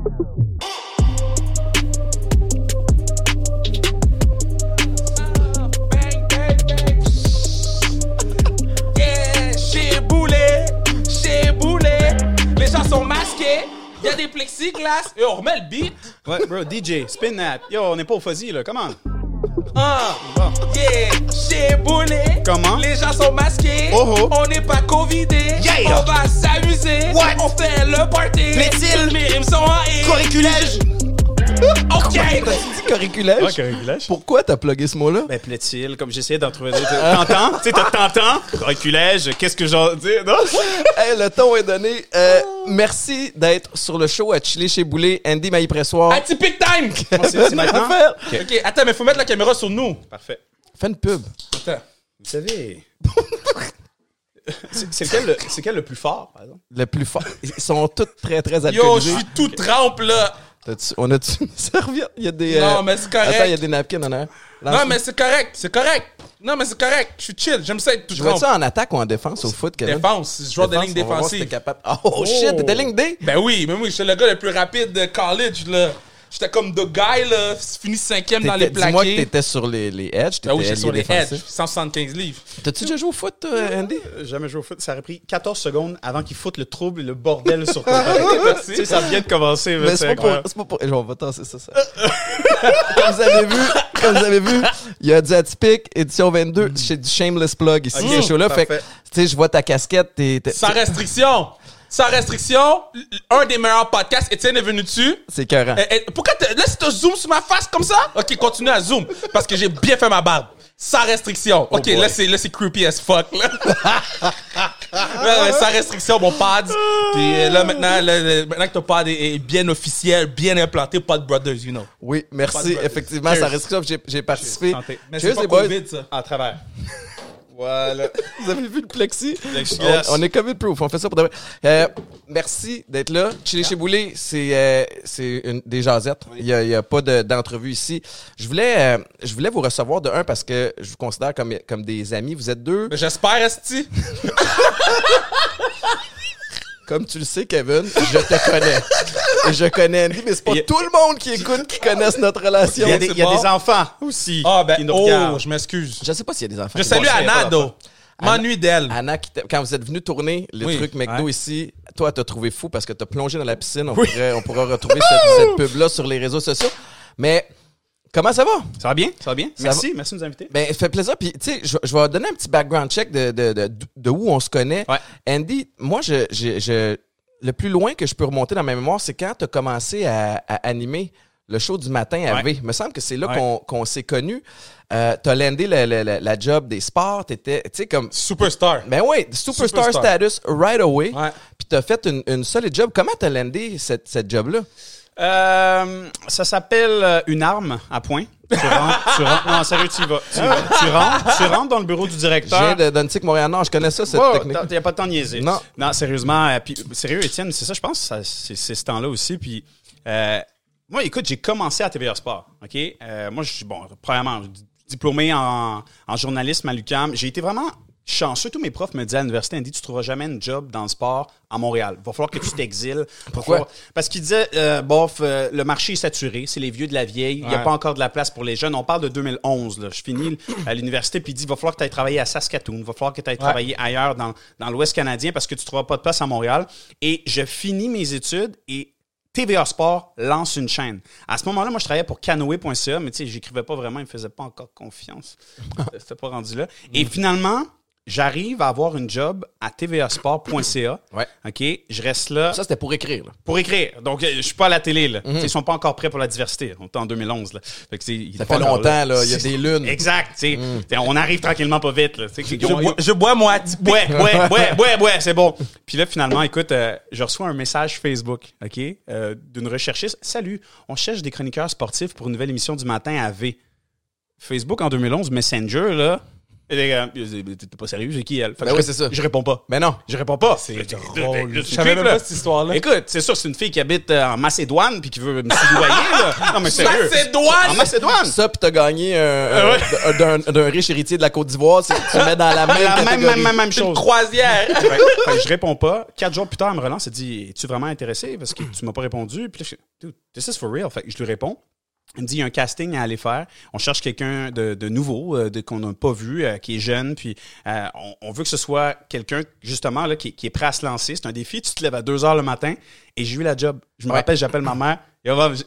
Bang, bang, bang. Yeah, chez Boulet, chez Boulet. Les gens sont masqués. Il y a des plexiglas. Et on remet le beat. Ouais, bro, DJ, spin that. Yo, on n'est pas au fuzzy, là. Comment? Ah, yeah, chez Boulet. Comment? Les gens sont masqués. Oh, oh. On n'est pas covidé. Yeah. On va s'amuser. What? On fait le party. Mes rimes sont en et. OK. T'as dit corriculage? Ouais, corriculage. Pourquoi t'as plugué ce mot-là? Ben, plaît-il, comme j'essayais d'en trouver d'autres. T'entends? Tu sais, t'as- t'entends? Corriculage, qu'est-ce que j'en dis? Non? Hey, le ton est donné. Euh, merci d'être sur le show à chiller chez Boulet. Andy Maï-Pressoir. Atypique time. C'est c'est maintenant? Faire. OK, attends, mais faut mettre la caméra sur nous. Parfait. Fais une pub. Attends. Vous savez. c'est lequel, le- c'est lequel le plus fort, par exemple? Le plus fort. Ils sont tous très, très Yo, je alcoolisés. suis tout trempe, là. On a-tu une serviette? Il y a des... Non, euh, mais c'est correct. Attends, il y a des napkins en arrière. Non, mais c'est correct, c'est correct. Non, mais c'est correct. Je suis chill. J'aime ça être tout Je vois ça en attaque ou en défense au foot, Kevin? Défense. Je joue des lignes on va voir si t'es défensives. capable. Oh, shit, t'étais ligne D? Ben oui, mais oui, j'étais le gars le plus rapide de college, là. J'étais comme the guy, là, fini cinquième dans les T'étais- Dis-moi que plaqués. t'étais sur les, les edges. Ben oui, j'étais sur les edge. défensif. 175 livres. T'as-tu déjà joué au foot, toi, Andy? Euh, Jamais joué au foot. Ça aurait pris 14 secondes avant qu'il foute le trouble et le bordel sur toi. Tu sais, ça vient de commencer. mais Mais c'est c'est pas, pour, c'est pas pour. Je vais tasser ça, ça. comme vous avez vu, comme vous avez vu, il y a du atypique, édition 22, chez du shameless plug ici, ce show-là. Fait que, tu sais, je vois ta casquette, t'es, t'es- Sans restriction. Sans restriction, un des meilleurs podcasts, Étienne est venu dessus. c'est eh, pourquoi t'as- là, si tu zoom sur ma face comme ça? Ok, continue à zoom. Parce que j'ai bien fait ma barbe. Sans restriction. Ok, boy. là, c'est, là, c'est creepy as fuck, là. Sans restriction, mon pad. Puis euh, là, maintenant, là, maintenant que ton pad est, est bien officiel, bien implanté, Pod Brothers, you know. Oui, merci. Pas de- Effectivement, ça restriction, j'ai, participé. Santé. Mais c'est pas les boys. Covid, ça. En travers. Voilà. Vous avez vu le plexi? On, on est COVID-proof, on fait ça pour de vrai. Euh, merci d'être là. Chili chez Boulet, c'est euh, c'est une- des jasettes. Il n'y a, y a pas de- d'entrevue ici. Je voulais, euh, je voulais vous recevoir de un parce que je vous considère comme, comme des amis. Vous êtes deux. J'espère, Esti. Comme tu le sais, Kevin, je te connais. Et je connais Andy, mais c'est pas a- tout le monde qui écoute qui connaisse notre relation. Il y a, des, c'est il y a bon. des enfants aussi Ah, ben, qui nous oh, regardent. je m'excuse. Je sais pas s'il y a des enfants. Je salue though. M'ennuie d'elle. Anna, quand vous êtes venu tourner les Oui. trucs McDo Ouais. ici, toi, t'as trouvé fou parce que t'as plongé dans la piscine. On, pourrait, on pourra retrouver cette, cette pub-là sur les réseaux sociaux. Mais comment ça va? Ça va bien? Ça va bien? Ça merci, merci de nous inviter. Ben, ça fait plaisir. Puis, tu sais, je, je vais donner un petit background check de, de, de, de où on se connaît. Ouais. Andy, moi, je, je, je- le plus loin que je peux remonter dans ma mémoire, c'est quand tu as commencé à, à animer le show du matin à Ouais. V. Il me semble que c'est là Ouais. qu'on s'est connus. Euh, tu as landé la, la, la- la job des sports. Tu étais, tu sais, comme. Superstar. Ben ouais, superstar, Superstar. status right away. Puis tu as fait une, une solide job. Comment tu as landé cette, cette job-là? Euh, ça s'appelle euh, une arme à point. Tu rentres, tu rentres- non, sérieux, tu y vas. Tu, y vas. tu rentres, tu rentres dans le bureau du Je directeur. viens de d'Antique Montréal-Nord. Je connais ça, cette technique. t'as- y a pas de temps de niaiser. Non. Non, sérieusement. euh, puis, sérieux, Étienne, c'est ça, je pense, c'est, ce temps-là aussi. Puis, euh, moi, écoute, j'ai commencé à TVA Sport. OK? Moi, je suis, bon, premièrement, diplômé en, en journalisme à l'UQAM. J'ai été vraiment chanceux. Tous mes profs me disaient à l'université, Andy, tu trouveras jamais une job dans le sport à Montréal. Il va falloir que tu t'exiles. Pourquoi? Falloir- Parce qu'ils disaient, euh, bof, euh, le marché est saturé, c'est les vieux de la vieille, il n'y a pas encore de la place pour les jeunes. On parle de 2011. Là. Je finis à l'université, puis il dit, il va falloir que tu ailles travailler à Saskatoon, il va falloir que tu ailles travailler ailleurs dans, dans l'Ouest canadien parce que tu ne trouveras pas de place à Montréal. Et je finis mes études et TVA Sport lance une chaîne. À ce moment-là, moi, je travaillais pour canoë.ca, mais tu sais, j'écrivais pas vraiment, ils me faisaient pas encore confiance. C'était pas rendu là. Et finalement, j'arrive à avoir une job à tvasport.ca. Ouais. OK? Je reste là Ça, c'était pour écrire. là. pour écrire. Donc, euh, je suis pas à la télé, là. Tu sais, Ils sont pas encore prêts pour la diversité. On est en 2011, là. Fait que, Ça pas fait longtemps, là. Il y a des lunes. Exact. T'sais, On arrive tranquillement pas vite, là. Je bois, je bois moi. Ouais, ouais, ouais, ouais, ouais, c'est bon. Puis là, finalement, écoute, euh, je reçois un message Facebook, OK, euh, d'une recherchiste. Salut, on cherche des chroniqueurs sportifs pour une nouvelle émission du matin à V. Facebook en 2011, Messenger, là, t'es pas sérieux, c'est qui elle? Fait que Ben je, oui, c'est ça. Je réponds pas. Mais non. Je réponds pas. C'est Je- drôle. je- Je savais même là. pas cette histoire-là. Écoute, c'est sûr, c'est une fille qui habite euh, en Macédoine puis qui veut me soudoyer, là. Non, mais sérieux. Macédoine! En Macédoine! Ça, puis t'as gagné un- ouais. un- d'un d'un riche héritier de la Côte d'Ivoire, tu le mets dans la même La même, catégorie. même, même, même C'est une chose. croisière. Fait, fait je réponds pas. Quatre jours plus tard, elle me relance. Elle dit Es-tu vraiment intéressé? Parce que tu m'as pas répondu. Puis là, je dis Dude, this is for real. Fait que je lui réponds. Elle me dit il y a un casting à aller faire. On cherche quelqu'un de, de nouveau, euh, de, qu'on n'a pas vu, euh, qui est jeune. Puis euh, on, on veut que ce soit quelqu'un, justement, là, qui, qui est prêt à se lancer. C'est un défi. Tu te lèves à 2 heures le matin et j'ai eu la job. Je me Ouais. rappelle, j'appelle ma mère.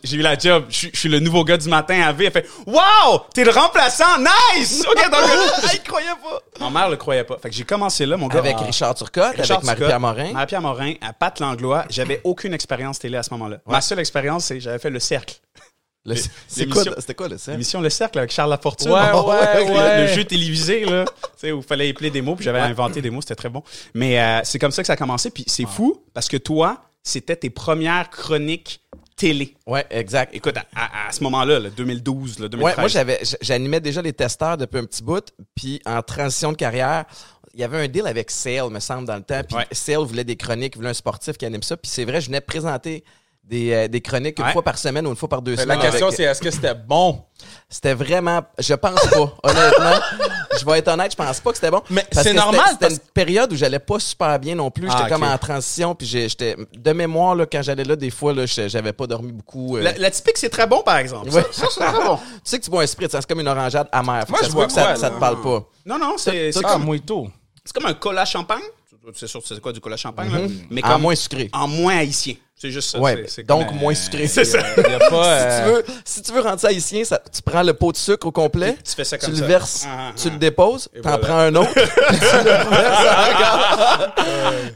J'ai eu la job. Je suis- je suis le nouveau gars du matin à V. Elle fait Wow! T'es le remplaçant! Nice! OK, donc. Elle y croyait pas. Ma mère le croyait pas. Fait que j'ai commencé là, mon gars. Avec Ah. Richard Turcotte, Richard avec Marie-Pierre Morin. Marie-Pierre Morin, à Pat Langlois. J'avais aucune expérience télé à ce moment-là. Ma seule expérience, c'est que j'avais fait Le Cercle. Quoi, c'était quoi le cercle? L'émission Le Cercle avec Charles Lafortune. Ouais, Oh, ouais, le- ouais. Le jeu télévisé, là. tu sais, où il fallait épeler des mots, puis j'avais inventé des mots, c'était très bon. Mais euh, c'est comme ça que ça a commencé, puis c'est fou, parce que toi, c'était tes premières chroniques télé. Ouais, exact. Écoute, à, à- à ce moment-là, là, 2012, là, 2013. Ouais, moi j'avais j'animais déjà les testeurs depuis un petit bout, puis en transition de carrière, il y avait un deal avec Sale, me semble, dans le temps. Puis Ouais. Sale voulait des chroniques, voulait un sportif qui anime ça. Puis c'est vrai, je venais présenter des, euh, des chroniques une Ouais. fois par semaine ou une fois par deux semaines. La question, avec- c'est est-ce que c'était bon? C'était vraiment. Je pense pas, honnêtement. je vais être honnête, je pense pas que c'était bon. Mais c'est normal, C'était parce- une période où j'allais pas super bien non plus. J'étais Ah, comme en transition, puis j'étais. De mémoire, là, quand j'allais là, des fois, là, j'avais pas dormi beaucoup. euh. La, la typique, c'est très bon, par exemple. Ouais. Ça, ça, c'est très bon. Tu sais que tu bois un spritz, c'est comme une orangeade amère. Moi, je peut que ça, quoi, ça te parle pas. Non, non, c'est c'est Toi, Ah, comme, mojito. c'est comme un cola champagne. C'est sûr, c'est quoi du cola champagne, là? Mais En comme, moins sucré. en moins haïtien. C'est juste ça. Ouais, donc comme, moins euh, sucré. C'est ça. Il y a pas. Si euh, tu, veux, si tu veux rendre ça haïtien, ça- tu prends le pot de sucre au complet, Tu fais ça tu comme le verses, Ah, ah, tu ah. le déposes, t'en voilà. prends un autre, tu le verses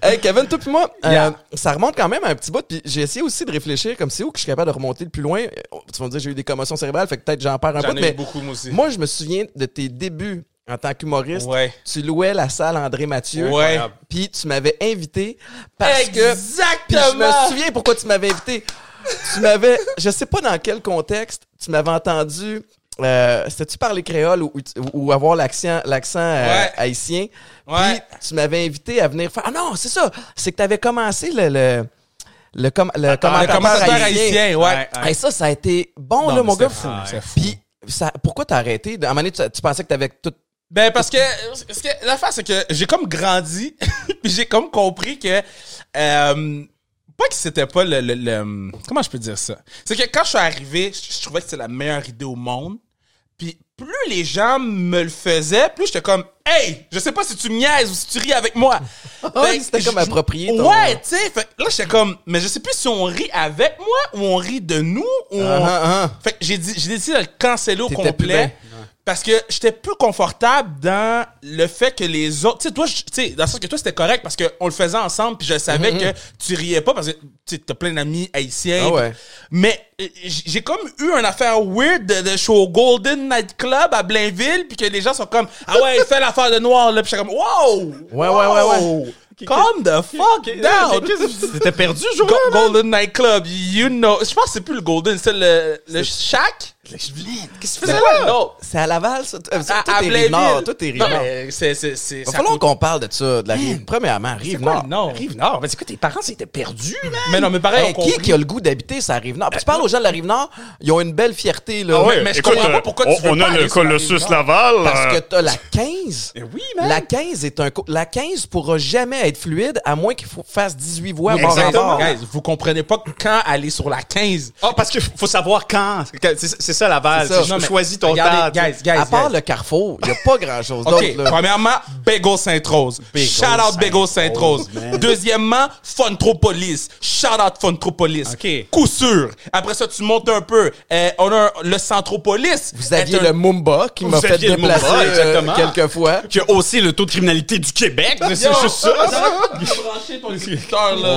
hey Kevin, toi puis moi, euh, ça remonte quand même à un petit bout, puis j'ai essayé aussi de réfléchir comme c'est où que je suis capable de remonter le plus loin. Euh, Tu vas me dire j'ai eu des commotions cérébrales, fait que peut-être j'en perds un ai mais eu beaucoup, moi aussi. moi je me souviens de tes débuts en tant qu'humoriste. Ouais. Tu louais la salle André Mathieu, Ouais. puis tu m'avais invité parce que Exactement! je me souviens pourquoi tu m'avais invité. Tu m'avais, je sais pas dans quel contexte, tu m'avais entendu. Euh, C'était-tu parler créole ou, ou avoir l'accent l'accent euh, Ouais. haïtien? Ouais. Puis tu m'avais invité à venir faire. Ah non, c'est ça! C'est que tu avais commencé le, le, le, com- le Le commentateur, commentateur haïtien. haïtien, ouais. Ouais, ouais. Hey, ça, ça a été bon, Non, là, mon gars. fou, c'est fou. Puis, ça, pourquoi t'as arrêté? À un moment donné, tu, tu pensais que t'avais tout. Ben parce que, parce que l'affaire c'est que j'ai comme grandi puis j'ai comme compris que euh, pas que c'était pas le, le- le- comment je peux dire ça? C'est que quand je suis arrivé je, je trouvais que c'était la meilleure idée au monde puis plus les gens me le faisaient plus j'étais comme hey je sais pas si tu niaises ou si tu ris avec moi C'était comme approprié. ton- ouais tu sais fait que là j'étais comme mais je sais plus si on rit avec moi ou on rit de nous ou on- ah. fait j'ai dit- j'ai décidé de le canceller au plus complet. Parce que j'étais plus confortable dans le fait que les autres. Tu sais, toi, tu sais, dans le sens que toi, c'était correct parce qu'on le faisait ensemble, puis je savais que tu riais pas parce que tu t'as plein d'amis haïtiens. Ah ouais. Mais euh, j'ai comme eu une affaire weird de, de show Golden Night Club à Blainville, puis que les gens sont comme Ah ouais, fais l'affaire de noir, là. Puis j'étais comme Wow! Ouais, ouais, ouais, ouais. Calm the fuck down! T'étais perdu, jour-là? Golden Night Club, you know. Je pense que c'est plus le Golden, c'est le, le Shack. Qu'est-ce que tu C'est faisais là? C'est à Laval, ça? Euh, À, toi, t'es. Rive-Nord. Toi, t'es Non, Rive-Nord. Il va ça falloir coûte- qu'on parle de ça, de la rive. Premièrement, Rive-Nord. Rive-Nord. Mais c'est quoi, tes parents, c'était perdus, man? Mais non, mais pareil, Hey, on qui qui a le goût d'habiter sa Rive-Nord? Puis tu parles aux gens de la Rive-Nord, ils ont une belle fierté, là. Ah mais je comprends pas pourquoi tu veux on pas a aller le Colossus. Laval. Parce euh, que t'as la 15. Mais oui, man. La 15 est un... La 15 pourra jamais être fluide, à moins qu'il faut- fasse 18 voix bord à Exactement. Guys, vous comprenez pas quand aller sur la 15. Ah, parce qu'il faut savoir quand. C'est c'est ça, Laval. C'est ça. C'est- Non, Choisis ton regardez, temps. Guys, guys, À part guys. le carrefour, il n'y a pas grand-chose d'autre, premièrement, Bagel Sainte-Rose. Shout out Bagel Sainte-Rose. Deuxièmement, Funtropolis. Shout out Funtropolis. OK. Coup sûr. Après ça, tu montes un peu. Euh, on a le Centropolis. Vous aviez un- le Mumba qui m'a fait déplacer Mumba, euh, exactement. quelques fois. Qui a aussi le taux de criminalité du Québec. C'est juste ça. Tu ton.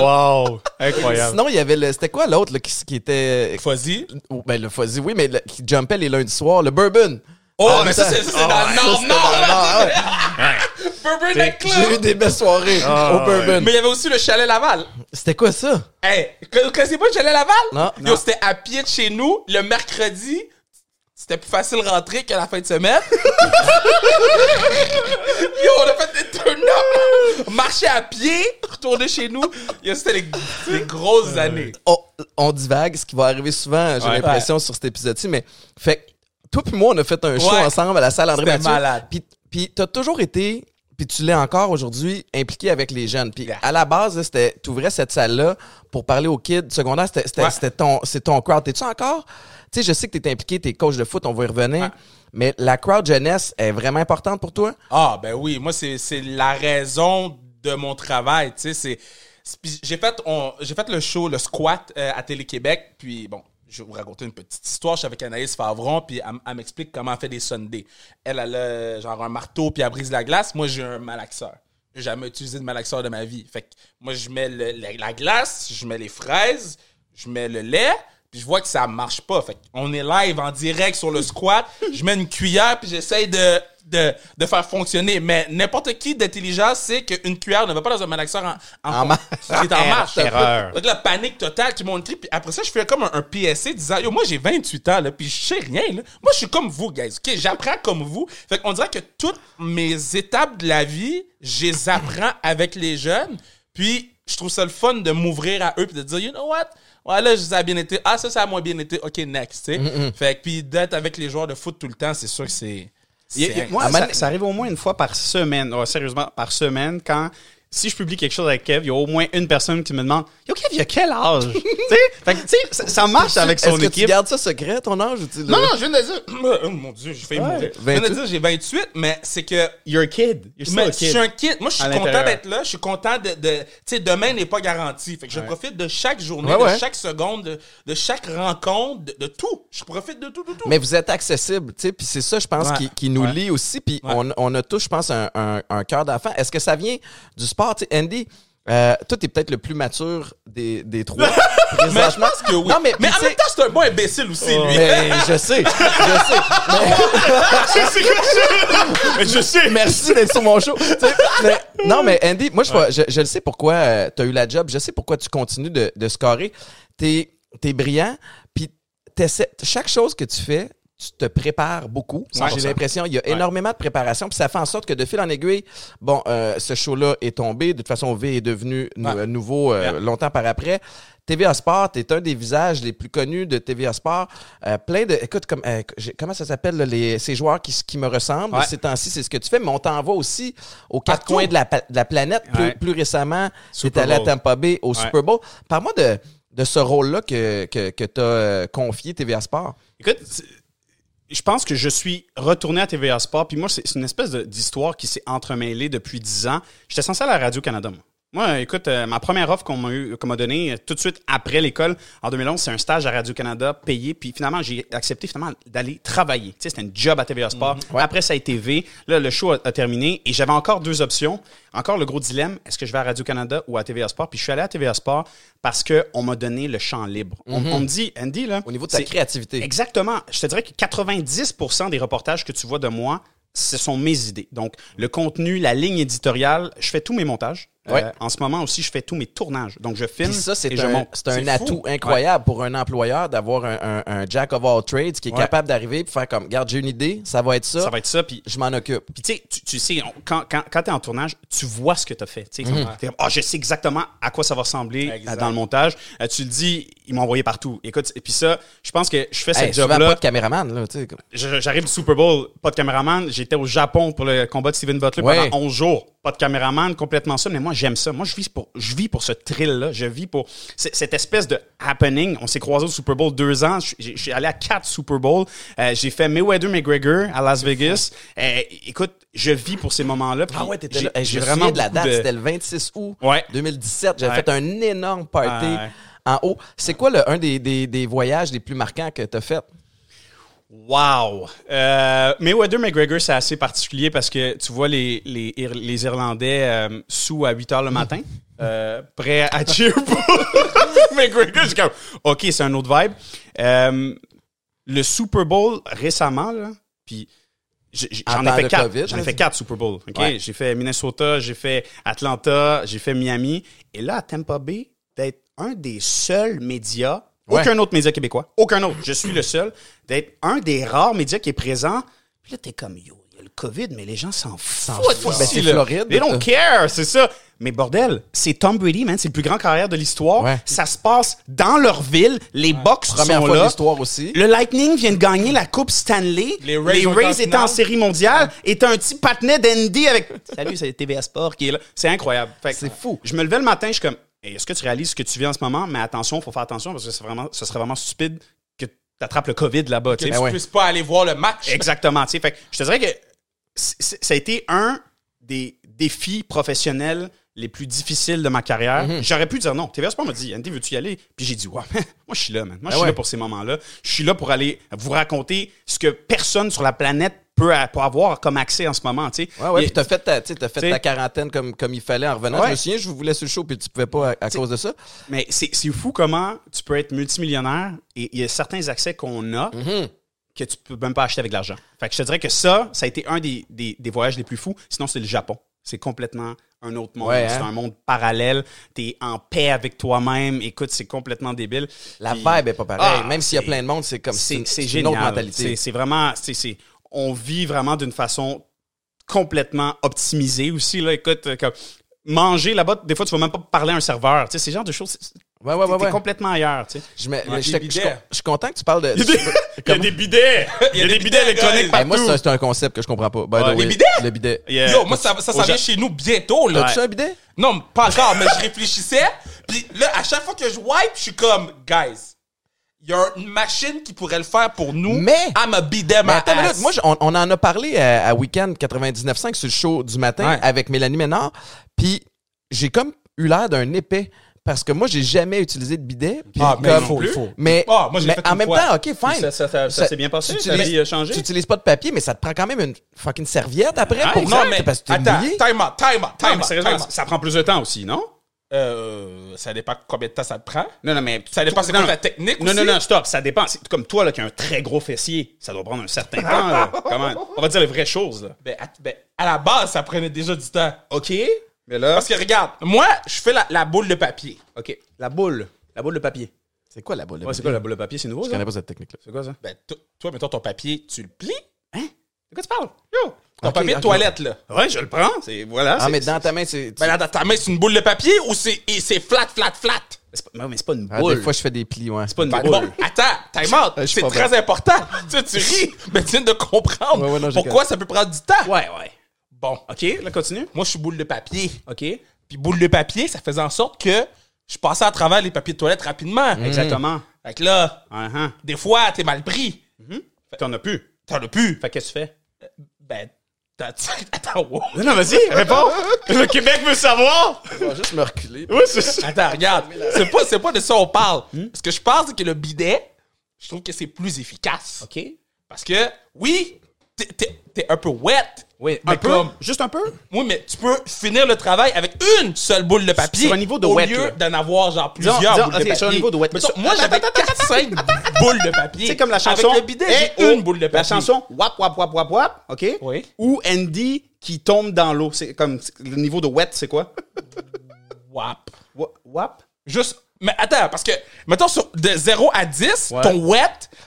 Wow. Incroyable. Sinon, il y avait le... C'était quoi l'autre là, qui, qui était... Fuzzy? Ben, le fuzzy, oui, mais le- qui jumpait les lundis soirs. Le bourbon. Oh, Ah, mais ça, ça- c'est c'est dans le Nord, Nord, ouais. là. Bourbon Night J'ai eu Club. des belles soirées Ah, au bourbon. Mais il y avait aussi le chalet Laval. C'était quoi ça? Hey, vous connaissez pas le chalet Laval? Non. Yo, c'était à pied de chez nous, le mercredi. C'était plus facile de rentrer que la fin de semaine. Yo, on a fait des turn-up, marcher à pied, retourner chez nous. Yo, c'était les, les grosses années. on, on divague, ce qui va arriver souvent, j'ai Ouais. l'impression, sur cet épisode-ci, mais fait que toi puis moi, on a fait un show Ouais. ensemble à la salle André Mathieu. malade. Puis, puis t'as toujours été, puis tu l'es encore aujourd'hui, impliqué avec les jeunes. Puis Yeah. à la base, c'était, t'ouvrais cette salle-là pour parler aux kids secondaires, c'était, c'était, Ouais. c'était ton, c'est ton crowd. T'es-tu encore? Tu sais, je sais que t'es impliqué, t'es coach de foot, on va y revenir. Mais la crowd jeunesse est vraiment importante pour toi? Ah, ben oui, moi, c'est c'est la raison de mon travail, tu sais, J'ai fait, on- fait le show, le squat euh, à Télé-Québec, puis bon, je vais vous raconter une petite histoire. Je suis avec Anaïs Favron, puis elle, m'explique comment elle fait des Sundays. Elle, elle a genre un marteau, puis elle brise la glace. Moi, j'ai un malaxeur. J'ai jamais utilisé de malaxeur de ma vie. Fait que moi, je mets le- la, la glace, je mets les fraises, je mets le lait, puis je vois que ça marche pas. Fait on est live en direct sur le squat. Je mets une cuillère, puis j'essaye de, de, de faire fonctionner. Mais n'importe qui d'intelligent sait qu'une cuillère ne va pas dans un malaxeur en, En marche. qui est en marche. Erreur. Donc la panique totale, monde crie. Puis après ça, je fais comme un, un PSC disant Yo, moi j'ai 28 ans, là, puis je sais rien. Là. Moi, je suis comme vous, guys. OK? J'apprends comme vous. Fait qu'on dirait que toutes mes étapes de la vie, je les apprends avec les jeunes. Puis je trouve ça le fun de m'ouvrir à eux puis de dire You know what? Ouais, là, ça a bien été. Ah, ça, ça a moins bien été. OK, next. tu sais. Fait que puis d'être avec les joueurs de foot tout le temps, c'est sûr que c'est. Moi, ça, arrive au moins une fois par semaine. Sérieusement, par semaine, quand si je publie quelque chose avec Kev, il y a au moins une personne qui me demande Yo, Kev, il a quel âge Tu sais, Fait que, ça, ça marche avec son Est-ce que équipe. tu gardes ça secret, ton âge? Ou Non, non, je viens de dire. Oh, mon Dieu, j'ai failli Ouais, mourir. Je viens de 28. dire, j'ai 28, mais c'est que You're a kid. You're still Mais a je kid. suis un kid. Moi, je suis content d'être là. Je suis content de. de tu sais, demain n'est pas garanti. Fait que je profite de chaque journée, Ouais, ouais. de chaque seconde, de, de chaque rencontre, de, de tout. Je profite de tout, tout, tout. Mais vous êtes accessible, tu sais, puis c'est ça, je pense, Ouais. qui, qui nous Ouais. lie aussi. Puis Ouais. on, on a tous, je pense, un, un, un cœur d'enfant. Est-ce que ça vient du sport? Sais, Andy, euh, toi, t'es peut-être le plus mature des, des trois. Mais je pense que oui. Non, mais, mais en même sais- temps, c'est un bon imbécile aussi, lui. Mais je sais, je sais. Mais je sais. Merci d'être sur mon show. Sais, mais- non, mais Andy, moi, je, je, je le sais pourquoi tu as eu la job. Je sais pourquoi tu continues de, de scorer. T'es es brillant, puis chaque chose que tu fais, tu te prépares beaucoup. J'ai 100%. l'impression il y a énormément de préparation, puis ça fait en sorte que de fil en aiguille, bon, euh, ce show-là est tombé. De toute façon, V est devenu Ouais. nouveau euh, longtemps par après. TVA Sport, t'es un des visages les plus connus de TVA Sport. Euh, plein de, écoute, comme, euh, comment ça s'appelle les, ces joueurs qui, qui me ressemblent. Ouais. Ces temps-ci, c'est ce que tu fais, mais on t'envoie aussi aux quatre Partout. coins de la, pa- de la planète. Plus, Ouais. plus récemment, tu es allé à. Tampa Bay au Ouais. Super Bowl. Parle-moi de, de ce rôle-là que, que, que tu as confié TVA Sport. Écoute, c'est- je pense que je suis retourné à TVA Sport. Puis moi, c'est une espèce d'histoire qui s'est entremêlée depuis 10 ans. J'étais censé à Radio-Canada, moi. Moi, écoute, euh, ma première offre qu'on m'a eu- qu'on m'a donnée euh, tout de suite après l'école, en 2011, c'est un stage à Radio-Canada payé. Puis finalement, j'ai accepté finalement d'aller travailler. Tu sais, c'était un job à TVA Sport. Après, ça a été V. Là, le show a, a terminé et j'avais encore deux options. Encore le gros dilemme, est-ce que je vais à Radio-Canada ou à TVA Sport? Puis je suis allé à TVA Sport parce qu'on m'a donné le champ libre. On, on me dit, Andy, là... Au niveau de ta créativité. Exactement. Je te dirais que 90% des reportages que tu vois de moi, ce sont mes idées. Donc, le contenu, la ligne éditoriale, je fais tous mes montages. Ouais. Euh, en ce moment aussi, je fais tous mes tournages. Donc, je filme Puis ça, c'est et je un, un atout fou. incroyable pour un employeur d'avoir un, un- un jack of all trades qui est Ouais. capable d'arriver et faire comme, regarde, j'ai une idée, ça va être ça, Ça va être ça. Puis, je m'en occupe. puis tu sais, tu- sais, on- quand, quand, quand tu es en tournage, tu vois ce que tu as fait. Tu sais, Mhm. comme, Ah, je sais exactement à quoi ça va ressembler euh, Exact. dans le montage. Euh, tu le dis, ils m'ont envoyé partout. Écoute, et puis ça, je pense que je fais Hey, ce souvent job-là. pas de caméraman, là, J'arrive du Super Bowl, pas de caméraman. J'étais au Japon pour le combat de Steven Butler pendant 11 jours. Pas de caméraman, complètement ça. Mais moi, j'aime ça. Moi, je vis pour, je vis pour ce thrill-là. Je vis pour cette espèce de happening. On s'est croisés au Super Bowl deux ans. Je suis allé à quatre Super Bowls. Euh, J'ai fait Mayweather-McGregor à Las Vegas. Euh, écoute, je vis pour ces moments-là. Ah ouais, t'étais là. Hey, j'ai me vraiment de la date, c'était le 26 août Ouais. 2017. J'avais Ouais. fait un énorme party Ouais. en haut. C'est quoi le, un des, des, des voyages les plus marquants que tu as fait? Wow! Euh, Mayweather McGregor, c'est assez particulier parce que tu vois les, les, Ir- les Irlandais euh, sous à 8 heures le matin, euh, prêts à cheer pour McGregor. C'est comme, OK, c'est un autre vibe. Euh, le Super Bowl récemment, là, puis j'en ai fait quatre. J'en ai fait quatre Super Bowl. OK? Ouais. J'ai fait Minnesota, j'ai fait Atlanta, j'ai fait Miami. Et là, à Tampa Bay, d'être un des seuls médias Aucun autre média québécois. Aucun autre. Je suis le seul d'être un des rares médias qui est présent. Puis là, t'es comme, yo, il y a le COVID, mais les gens s'en foutent. Ben, c'est. Floride. They don't care, c'est ça. Mais bordel, c'est Tom Brady, man. C'est le plus grand carrière de l'histoire. Ouais. Ça se passe dans leur ville. Les Bucks Première sont fois là. l'histoire aussi. Le Lightning vient de gagner la Coupe Stanley. Les Rays en étaient en série mondiale. Et t'as un petit patinet d'Andy avec. Salut, c'est TVA Sport qui est là. C'est incroyable. C'est fou. Je me levais le matin, je suis comme, Est-ce que tu réalises ce que tu vis en ce moment? Mais attention, faut faire attention parce que c'est vraiment, ce serait vraiment stupide que tu attrapes le COVID là-bas. tu Que tu ouais. puisses pas aller voir le match. Exactement. Fait je te dirais que ça a été un des défis professionnels les plus difficiles de ma carrière. Mhm. J'aurais pu dire non. TVA Sport m'a dit, Andy, veux-tu y aller? Puis j'ai dit, ouais, moi, je suis là, man. Moi, je Ah suis là pour ces moments-là. Je suis là pour aller vous raconter ce que personne sur la planète peut, avoir comme accès en ce moment, tu sais. Ouais, ouais, Et- puis t'as fait, ta, tu t'as fait ta quarantaine comme, comme il fallait en revenant. Ouais. Je me souviens, je vous voulais sur le show, puis tu pouvais pas à, à cause de ça. Mais c'est c'est fou comment tu peux être multimillionnaire et il y a certains accès qu'on a Mhm. que tu peux même pas acheter avec de l'argent. Fait que je te dirais que ça, ça a été un des, des- des voyages les plus fous. Sinon, c'est le Japon. C'est complètement un autre monde. Ouais, C'est hein? un monde parallèle. T'es en paix avec toi-même. Écoute, c'est complètement débile. La Puis- vibe est pas pareille. Ah, Même s'il y a plein de monde, c'est comme c'est une génial. autre mentalité. C'est- C'est vraiment, c'est- c'est- on vit vraiment d'une façon complètement optimisée aussi. Là. Écoute, euh, comme manger là-bas, des fois, tu vas même pas parler à un serveur. Tu sais, c'est le genre de choses. Ouais, ouais, ouais. Ouais. complètement ailleurs. Tu sais. Je, me- Ouais, j'étais- des je suis je content que tu parles de. Il y a des bidets. Il y a des bidets électroniques partout. Hey, moi, c'est un- concept que je comprends pas. By the Ouais. way. Les bidets? Le bidet. Yeah. Yo, moi, ça, ça Au vient chez nous bientôt, là. T'as-tu un bidet? Non, pas encore, mais je réfléchissais. Puis là, à chaque fois que je wipe, je suis comme, guys, il y a une machine qui pourrait le faire pour nous. Mais- I'm a Mais attends minute, ass. moi, on, on en a parlé à, à Weekend 99.5 sur le show du matin Ouais. avec Mélanie Ménard. Puis j'ai comme eu l'air d'un épais. Parce que moi, j'ai jamais utilisé de bidet. Ah, mais comme- il faut. Mais, Ah, moi, je l'ai mais fait en même fois. temps, OK, fine. Ça, ça, ça, ça s'est bien passé? Tu Ta vie a utilises, changé? tu utilises pas de papier, mais ça te prend quand même une fucking serviette après Ah, pour. Non, mais parce que t'es attends, mouillé. time out, time out, Non, time mais out, time out. ça prend plus de temps aussi, non? Euh, ça dépend combien de temps ça te prend. Non, non, mais. Ça dépend c'est non, quoi non. ta technique Non, aussi? non, non, stop. Ça dépend. C'est comme toi, là, qui as un très gros fessier. Ça doit prendre un certain temps, là. Comment? On va dire les vraies choses, là. Ben, à, ben, à la base, ça prenait déjà du temps. OK. Mais là. Parce que regarde, moi, je fais la, la boule de papier. OK. La boule. La boule de papier. C'est quoi la boule de Ouais, c'est papier? quoi la boule de papier? C'est nouveau, Je ça? connais pas cette technique-là. C'est quoi ça? Ben, to- toi, mettons ton papier, tu le plies. Hein? De quoi tu parles? Yo, ton papier de toilette, là. Ouais, je le prends. C'est. Voilà. Ah, mais dans ta main, c'est. Ben, là, dans ta main, c'est une boule de papier ou c'est et c'est flat, flat, flat? c'est pas- mais c'est pas une Ah, boule. des fois, je fais des plis, ouais. C'est pas une Ben, boule. bon, attends, time out. C'est très important. tu sais, tu ris, mais tu viens de comprendre Ouais, ouais, non, j'ai pourquoi ça peut prendre du temps. Ouais, ouais. Bon, OK, là, continue. moi, je suis boule de papier. OK. Puis boule de papier, ça faisait en sorte que je passais à travers les papiers de toilette rapidement. Exactement. Fait que là, Uh-huh. des fois, t'es mal pris. T'en as plus. T'en as plus. Fait que qu'est-ce que tu fais? Ben, t'as- attends, wow. Non, non, vas-y, réponds. Le Québec veut savoir. Je vais juste me reculer. Oui, c'est ça. Attends, regarde. C'est pas, c'est pas de ça on parle. Ce que je pense, c'est que le bidet, je trouve que c'est plus efficace. OK. Parce que, oui, t'es, t'es- t'es un peu wet. Oui, Un un peu? Juste un peu? Oui, mais tu peux finir le travail avec une seule boule de papier. Sur un niveau de au wet, lieu d'en avoir genre plusieurs Disons- disons, boules de papier. sur un niveau de wet. Sur- moi, j'avais 4-5 boules de papier. C'est comme la chanson. Avec le bidet, Eh, j'ai oh, une boule de papier. La chanson Wap, wap, wap, wap, wap. OK? Oui. Ou Andy qui tombe dans l'eau. C'est comme le niveau de wet, c'est quoi? Wap. Wa- Wap? Juste. Mais attends, parce que, mettons, sur, de 0 à 10, Ouais. ton wet,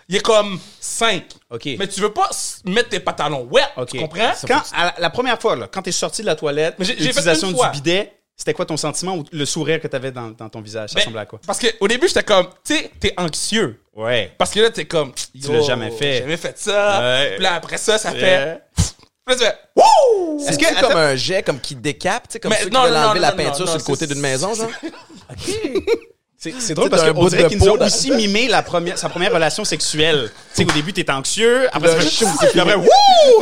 il est comme 5. OK. Mais tu veux pas s- mettre tes pantalons wet. OK. Tu comprends? Quand, à la, la première fois, là, quand t'es sorti de la toilette, Mais j'ai- j'ai fait l'utilisation une du fois. bidet, c'était quoi ton sentiment ou le sourire que t'avais dans, dans ton visage? Ça Ben, ressemblait à quoi? Parce qu'au début, j'étais comme, tu sais, t'es anxieux. Ouais. Parce que là, t'es comme, Tu l'as jamais fait. J'ai jamais fait ça. Ouais. Puis là, après ça, ça fait. Puis là, tu fais, wouh! Est-ce que- que comme un jet comme qui décape, tu sais, comme Mais ceux qui non, veulent non, enlever non, la non, peinture non, sur le côté c'est- d'une maison, genre? C'est c'est drôle parce qu'on dirait de qu'il nous peau a dans- aussi mimé la première, sa première relation sexuelle. Tu sais, au début, t'es anxieux, après, ça fait c'est puis après, wouh!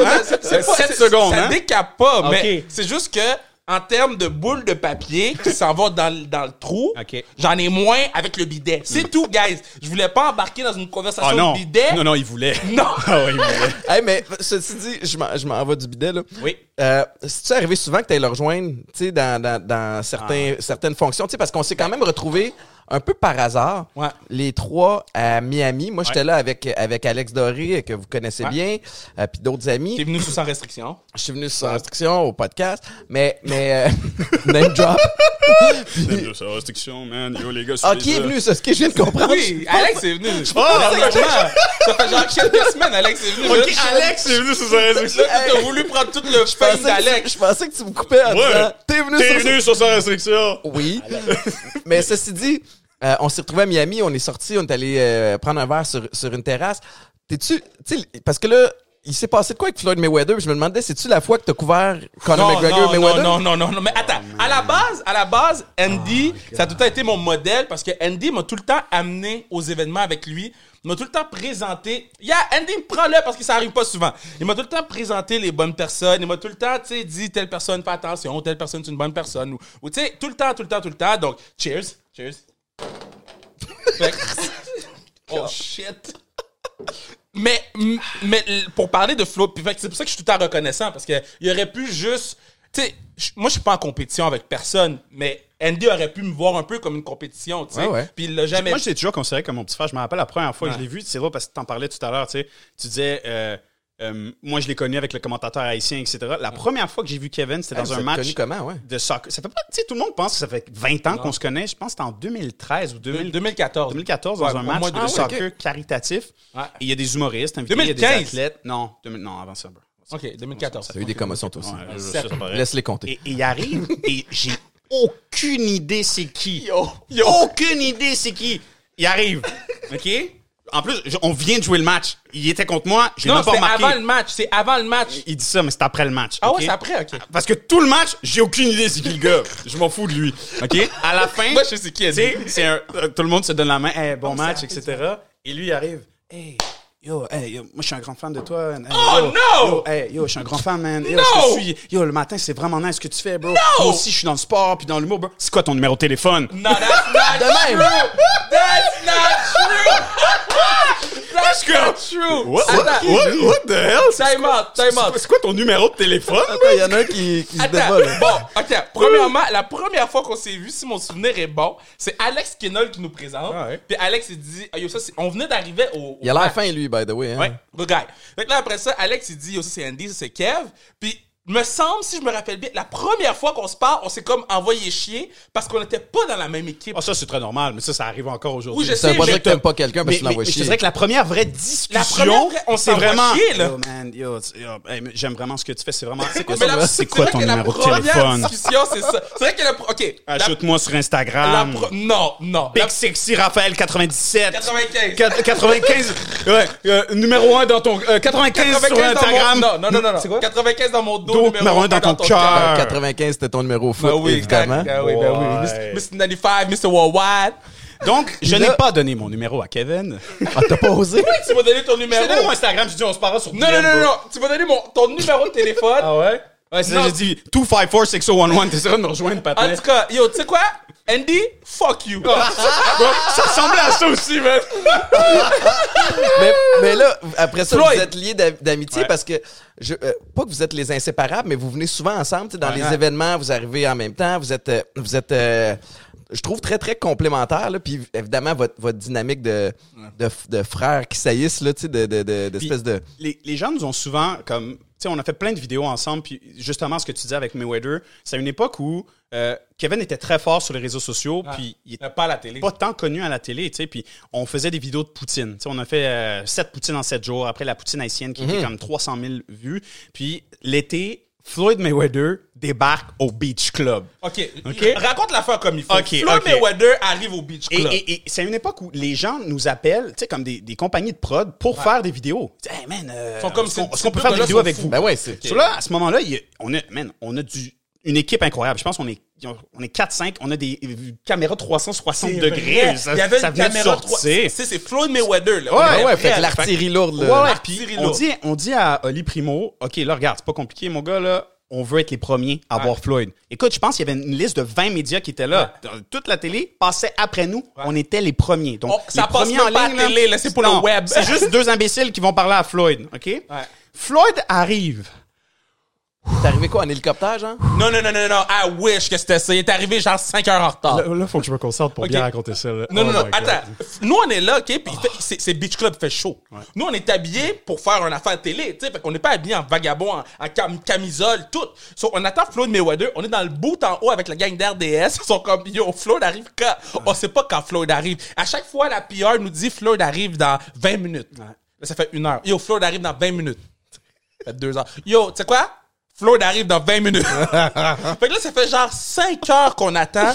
Hein? C'est C'est pas- 7 c'est- secondes, Ça hein? décape pas, mais c'est juste que, en termes de boules de papier qui s'en va dans, le- dans le trou, j'en ai moins avec le bidet. C'est tout, guys. Je voulais pas embarquer dans une conversation Ah non. de bidet. Non, non, il voulait. Non. Ah ouais, il voulait. hey, mais ceci dit, je m'en- je m'en vais du bidet, là. Oui. Euh, C'est-tu arrivé souvent que tu le rejoindre, tu sais, dans, dans, dans certains, certaines fonctions, tu sais, parce qu'on s'est quand même retrouvé un peu par hasard, Ouais. les trois à Miami. Moi, j'étais là avec, avec Alex Doré, euh, que vous connaissez Ouais. bien, euh, puis d'autres amis. T'es venu sous sans restriction. Je suis venu sur instruction au podcast, mais, mais, euh, name drop. C'est restriction, man. Yo, les gars, Ah, qui est venu, ça? Ce que je viens de comprendre. Oui, Alex est venu. Oh. Ça fait genre quelques semaines, Alex est venu. Ok, Là, Alex est venu sur sa restriction. Là, t'as voulu prendre tout le Je fame d'Alex. je pensais que tu me coupais en Ouais. disant, t'es venu T'es sur venu sur sa restriction. Oui. Mais ceci dit, euh, on s'est retrouvés à Miami, on est sorti, on est allé euh, prendre un verre sur, sur une terrasse. T'es-tu. tu sais, Parce que là, il s'est passé de quoi avec Floyd Mayweather? Je me demandais, c'est-tu la fois que t'as couvert Conor Non, McGregor non, Mayweather? non, non, non, non, mais attends. À la base, à la base, Andy, ça a tout le temps été mon modèle parce que Andy m'a tout le temps amené aux événements avec lui. Il m'a tout le temps présenté. Yeah, Andy, prends-le parce que ça arrive pas souvent. Il m'a tout le temps présenté les bonnes personnes. Il m'a tout le temps, tu sais, dit telle personne, fais attention, telle personne, c'est une bonne personne. Ou, ou tu sais, tout le temps, tout le temps, tout le temps. Donc, cheers. Cheers. Fait que- oh shit. Mais, m- mais l- pour parler de Flo, puis fait que c'est pour ça que je suis tout le temps reconnaissant parce que il aurait pu juste. Tu sais, je- moi je suis pas en compétition avec personne, mais Andy aurait pu me voir un peu comme une compétition, tu sais. Ouais, ouais. Puis il l'a jamais. Moi, je t'ai toujours considéré comme mon petit frère. Je me rappelle la première fois que je l'ai vu, c'est drôle parce que tu en parlais tout à l'heure, tu sais. Tu disais, euh, euh, moi, je l'ai connu avec le commentateur haïtien, etc. La première fois que j'ai vu Kevin, c'était dans un match connu comment, ouais? de soccer. Ça fait pas, tu sais, tout le monde pense que ça fait 20 ans qu'on se connaît. Je pense que c'était en 2013 ou 2000 2014. 2014 Ouais, dans un match de Ah, soccer caritatif. Ouais. Et il y a des humoristes invités, il y a 2015. des athlètes. Non, 2000 non avant ça, bro. Ok, 2014. T'as eu des commotions, toi aussi. Ça, ça. Laisse-les compter. Et, il arrive et j'ai aucune idée c'est qui. yo. Aucune idée c'est qui. Il arrive. OK? En plus, je- on vient de jouer le match. Il était contre moi. J'ai Non, même pas c'est remarqué. avant le match. C'est avant le match. Il dit ça, mais c'est après le match. Ah OK? ouais, c'est après, ok. Parce que tout le match, j'ai aucune idée c'est qui le gars. Je m'en fous de lui. OK? À la fin, Moi, je sais qui, tu sais, Andy. c'est un- euh, tout le monde se donne la main. Hey, bon match, etc. Et lui, il arrive. Hey, yo, hey, yo, moi, je suis un grand fan de toi. Hey, Oh, yo, no! Yo, hey, yo, je suis un grand fan, man. Yo, No! je te suis. Yo, le matin, c'est vraiment nice ce que tu fais, bro. Moi aussi, je suis dans le sport puis dans l'humour, bro. C'est quoi ton numéro de téléphone? No, that's not De même. true. That's not true. That's not true. What, Attends. what, what? The hell? Time out, time out. C'est quoi ton numéro de téléphone? Attends, il y en a un qui, qui se dévole. bon, ok. Premièrement, la première fois qu'on s'est vu, si mon souvenir est bon, c'est Alex Kinnell qui nous présente. Ah ouais. Puis Alex, il dit, ah, yo, ça, on venait d'arriver au. Il a l'air fin, lui, by the way. Hein? Ouais. Good guy. Fait que là, après ça, Alex, il dit, ça, c'est Andy, ça, c'est Kev. Puis, me semble, si je me rappelle bien, la première fois qu'on se parle, on s'est comme envoyé chier parce qu'on n'était pas dans la même équipe. Ah, ça, c'est très normal, mais ça, ça arrive encore aujourd'hui. Oui, je Ça veut sais, pas mais dire que t'aimes pas quelqu'un parce Mais, que tu l'envoies chier. te dirais que la première vraie discussion, La première vraie- on c'est s'envoie vraiment. chier, là. Yo, man, yo, yo, hey, j'aime vraiment ce que tu fais. C'est vraiment. C'est quoi, Mais la- c'est quoi vrai ton que la numéro de téléphone? discussion, c'est ça. C'est vrai que la. Ok. la- Ajoute-moi sur la Instagram. pro- Non, non. La- Big Sexy Raphaël 97. 95. Quat- 95. ouais, euh, numéro 1 dans ton. euh, 95, sur 95 dans Instagram. mon... Non, non, non, non. C'est quoi? 95 dans mon dos, Dos, numéro 1 dans ton cœur. 95, c'était ton numéro foot, Ben oui, évidemment. Ben oui, ben oui. Mr. Mr. 95, Mr. Worldwide. Donc, je n'ai pas donné mon numéro à Kevin. Ah, t'as pas osé? Tu m'as donné ton Je numéro. t'ai donné mon Instagram, je dis on se parlera sur Non, non, non, non. Tu m'as donné mon, ton numéro de téléphone. Ah ouais? Ouais, c'est ça, j'ai dit 254-6011. T'es sûr de me rejoindre, En patin? tout cas, yo, tu sais quoi? Andy, fuck you. Bro, ça ressemblait à ça aussi, man. mais, mais là, après ça, Floyd. vous êtes liés d'a- d'amitié Ouais. parce que, je, euh, pas que vous êtes les inséparables, mais vous venez souvent ensemble, tu sais, dans Ouais. les événements, vous arrivez en même temps, vous êtes, euh, vous êtes, euh, je trouve très très complémentaires, là, puis évidemment votre, votre dynamique de, de, de frères qui saillissent, là, tu sais, de, de, de, d'espèce de, les, les gens nous ont souvent comme on a fait plein de vidéos ensemble puis justement ce que tu disais avec Mayweather c'est à une époque où euh, Kevin était très fort sur les réseaux sociaux puis il était Euh, Pas à la télé. pas tant connu à la télé tu sais puis on faisait des vidéos de poutine. Tu sais on a fait euh, 7 poutines en 7 jours après la poutine haïtienne qui était comme 300 000 vues. Puis l'été Floyd Mayweather débarque au Beach Club OK. OK? Raconte l'affaire comme il faut. Floyd. Mayweather arrive au Beach Club. et- et c'est une époque où les gens nous appellent, tu sais, comme des, des compagnies de prod pour faire des vidéos. Tu sais, Hey, man, euh, est-ce qu'on peut faire des vidéos avec vous? ben ouais, c'est, So là, à ce moment-là, on a, man, on a du, une équipe incroyable. Je pense qu'on est, on est 4-5. On a des euh, caméras 360 C'est degrés. Ça, il y avait ça une caméra 3. sortir. C'est Floyd Mayweather, là. Ouais, ouais, fait l'artillerie lourde, là. Ouais, ouais, L'artillerie puis on lourde. dit, on dit à Oli Primo, OK, là, regarde, c'est pas compliqué, mon gars, là, on veut être les premiers à voir Floyd. Écoute, je pense qu'il y avait une liste de 20 médias qui étaient là. Dans- Toute la télé passait après nous. On était les premiers. Donc, Oh, ça les passe premiers même en pas à ligne, la télé, c'est pour le web. C'est juste deux imbéciles qui vont parler à Floyd, OK? Floyd arrive. T'es arrivé quoi, en hélicoptère, genre? Non, non, non, non, non. I wish que c'était ça. Il est arrivé genre 5 heures en retard. Là, là, faut que je me concentre pour bien raconter ça. là. Non, Oh non, non, attends. Nous, on est là, OK, puis fait- c'est Beach Club, fait chaud. Nous, on est habillés pour faire une affaire télé, tu sais, fait qu'on n'est pas habillés en vagabond, en, en cam- camisole, tout. So, on attend Floyd Mayweather, on est dans le boot en haut avec la gang d'RDS, ils sont comme, yo, Floyd arrive quand? On sait pas quand Floyd arrive. À chaque fois, la PR nous dit Floyd arrive dans 20 minutes. Là, ça fait une heure. Yo, Floyd arrive dans 20 minutes. Ça fait deux heures. Yo, tu sais quoi? Floyd arrive dans 20 minutes. fait que là, ça fait genre 5 heures qu'on attend.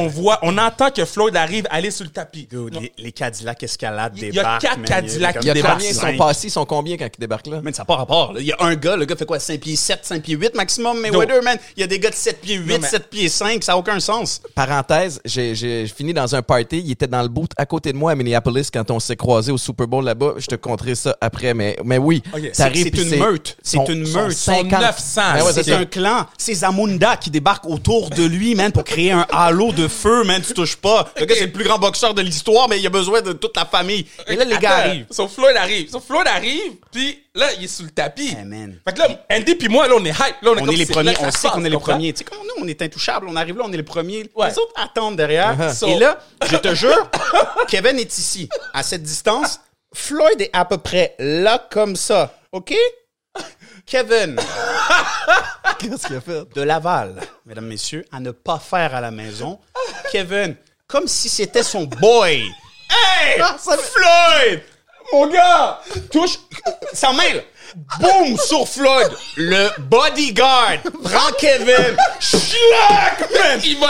On voit, on entend que Floyd arrive aller sur le tapis. Dude, les, les Cadillac escalade Il y a débarquent. quatre Il y a Des combien, barres ils sont passés, ils sont combien quand ils débarquent là? Man, ça n'a pas rapport. là. Il y a un gars, le gars fait quoi? 5 pieds 7, 5 pieds 8 maximum, Mayweather, man. Il y a des gars de 7 pieds 8, Non, mais- 7 pieds 5, ça n'a aucun sens. Parenthèse, j'ai j'ai fini dans un party. Il était dans le boot à côté de moi à Minneapolis quand on s'est croisés au Super Bowl là-bas. Je te conterai ça après, mais, mais oui. Ok. t'arrives, C'est- puis c'est une meute. C'est une meute. Sont 50. 900. Ouais, ouais, c'est c'est un clan. C'est Zamunda qui débarque autour de lui, man, pour créer un halo de feu, man. Tu touches pas. Le gars, c'est le plus grand boxeur de l'histoire, mais il a besoin de toute la famille. Et là, les gars arrivent. So Floyd arrive. So Floyd arrive, puis là, il est sur le tapis. Eh, man. Fait que là, Andy puis moi, là, on est hype. Là, on est, On comme est les premiers, là on sait qu'on est les premiers. Tu sais, comme nous, on est intouchables, on arrive là, on est les premiers. Ouais. Les autres attendent derrière. So- Et là, je te jure, Kevin est ici, à cette distance. Floyd est à peu près là, comme ça. OK? Kevin, Qu'est-ce qu'il a fait? de Laval, mesdames, messieurs, à ne pas faire à la maison. Kevin, comme si c'était son boy. Hey! Floyd! Mon gars! Touche. Sa main, là. Boum! Sur Floyd. Le bodyguard prend Kevin. Schlack, man! Il va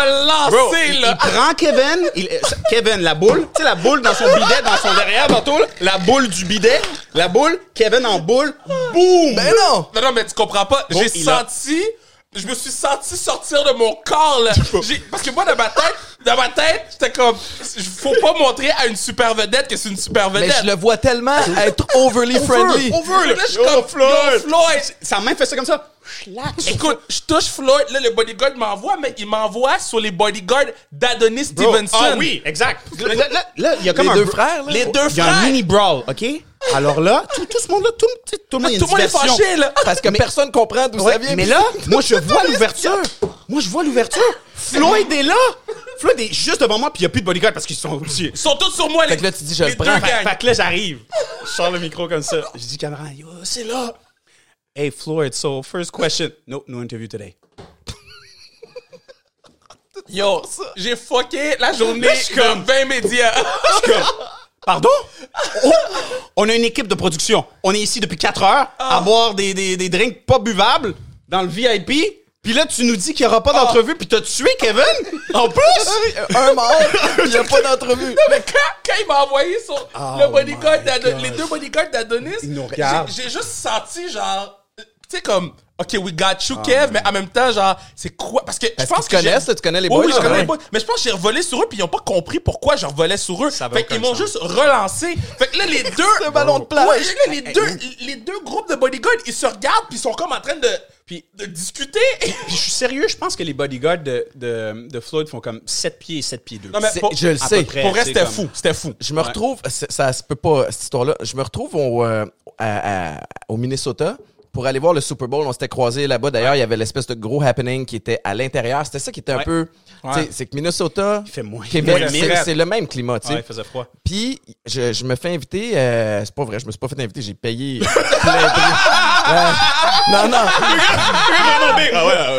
Bro, lancer, il, là. il prend Kevin, il- Kevin, la boule, tu sais, la boule dans son bidet, dans son derrière, tantôt, là, la boule du bidet, la boule, Kevin en boule, boum! Ben non! Non, non, mais tu comprends pas. Bon, J'ai a- senti... Je me suis senti sortir de mon corps, là. J'ai- Parce que moi, dans ma tête, dans ma tête, j'étais comme... Faut pas montrer à une super vedette que c'est une super Mais vedette. je le vois tellement être overly friendly. Over, là, je suis Yo, comme... Floyd. Yo, Floyd! Sa main fait ça comme ça. Schlack. Écoute, je touche Floyd, là, le bodyguard m'envoie, mais il m'envoie sur les bodyguards d'Adonis Bro, Stevenson. Ah oui, exact. Là, là, là, là, il y a comme Les un deux frères, là. Les deux Il y a frères. un mini brawl, OK? Alors là, tout, tout ce monde-là, tout, tout, tout le monde, il y a Tout le monde est fâché, là. Parce que personne comprend d'où Ouais, ça vient. mais là, moi, je vois l'ouverture. Moi, je vois l'ouverture. Floyd est là. Floyd est juste devant moi, puis il n'y a plus de bodyguard parce qu'ils sont aussi. Ils sont tous sur moi, les, Fait que là, tu dis, je le prends. Fait que là, j'arrive. Je sors le micro comme ça. Je dis, caméra, yo, c'est là. Hey, Floyd, so first question. No, no interview today. Yo, j'ai fucké la journée Je suis comme- de 20 médias. Pardon? Oh, on a une équipe de production. On est ici depuis 4 heures à boire des, des, des drinks pas buvables dans le VIP. Puis là, tu nous dis qu'il n'y aura pas d'entrevue, puis t'as tué Kevin? En plus? Un mort, il n'y a pas d'entrevue. Non, mais quand, quand il m'a envoyé sur le bodyguard my d'Ado- God. les deux bodyguards d'Adonis, Ils nous j'ai regardent. j'ai juste senti genre, tu sais comme, ok, we got you, Kev, mais en même temps, genre, c'est quoi? Parce que je Parce pense qu'ils que te j'ai- connaissent, là, tu connais les Oui, boys, oui, je là, connais ouais. les boys. Mais je pense que j'ai revolé sur eux, puis ils n'ont pas compris pourquoi je revolais sur eux. Ça fait aucun qu'ils m'ont sens. juste relancé. Fait que là, les deux. Un ballon de plage. Ouais, là, les, deux, les deux groupes de bodyguards, ils se regardent, puis ils sont comme en train de, Puis- de discuter. Puis je suis sérieux, je pense que les bodyguards de, de, de Floyd font comme 7 pieds et 7 pieds 2. Non, mais C'est- pour- je le à sais. près. Pour vrai, c'est c'était comme- fou. C'était fou. Je me retrouve, c'est- ça se peut pas, cette histoire-là. Je me retrouve au, euh, à- à- au Minnesota pour aller voir le Super Bowl. On s'était croisés là-bas. D'ailleurs, il y avait l'espèce de gros happening qui était à l'intérieur. C'était ça qui était un Ouais. peu. Ouais. tu sais, C'est que Minnesota, Il fait moins. Québec, moins c'est le même climat. tu sais. Ouais, il faisait froid. Puis, je, je me fais inviter. euh, c'est pas vrai, je me suis pas fait inviter. J'ai payé. Ouais. Non, non. Ah.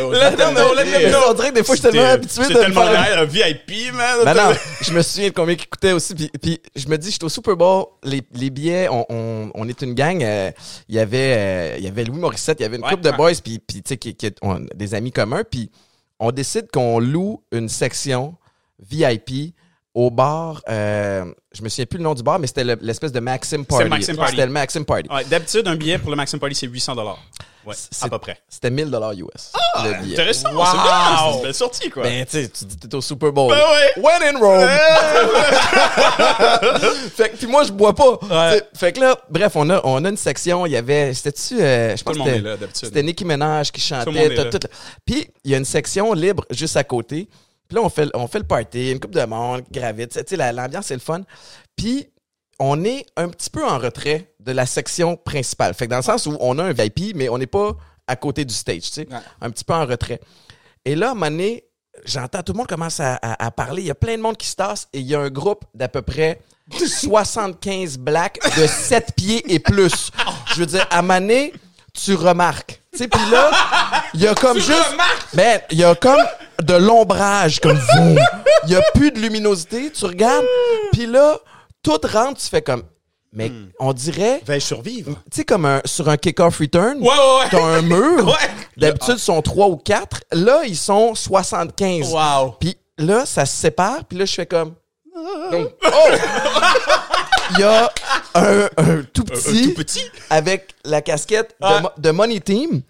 On dirait que des fois, je suis tellement habitué de tellement un VIP, man. Ben non, je me souviens de combien il coûtait aussi. Puis, puis je me dis, j'étais au Super Bowl, les, les billets, on, on, on est une gang. euh, Il y avait euh, il y avait Louis Morissette, il y avait une Ouais, couple de boys, puis, puis tu sais, qui, qui- on- des amis communs. Puis on décide qu'on loue une section VIP au bar. euh, je me souviens plus le nom du bar, mais c'était le- l'espèce de Maxim Party. Maxim Party. C'était le Maxim Party. Ouais, D'habitude, un billet pour le Maximum Party, c'est 800 Ouais, C'est- à peu près. C'était 1000 dollars US. le billet. Intéressant, Wow. c'est bien. C'est une belle sortie, quoi. Ben, tu sais, tu dis t'es au Super Bowl. Ben ouais. When in Rome. fait que, puis moi, je bois pas. Fait que là, bref, on a, on a une section, il y avait, c'était-tu, euh, je pense le que monde c'était- est là, d'habitude. C'était Nicki Minaj qui le chantait. tout- tout- Puis, il y a une section libre juste à côté. Puis là, on fait, on fait le party, une coupe de monde, gravite. Tu sais, la- l'ambiance, c'est le fun. Puis, on est un petit peu en retrait de la section principale. Fait que dans le sens où on a un VIP, mais on n'est pas à côté du stage, tu sais, Ouais. un petit peu en retrait. Et là, à un moment donné, j'entends tout le monde commence à, à- à parler. Il y a plein de monde qui se tasse et il y a un groupe d'à peu près 75 blacks de 7 pieds et plus. Je veux dire, à Mané, tu remarques. Tu sais, puis là, il y a comme Tu juste. Ben, il y a comme de l'ombrage, comme vous. Il y a plus de luminosité. Tu regardes, puis là, tout rentre, tu fais comme. Mais on dirait, Vais-je survivre? tu sais, comme un, sur un kick-off return, Ouais, ouais, ouais. t'as un mur. Ouais. D'habitude, ils sont 3 ou 4. Là, ils sont 75. Wow. Puis là, ça se sépare. Puis là, je fais comme. Donc, oh! Il y a un, un tout petit, tout petit? avec la casquette de, Ouais. Mo- de Money Team.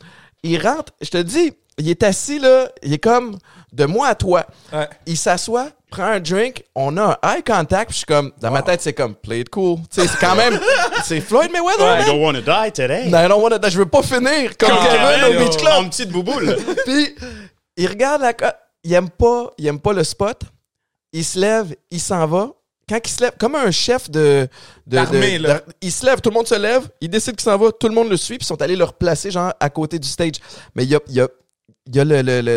Il rentre, je te dis, il est assis là, il est comme de moi à toi. Ouais. Il s'assoit, prend un drink, on a un eye contact, puis je suis comme, dans ma tête, c'est comme, play it cool. Tu sais, c'est quand même, c'est Floyd Mayweather, I don't wanna die today. Non, I don't wanna- je veux pas finir comme Comme Kevin au Beach yo. Club. En petite bouboule. Puis il regarde la il aime pas, il aime pas le spot. Il se lève, il s'en va. Quand il se lève, comme un chef de, de, là. de- il se lève, tout le monde se lève, il décide qu'il s'en va, tout le monde le suit, puis ils sont allés le replacer genre à côté du stage. Mais il y a, il y a, il y a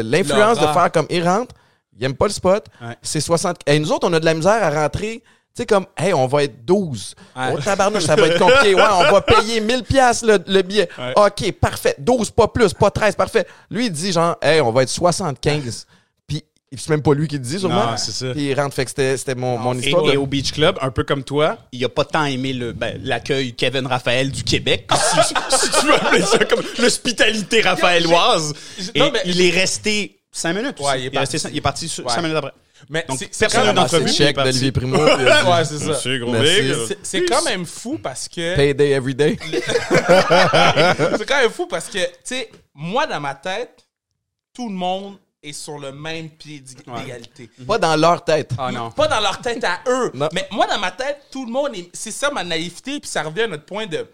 l'influence de faire comme il rentre, il aime pas le spot. Ouais. C'est 60. Et nous autres, on a de la misère à rentrer. Tu sais, comme, hey, on va être 12. Ouais. Oh, tabarnouche, ça va être compliqué. Ouais, on va payer 1000 pièces le, le billet. Ouais. OK, parfait. 12, pas plus, pas 13, parfait. Lui, il dit genre, hey, on va être 75. Puis, c'est même pas lui qui le dit, sûrement. Non, c'est ça. Puis, il rentre. Fait que c'était, mon, mon Et, histoire. et de- au Beach Club, un peu comme toi, il a pas tant aimé le, ben, l'accueil Kevin Raphaël du Québec, si, si tu veux appeler ça comme l'hospitalité raphaéloise. Et non, mais- il est resté cinq minutes. Ouais, il est il, est resté parti. cinq- il est parti sur- Ouais. cinq minutes après. Mais Donc, personne quand n'a même- d'entrevue. C'est d'Olivier Primo. dit, Ouais, c'est ça. Big. C'est- quand même fou parce que. Payday every day. c'est quand même fou parce que, tu sais, moi, dans ma tête, tout le monde est sur le même pied d'ég- d'égalité. Pas dans leur tête. Ah non. Pas dans leur tête à eux. Non. Mais moi, dans ma tête, tout le monde est. C'est ça ma naïveté, puis ça revient à notre point de.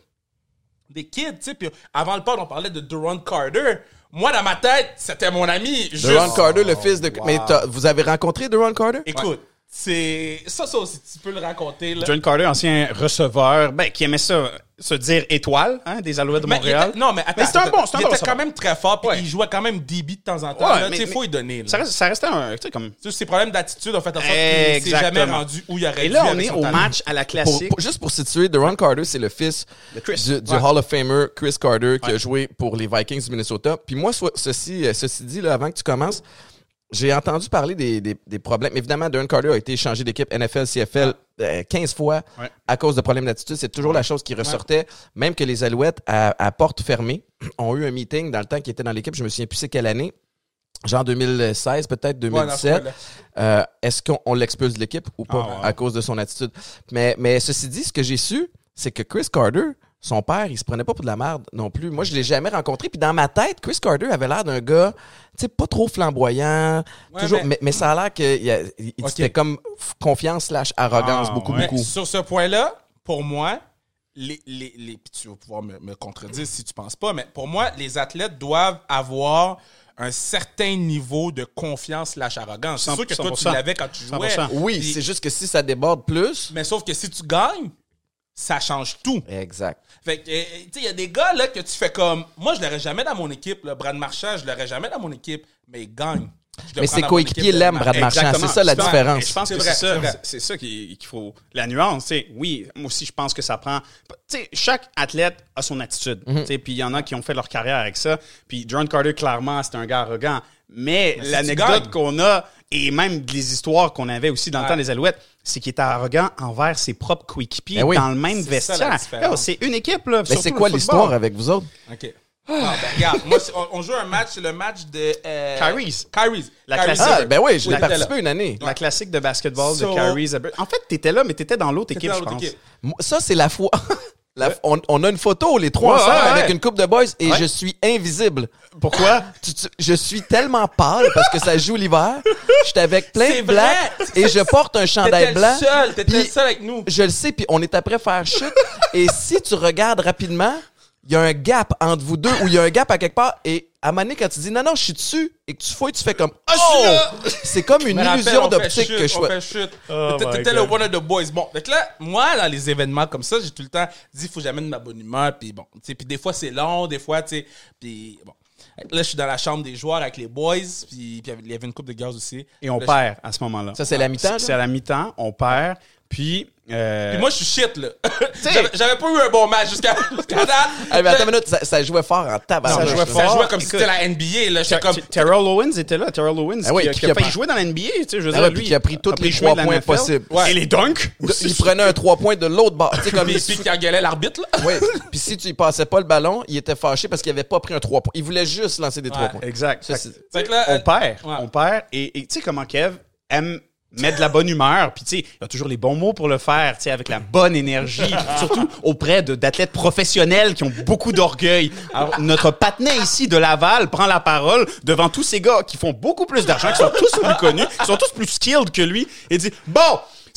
Des kids, tu sais. Puis avant le pod, on parlait de Duran Carter. Moi, dans ma tête, c'était mon ami. Juste... Duran Carter, le fils de. wow. Mais t'as- vous avez rencontré Duran Carter? Écoute, c'est. Ça, ça aussi, tu peux le raconter, là. John Carter, ancien receveur, ben, qui aimait ça, se dire étoile, hein, des Alouettes de Mais il Montréal. était- non, mais attends. Mais c'était un bon- c'était un Il bon quand même très fort, puis Ouais. il jouait quand même DB de temps en temps. Ouais, là. mais- Tu sais, faut mais- y donner. là. Ça, reste- ça restait un, tu sais, comme... Tu sais, Ses problèmes d'attitude ont fait en sorte qu'il s'est jamais rendu où il aurait Et là, on est au talent. match à la classique. pour- juste pour situer, Duran Carter, c'est le fils Chris. du, du Ouais. Hall of Famer Chris Carter qui a joué pour les Vikings du Minnesota. Puis moi, so- ceci, euh, ceci dit, là, avant que tu commences, j'ai entendu parler des, des- des problèmes. Évidemment, Duran Carter a été échangé d'équipe NFL, CFL euh, 15 fois Ouais. à cause de problèmes d'attitude. C'est toujours la chose qui ressortait. Même que les Alouettes, à, à porte fermée, ont eu un meeting dans le temps qui était dans l'équipe. Je me souviens plus c'est quelle année. Genre 2016, peut-être Ouais, dans ce 2017. coin-là. Euh, Est-ce qu'on on l'expulse de l'équipe ou pas Ah, à cause de son attitude? Mais, mais ceci dit, ce que j'ai su, c'est que Chris Carter, son père, il se prenait pas pour de la merde non plus. Moi, je l'ai jamais rencontré. Puis dans ma tête, Chris Carter avait l'air d'un gars, tu sais, pas trop flamboyant. Ouais, toujours, mais- mais... Mais, ça a l'air qu'il y a- il- comme confiance slash arrogance, Ah, beaucoup, ouais. beaucoup. Mais sur ce point-là, pour moi, les, les, les puis tu vas pouvoir me, me contredire si tu penses pas, mais pour moi, les athlètes doivent avoir un certain niveau de confiance slash arrogance. C'est sûr que toi, tu 100%. l'avais quand tu jouais. 100%. Oui, c'est juste que si ça déborde plus. Mais sauf que si tu gagnes, ça change tout. Exact. Fait que, euh, tu sais, il y a des gars, là, que tu fais comme... Moi, je l'aurais jamais dans mon équipe, là. Brad Marchand, je l'aurais jamais dans mon équipe, mais il gagne. Mais ses coéquipiers l'aiment, Brad Marchand. C'est ça la différence. Je pense C'est que c'est ça, c'est vrai. c'est ça qui- qu'il faut. La nuance, c'est oui, moi aussi, je pense que ça prend. Tu sais, chaque athlète a son attitude. Mhm. Tu sais, Puis il y en a qui ont fait leur carrière avec ça. Puis John Carter, clairement, c'est un gars arrogant. Mais, l'anecdote qu'on a, et même les histoires qu'on avait aussi dans le temps des Alouettes, c'est qu'il était arrogant envers ses propres coéquipiers Ben oui. dans le même vestiaire. C'est une équipe, là. Mais c'est quoi l'histoire avec vous autres? OK. Ah, ben, regarde, moi, on, on joue un match, c'est le match de... Euh, Kyrie's. Kyrie's. La Kyrie's. classique. Ah, ben oui, je Oui, participé là. une année. La classique de basketball So- de Kyrie's. En fait, t'étais là, mais t'étais dans l'autre équipe, dans je l'autre pense. équipe. Ça, c'est la fois. la- on, on a une photo, les trois Ouais, ensemble, ouais, avec une coupe de boys, et je suis invisible. Pourquoi? Tu- tu- je suis tellement pâle parce que ça joue l'hiver. J'étais avec plein de blacks et je porte un chandail blanc. seul, t'étais seul avec nous. Je le sais, puis on est après faire chute. et si tu regardes rapidement, il y a un gap entre vous deux ou il y a un gap à quelque part et à un moment donné, quand tu dis non, non, je suis dessus, et que tu fouilles, tu fais comme Ah, là! C'est comme une rappelle, illusion on fait d'optique que je on fais. fait chute. Oh T'étais- le one of the boys. Bon, donc là, moi, dans les événements comme ça, j'ai tout le temps dit, faut que j'amène ma bonne humeur, puis bon, tu sais, puis des fois c'est long, des fois, tu sais, puis bon. Là, je suis dans la chambre des joueurs avec les boys, puis puis il y avait une coupe de gaz aussi. Et on Là, perd à ce moment-là. Ça, c'est la mi-temps, C'est- à la mi-temps, on perd. Puis. Euh, Puis moi, je suis shit, là. J'avais- pas eu un bon match jusqu'à jusqu'à date. Ah, mais attends une minute, ça, ça jouait fort en tabac. Ça jouait Ça fort. jouait comme si Écoute, c'était la NBA, là. J'étais comme. Terrell Owens était là. Terrell Owens Ah oui, qui, a- qui a a failli pas- jouer dans la NBA. Tu sais, je veux Ah dire, ouais, lui, puis qui a pris tous pris les trois points possibles. Et les dunks. Il prenait un 3 points de l'autre bord. Tu sais, comme Puis, il- puis qui engueulait l'arbitre, là. Oui. Puis si tu y passais pas le ballon, il était fâché parce qu'il avait pas pris un 3 points. Il voulait juste lancer des 3 Ouais, points. Exact. Ça, on perd. ouais. On perd. Et et tu sais comment Kev aime mettre de la bonne humeur. Puis tu sais, il a toujours les bons mots pour le faire, tu sais, avec la bonne énergie. surtout auprès d'athlètes professionnels qui ont beaucoup d'orgueil. Alors, notre patinet ici de Laval prend la parole devant tous ces gars qui font beaucoup plus d'argent, qui sont tous plus connus, qui sont tous plus skilled que lui, et dit, bon,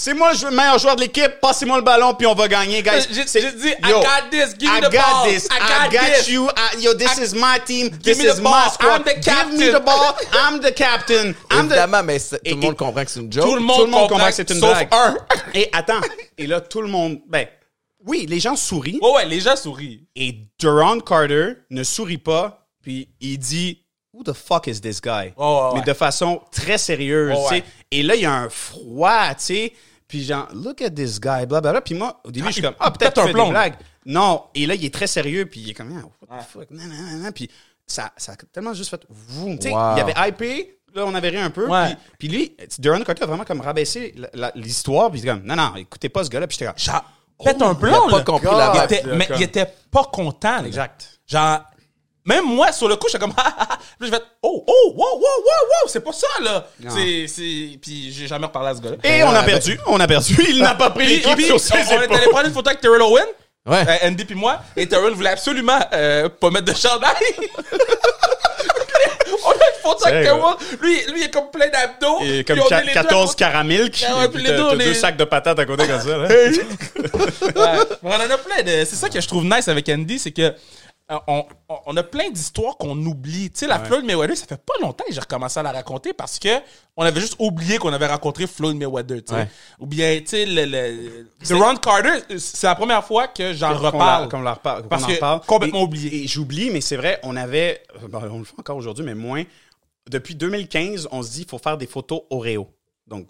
c'est moi le meilleur joueur de l'équipe, passez-moi le ballon, puis on va gagner, guys. J'ai C'est- j'ai dit, I Yo, got this, give I me the got ball. this. I got, this. you. I- yo, this I- is my team. This me the is ball. my squad. I'm the Give me captain. the ball. I'm the captain. I'm the... Évidemment, mais tout le monde comprend que c'est une joke. Tout le monde, Tout le monde comprend que c'est une sauf blague. un. Et attends. Et là, tout le monde... Ben, oui, les gens sourient. Ouais, ouais, les gens sourient. Et Durant Carter ne sourit pas. Puis il dit... Who the fuck is this guy? Ouais, ouais, ouais. Mais de façon très sérieuse, sais. ouais. Et là, il y a un froid, tu sais. Puis genre, look at this guy, blablabla. Puis moi, au début, Ah, je suis il comme, ah, peut-être un plomb. des blagues. Non. Et là, il est très sérieux, puis il est comme, ah, what the fuck, nan, nan, nan, nan. Puis ça, ça a tellement juste fait, vous, tu sais, Wow. il y avait hypé, là, on avait ri un peu. Ouais. Puis, puis lui, Durant Carter a vraiment comme rabaissé l'histoire, puis il était comme, non, non, écoutez pas ce gars-là, puis j'étais comme, Genre, pète un Il plomb, a pas là. compris God. la mais il était pas content. là. exact. Genre, même moi, sur le coup, j'étais comme, ah, ah, ah. Puis je fais, oh, oh, wow, wow, wow, wow, c'est pas ça, là. C'est, c'est, puis j'ai jamais reparlé à ce gars-là. Et on a perdu, on a perdu. Il n'a pas pris l'équipe sur ses on, on est allé prendre une photo avec Terrell Owen, Ouais. euh, Andy puis moi, et Terrell voulait absolument euh, pas mettre de chandail. on a une photo avec Terrell. Lui, lui, il est comme plein d'abdos. Et comme puis on qua- est les deux à 14 côté. caramilk, Ah ouais, puis les deux, t'as on est- deux sacs de patates à côté comme ça. là. Ouais. On en a plein de. C'est ça que je trouve nice avec Andy, c'est que on, on- a plein d'histoires qu'on oublie. Tu sais, la Floyd Mayweather, ça fait pas longtemps que j'ai recommencé à la raconter parce que on avait juste oublié qu'on avait rencontré Floyd Mayweather. tu sais. Ouais. Ou bien, tu sais, le, le, The Ron Carter, c'est la première fois que j'en Qu'on la- reparle. qu'on la reparle- en que complètement Et- oublié. Et j'oublie, mais c'est vrai, on avait, euh, bon, on le fait encore aujourd'hui, mais moins. Depuis 2015, on se dit qu'il faut faire des photos Oreo. Donc,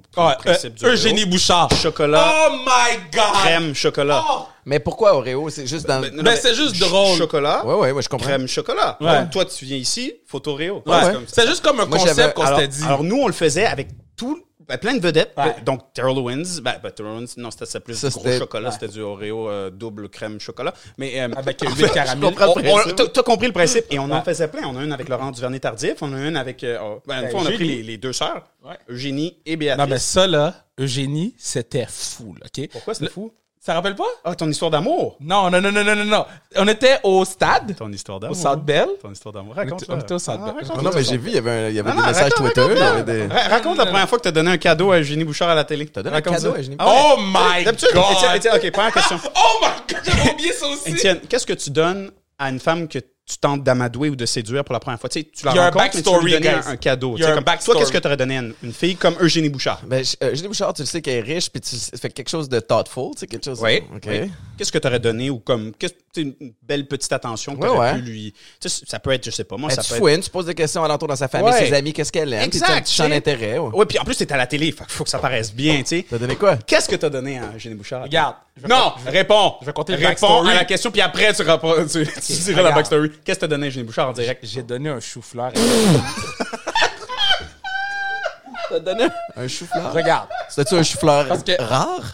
principe euh, du. Eugénie Bouchard. Chocolat, Oh my God! crème, chocolat. Oh! Mais pourquoi Oreo? C'est juste dans. Ben, mais c'est juste drôle. Chocolat, Ouais, ouais, ouais, je comprends. crème, chocolat. Ouais. Donc, toi, tu viens ici, photo Oreo. Ouais, C'est comme ça. C'est juste comme un Moi, concept qu'on alors, s'était dit. alors, nous, on le faisait avec tout, ben, plein de vedettes. Ouais. Donc, Terrell Owens, ben, ben, Terrell Owens, non, c'était plus Ça, du gros chocolat, c'était du Oreo euh, double crème chocolat. Mais, euh, Avec en huit fait, caramels. je comprends le On- principe. T'as compris le principe. Et on en faisait plein. On a une avec Laurent Duvernay-Tardif, on a une avec... euh, oh, ben, une Ben, fois, on a pris les, les deux sœurs, Ouais. Eugénie et Non, Béatrice. mais ça, là, Eugénie, c'était fou, là? Pourquoi c'était fou? Ça rappelle pas? Ah, ton histoire d'amour. Non, non, non, non, non, non. On était au stade, Ton histoire au d'amour. Centre Bell. Ton histoire d'amour. Raconte-le. on était au Centre Ah, Bell. Ah non, mais j'ai vu, il y avait, un- il y avait Non, des non, messages raconte, Twitter. raconte. Raconte la première fois que tu as donné un cadeau à Eugénie Bouchard à la télé. T'as donné un Raconte cadeau ça. à Eugénie Ah ouais. Oh my God! Étienne, Étienne, OK, première question. Oh my God! J'avais oublié ça aussi! Étienne, qu'est-ce que tu donnes à une femme que tu tentes d'amadouer ou de séduire pour la première fois? Tu sais, tu la Il y a un rencontres, mais tu lui donner un, cadeau. Tu sais, comme-. Toi, qu'est-ce que tu aurais donné à une, une fille comme Eugénie Bouchard? Ben, euh, Julie Bouchard, tu le sais qu'elle est riche, puis tu fais quelque chose de thoughtful, tu sais, quelque chose. Oui. OK. oui. Qu'est-ce que tu aurais donné ou comme qu'est-ce- tu sais, une belle petite attention que tu Ouais, aurais ouais. pu lui. Ça peut être, je sais pas, moi, Ben, ça tu peut être. tu poses des questions alentour dans sa famille, Ouais. ses amis, qu'est-ce qu'elle aime, as un Exact. petit champ d'intérêt. ouais. Ouais, puis en plus, c'est à la télé, qu'il faut que ça paraisse bien, tu sais. T'as donné quoi? Qu'est-ce que tu as donné à Eugénie Bouchard? Regarde. je vais Non, réponds. Je vais compter le Réponds backstory. à la question, puis après, tu, rappro- tu, tu diras la backstory. Qu'est-ce que tu as donné à Eugénie Bouchard en direct? J'ai donné un chou-fleur. T'as donné un chou-fleur? Regarde. C'était-tu un chou-fleur Parce que- rare?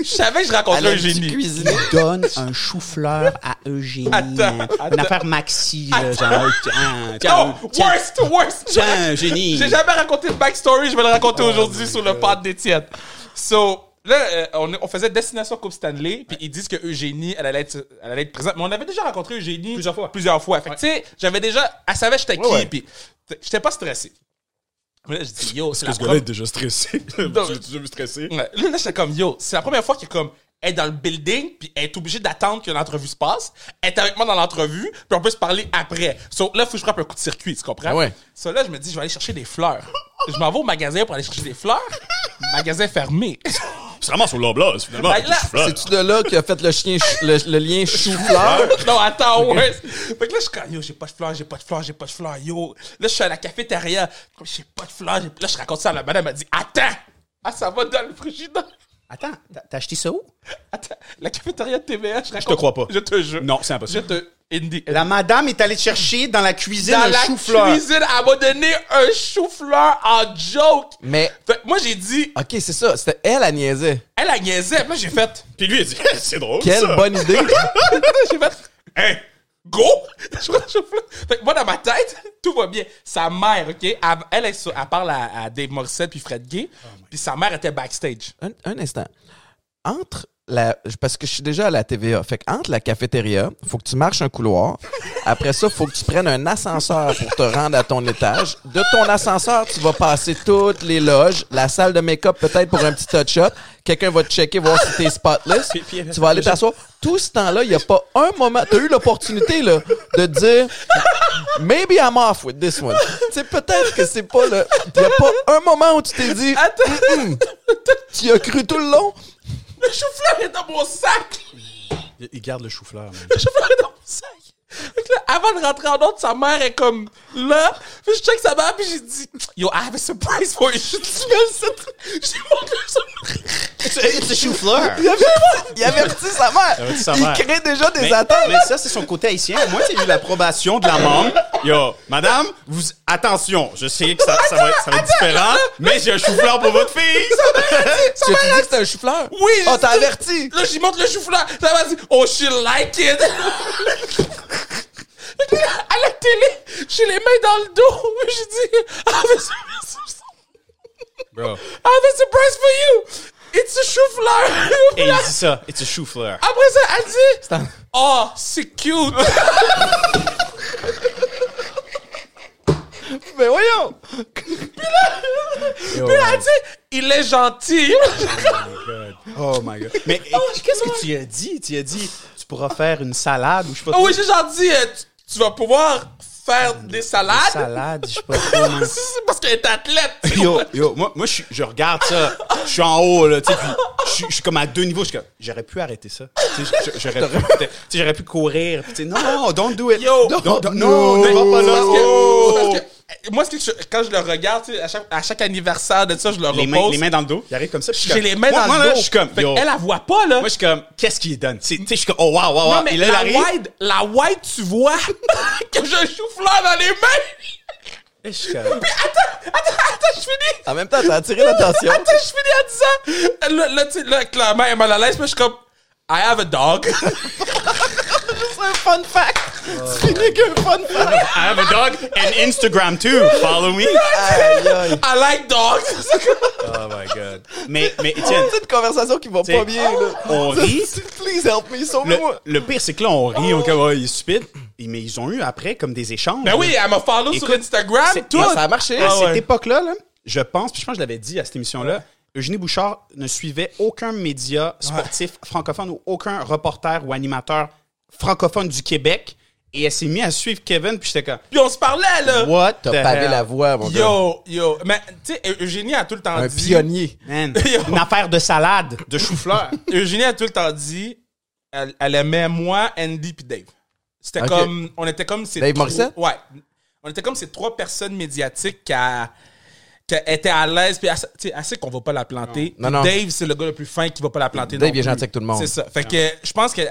Je savais que je rencontrais Eugénie. cuisiné? donne un chou-fleur à Eugénie. Attends, Une attends. affaire maxi, là, genre, tiens, tiens, Non! tiens, Worst! Worst! tiens, Eugénie. J'ai jamais raconté le backstory, je vais le raconter Oh aujourd'hui sur le pod d'Étienne. So, là, euh, on, on faisait Destination Coupe Stanley, puis ils disent que Eugénie, elle allait, être, elle allait être présente. Mais on avait déjà rencontré Eugénie Plusieurs fois. Plusieurs fois. Fait que, tu sais, j'avais déjà. Elle savait j'étais qui, Ouais, ouais. puis t- j'étais pas stressé. Mais là, je dis, yo, c'est la Ce gars-là première. est déjà stressé. tu Non. l'as déjà vu stressé? Ouais. Là, là, j'étais comme, yo, c'est la première fois qu'il est comme elle est dans le building, puis elle est obligée d'attendre que l'entrevue se passe. Elle est avec moi dans l'entrevue, puis on peut se parler après. So, là, faut que je frappe un coup de circuit, tu comprends? Ah ouais. So, là, je me dis, je vais aller chercher des fleurs. je m'en vais au magasin pour aller chercher des fleurs. magasin fermé. C'est vraiment sur l'oblast, finalement. Ben là, C'est-tu de là qui a fait le, chien, ch- le, le lien chou-fleur? non, attends, ouais. Fait que là, je suis comme, yo, j'ai pas de fleurs, j'ai pas de fleurs, j'ai pas de fleurs, yo. Là, je suis à la cafétéria. Comme, j'ai pas de fleurs. Là, je raconte ça à la madame. Elle m'a dit, attends. Ah, ça va dans le frigidaire. Attends, t'as- acheté ça où? Attends, la cafétéria de TVA, je raconte. te crois pas. Je te jure. Non, c'est Je impossible. te. Indie. La madame est allée te chercher dans la cuisine Dans un la chou-fleur. cuisine, elle m'a donné un chou-fleur en joke. Mais, Fait que moi, j'ai dit, ok, c'est ça. C'était elle, à niaisait. elle a niaisé. Moi, j'ai fait, Puis lui, il dit, c'est drôle, Quelle ça. bonne idée. j'ai fait, hein, go! Fait que moi, dans ma tête, tout va bien. Sa mère, OK, elle, elle, elle parle à, à Dave Morissette puis Fred Gay, puis sa mère était backstage. Un, un instant. Entre la. Parce que je suis déjà à la TVA. Fait que entre la cafétéria, faut que tu marches un couloir. Après ça, faut que tu prennes un ascenseur pour te rendre à ton étage. De ton ascenseur, tu vas passer toutes les loges, la salle de make-up peut-être pour un petit touch-up. Quelqu'un va te checker, voir si t'es spotless. Puis- puis- tu vas aller t'asseoir. Tout ce temps-là, il n'y a pas un moment. Tu as eu l'opportunité là, de te dire Maybe I'm off with this one. Tu sais, peut-être que c'est pas le. Il n'y a pas un moment où tu t'es dit Attends. Tu y as cru tout le long? Le chou-fleur est dans mon sac. Il garde le chou-fleur. Le chou-fleur est dans mon sac. Là, avant de rentrer en ordre, sa mère est comme là. Puis je check sa mère, puis j'ai dit Yo, I have a surprise for you. Je dis, c'est- J'ai montré ça. C'est un chou-fleur. Il, avait, il avertit sa mère. sa il mère. crée déjà des Mais, attentes. mais ça, c'est son côté haïtien. Moi, j'ai eu l'approbation de la membre. Yo, madame, vous, attention, je sais que ça, ça va, être- ça va être différent, mais j'ai un chou-fleur pour votre fille. Tu as dit que c'était un chou-fleur? Oui, Oh, dit- averti. Là, j'y montre le chou-fleur. Ça m'a dit Oh, she like it. Là, à la télé, j'ai les mains dans le dos. J'ai dit I have a surprise. Bro. I have a surprise for you. It's a chou-fleur. Et il dit ça, it's a chou-fleur. Après ça, elle dit un- Oh, c'est cute. Mais voyons. Yo, Puis elle dit Il est gentil. Oh my god. Mais et, qu'est-ce que tu as dit? Tu as dit, tu pourras faire une salade ou je sais pas Ah trop. oui, j'ai genre dit euh, tu, vas pouvoir faire des salades? Salade, je sais pas man. C'est parce qu'elle est athlète. Yo, yo, moi, moi je, je regarde ça, je suis en haut, là, tu sais, puis je, suis- je suis comme à deux niveaux, je suis comme, j'aurais pu arrêter ça. Tu sais, je- j'aurais pu, peut-être- tu sais, j'aurais pu courir, puis tu sais, non, non, don't do it. Yo. Don't- don't- No. non, ne va pas là. Parce que- parce que, euh, moi, ce que je- quand je le regarde, tu sais, à chaque, à chaque anniversaire de ça, je le Les mains, repose. les mains dans le dos, il arrive comme ça. je J'ai comme- les mains moi, dans moi, le là, dos. je suis comme, yo. Elle, elle voit pas, là. Moi, je suis comme, qu'est-ce qu'il donne? Tu sais, je suis comme, oh, wow, wow, wow. non, mais Et là, la white, la white, tu vois que j'ai un chou-fleur dans les mains. Et je suis comme, Attends, attends, attends, je finis. En même temps, t'as attiré l'attention. Attends, je finis en disant. Là, là, tu sais, là, clairement, elle est mal à l'aise, mais je suis comme. I have a dog. C'est un fun fact. tu finis qu'un fun fact. I have a dog and Instagram too. Follow me. Aïe, aïe. I like dogs. Oh my god. Mais, mais Étienne, C'est une conversation qui va pas bien, là. on rit. Please help me, Le, sauve-moi. le pire, c'est que là, on rit, on comme, oh, il est stupide. Mais ils ont eu après comme des échanges. ben oui, elle m'a follow sur Écoute, Instagram, c'est- tout. Ça a marché. À Ah cette ouais. époque-là, là, je pense, puis je pense que je l'avais dit à cette émission-là, Eugénie Bouchard ne suivait aucun média sportif francophone ou aucun reporter ou animateur francophone du Québec. Et elle s'est mise à suivre Kevin, puis j'étais comme, Puis on se parlait, là. what? T'as pavé la voix, mon gars. Yo, yo. Mais, tu sais, Eugénie a tout le temps Un dit. pionnier. Man, Yo. une affaire de salade, de chou-fleur. Eugénie a tout le temps dit. Elle, elle aimait moi, Andy puis Dave. C'était comme. On était comme ces Dave trois- Morissette? Ouais. On était comme ces trois personnes médiatiques qui, a- qui étaient à l'aise. Puis, elle, sait qu'on va pas la planter. Non, non. Dave, c'est le gars le plus fin qui va pas la planter. Dave, il est gentil avec tout le monde. C'est ça. Fait que je pense que.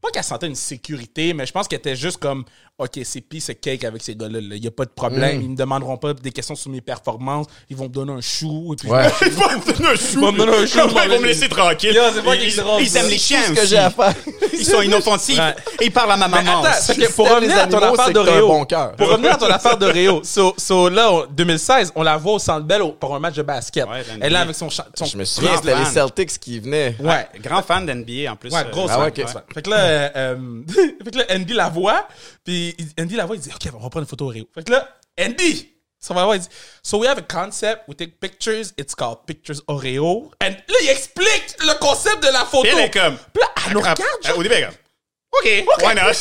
Pas qu'elle sentait une sécurité, mais je pense qu'elle était juste comme OK, c'est pis c'est cake avec ces gars-là. Il n'y a pas de problème. Mm. Ils me demanderont pas des questions sur mes performances. Ils vont me donner un chou. Et puis Ouais. Ils vont me donner un chou. Ils vont me donner un chou, ils vont me laisser tranquille. Yo, pas ils, ils- ils aiment les chiens ce que aussi. j'ai à faire. Ils sont inoffensifs. Ouais. Et ils parlent à ma Mais maman. attends, aussi. que pour revenir à ton affaire de Réo, bon pour revenir à ton affaire de Réo, so, so là, en 2016, on la voit au Centre Bell pour un match de basket. Ouais, Elle est là NBA. avec son, son Je me souviens, c'était les. Celtics qui venaient. Ouais. Grand fan d'NBA en plus. Ouais, grosse Ah fan. Fait que là, euh, euh, fait que là, Andy la voit, puis il- Andy la voit, il dit, OK, on va prendre une photo au Rio. Fait que là, Andy, So, my wife, so we have a concept, we take pictures, it's called Pictures Oreo. And là, il explique le concept de la photo. Puis elle est comme. Puis là, elle nous regarde, Au début, elle est comme. OK, why not?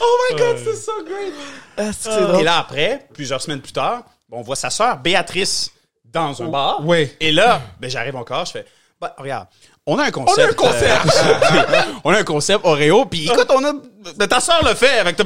Oh my god, c'est so great. Ah, c'est Et drôle. là, après, plusieurs semaines plus tard, on voit sa sœur, Béatrice, dans un bar. Oui. Et là, ben, j'arrive encore, je fais, bah, regarde, on a un concept. On a un concept. euh, on a un concept Oreo, puis écoute, on a. Ta sœur le fait avec ta.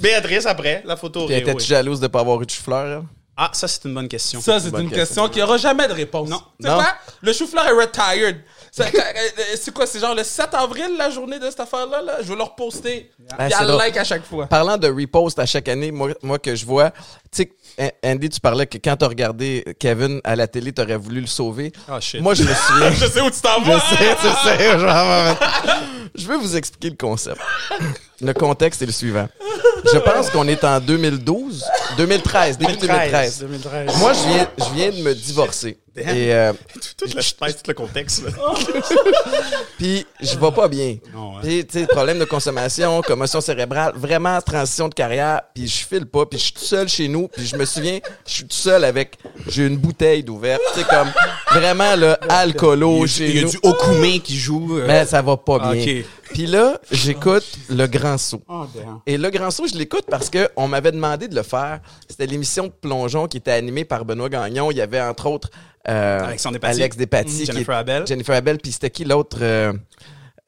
Béatrice, après, la photo Oreo. était jalouse de pas avoir eu de chou-fleur? Ah, ça, c'est une bonne question. Ça, c'est une question. question qui aura jamais de réponse. Non. Non. quoi? Le chou-fleur est retired. C'est euh, quoi? C'est genre le 7 avril, la journée de cette affaire-là? Là? Je vais le reposter. Puis c'est elle drôle. like à chaque fois. Parlant de repost à chaque année, moi, moi que je vois, tu sais, Andy, tu parlais que quand t'as regardé Kevin à la télé, t'aurais voulu le sauver. Ah, shit. Moi, je me souviens. Je sais où tu t'en Je vas. sais, tu sais, genre, Je vais vous expliquer le concept. Le contexte est le suivant. Je pense qu'on est en 2012, 2013, début 2013. 2013. Moi, je viens, je viens de me divorcer. Et euh, tout, le, je pèse tout le contexte. là. puis je vais pas bien. Non, ouais. Puis tu sais, problème de consommation, commotion cérébrale, vraiment transition de carrière, puis je file pas, puis je suis tout seul chez nous, puis je me souviens, je suis tout seul avec j'ai une bouteille d'ouverte, tu sais comme vraiment le alcoolo chez Il y a nous. du Okume qui joue. euh, Mais ça va pas bien. Ok. Puis là, j'écoute Le Grand Saut. Oh, damn. Et Le Grand Saut, je l'écoute parce que on m'avait demandé de le faire. C'était l'émission de plongeon qui était animée par Benoît Gagnon. Il y avait entre autres euh, Despatie. Alex Despatie, Mm. qui Jennifer Abel. Jennifer Abel, puis c'était qui l'autre euh,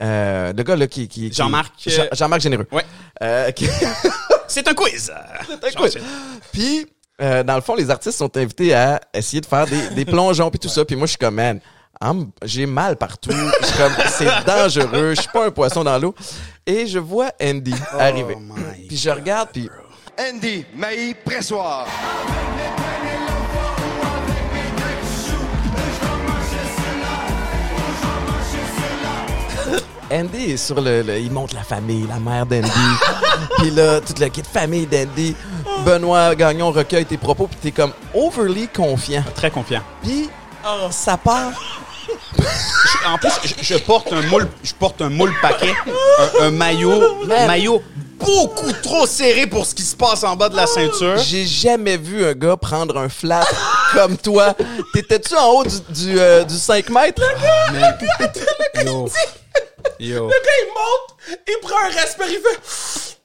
euh, le gars là qui, qui- qui- Jean-Marc, euh, Jean- Jean-Marc Généreux. Ouais. Euh, qui- C'est un quiz. un quiz. Puis, euh, dans le fond, les artistes sont invités à essayer de faire des, des plongeons puis tout ça. Puis moi, je suis comme, man, j'ai mal partout. Je suis comme, c'est dangereux. Je suis pas un poisson dans l'eau. Et je vois Andy arriver. my Puis je regarde, puis Andy Maï Pressoir. Andy est sur le, le- Il montre la famille, la mère d'Andy. puis là, toute la kit famille d'Andy. Benoît Gagnon recueille tes propos, puis t'es comme overly confiant. Très confiant. Puis ça part. En plus, je, je porte un moule, je porte un moule paquet, un, un maillot, Man. maillot beaucoup trop serré pour ce qui se passe en bas de la ceinture. J'ai jamais vu un gars prendre un flat comme toi. T'étais-tu en haut du, du, euh, du 5 mètres? Yo. Yo. Le gars, il monte, il prend un respire, il fait.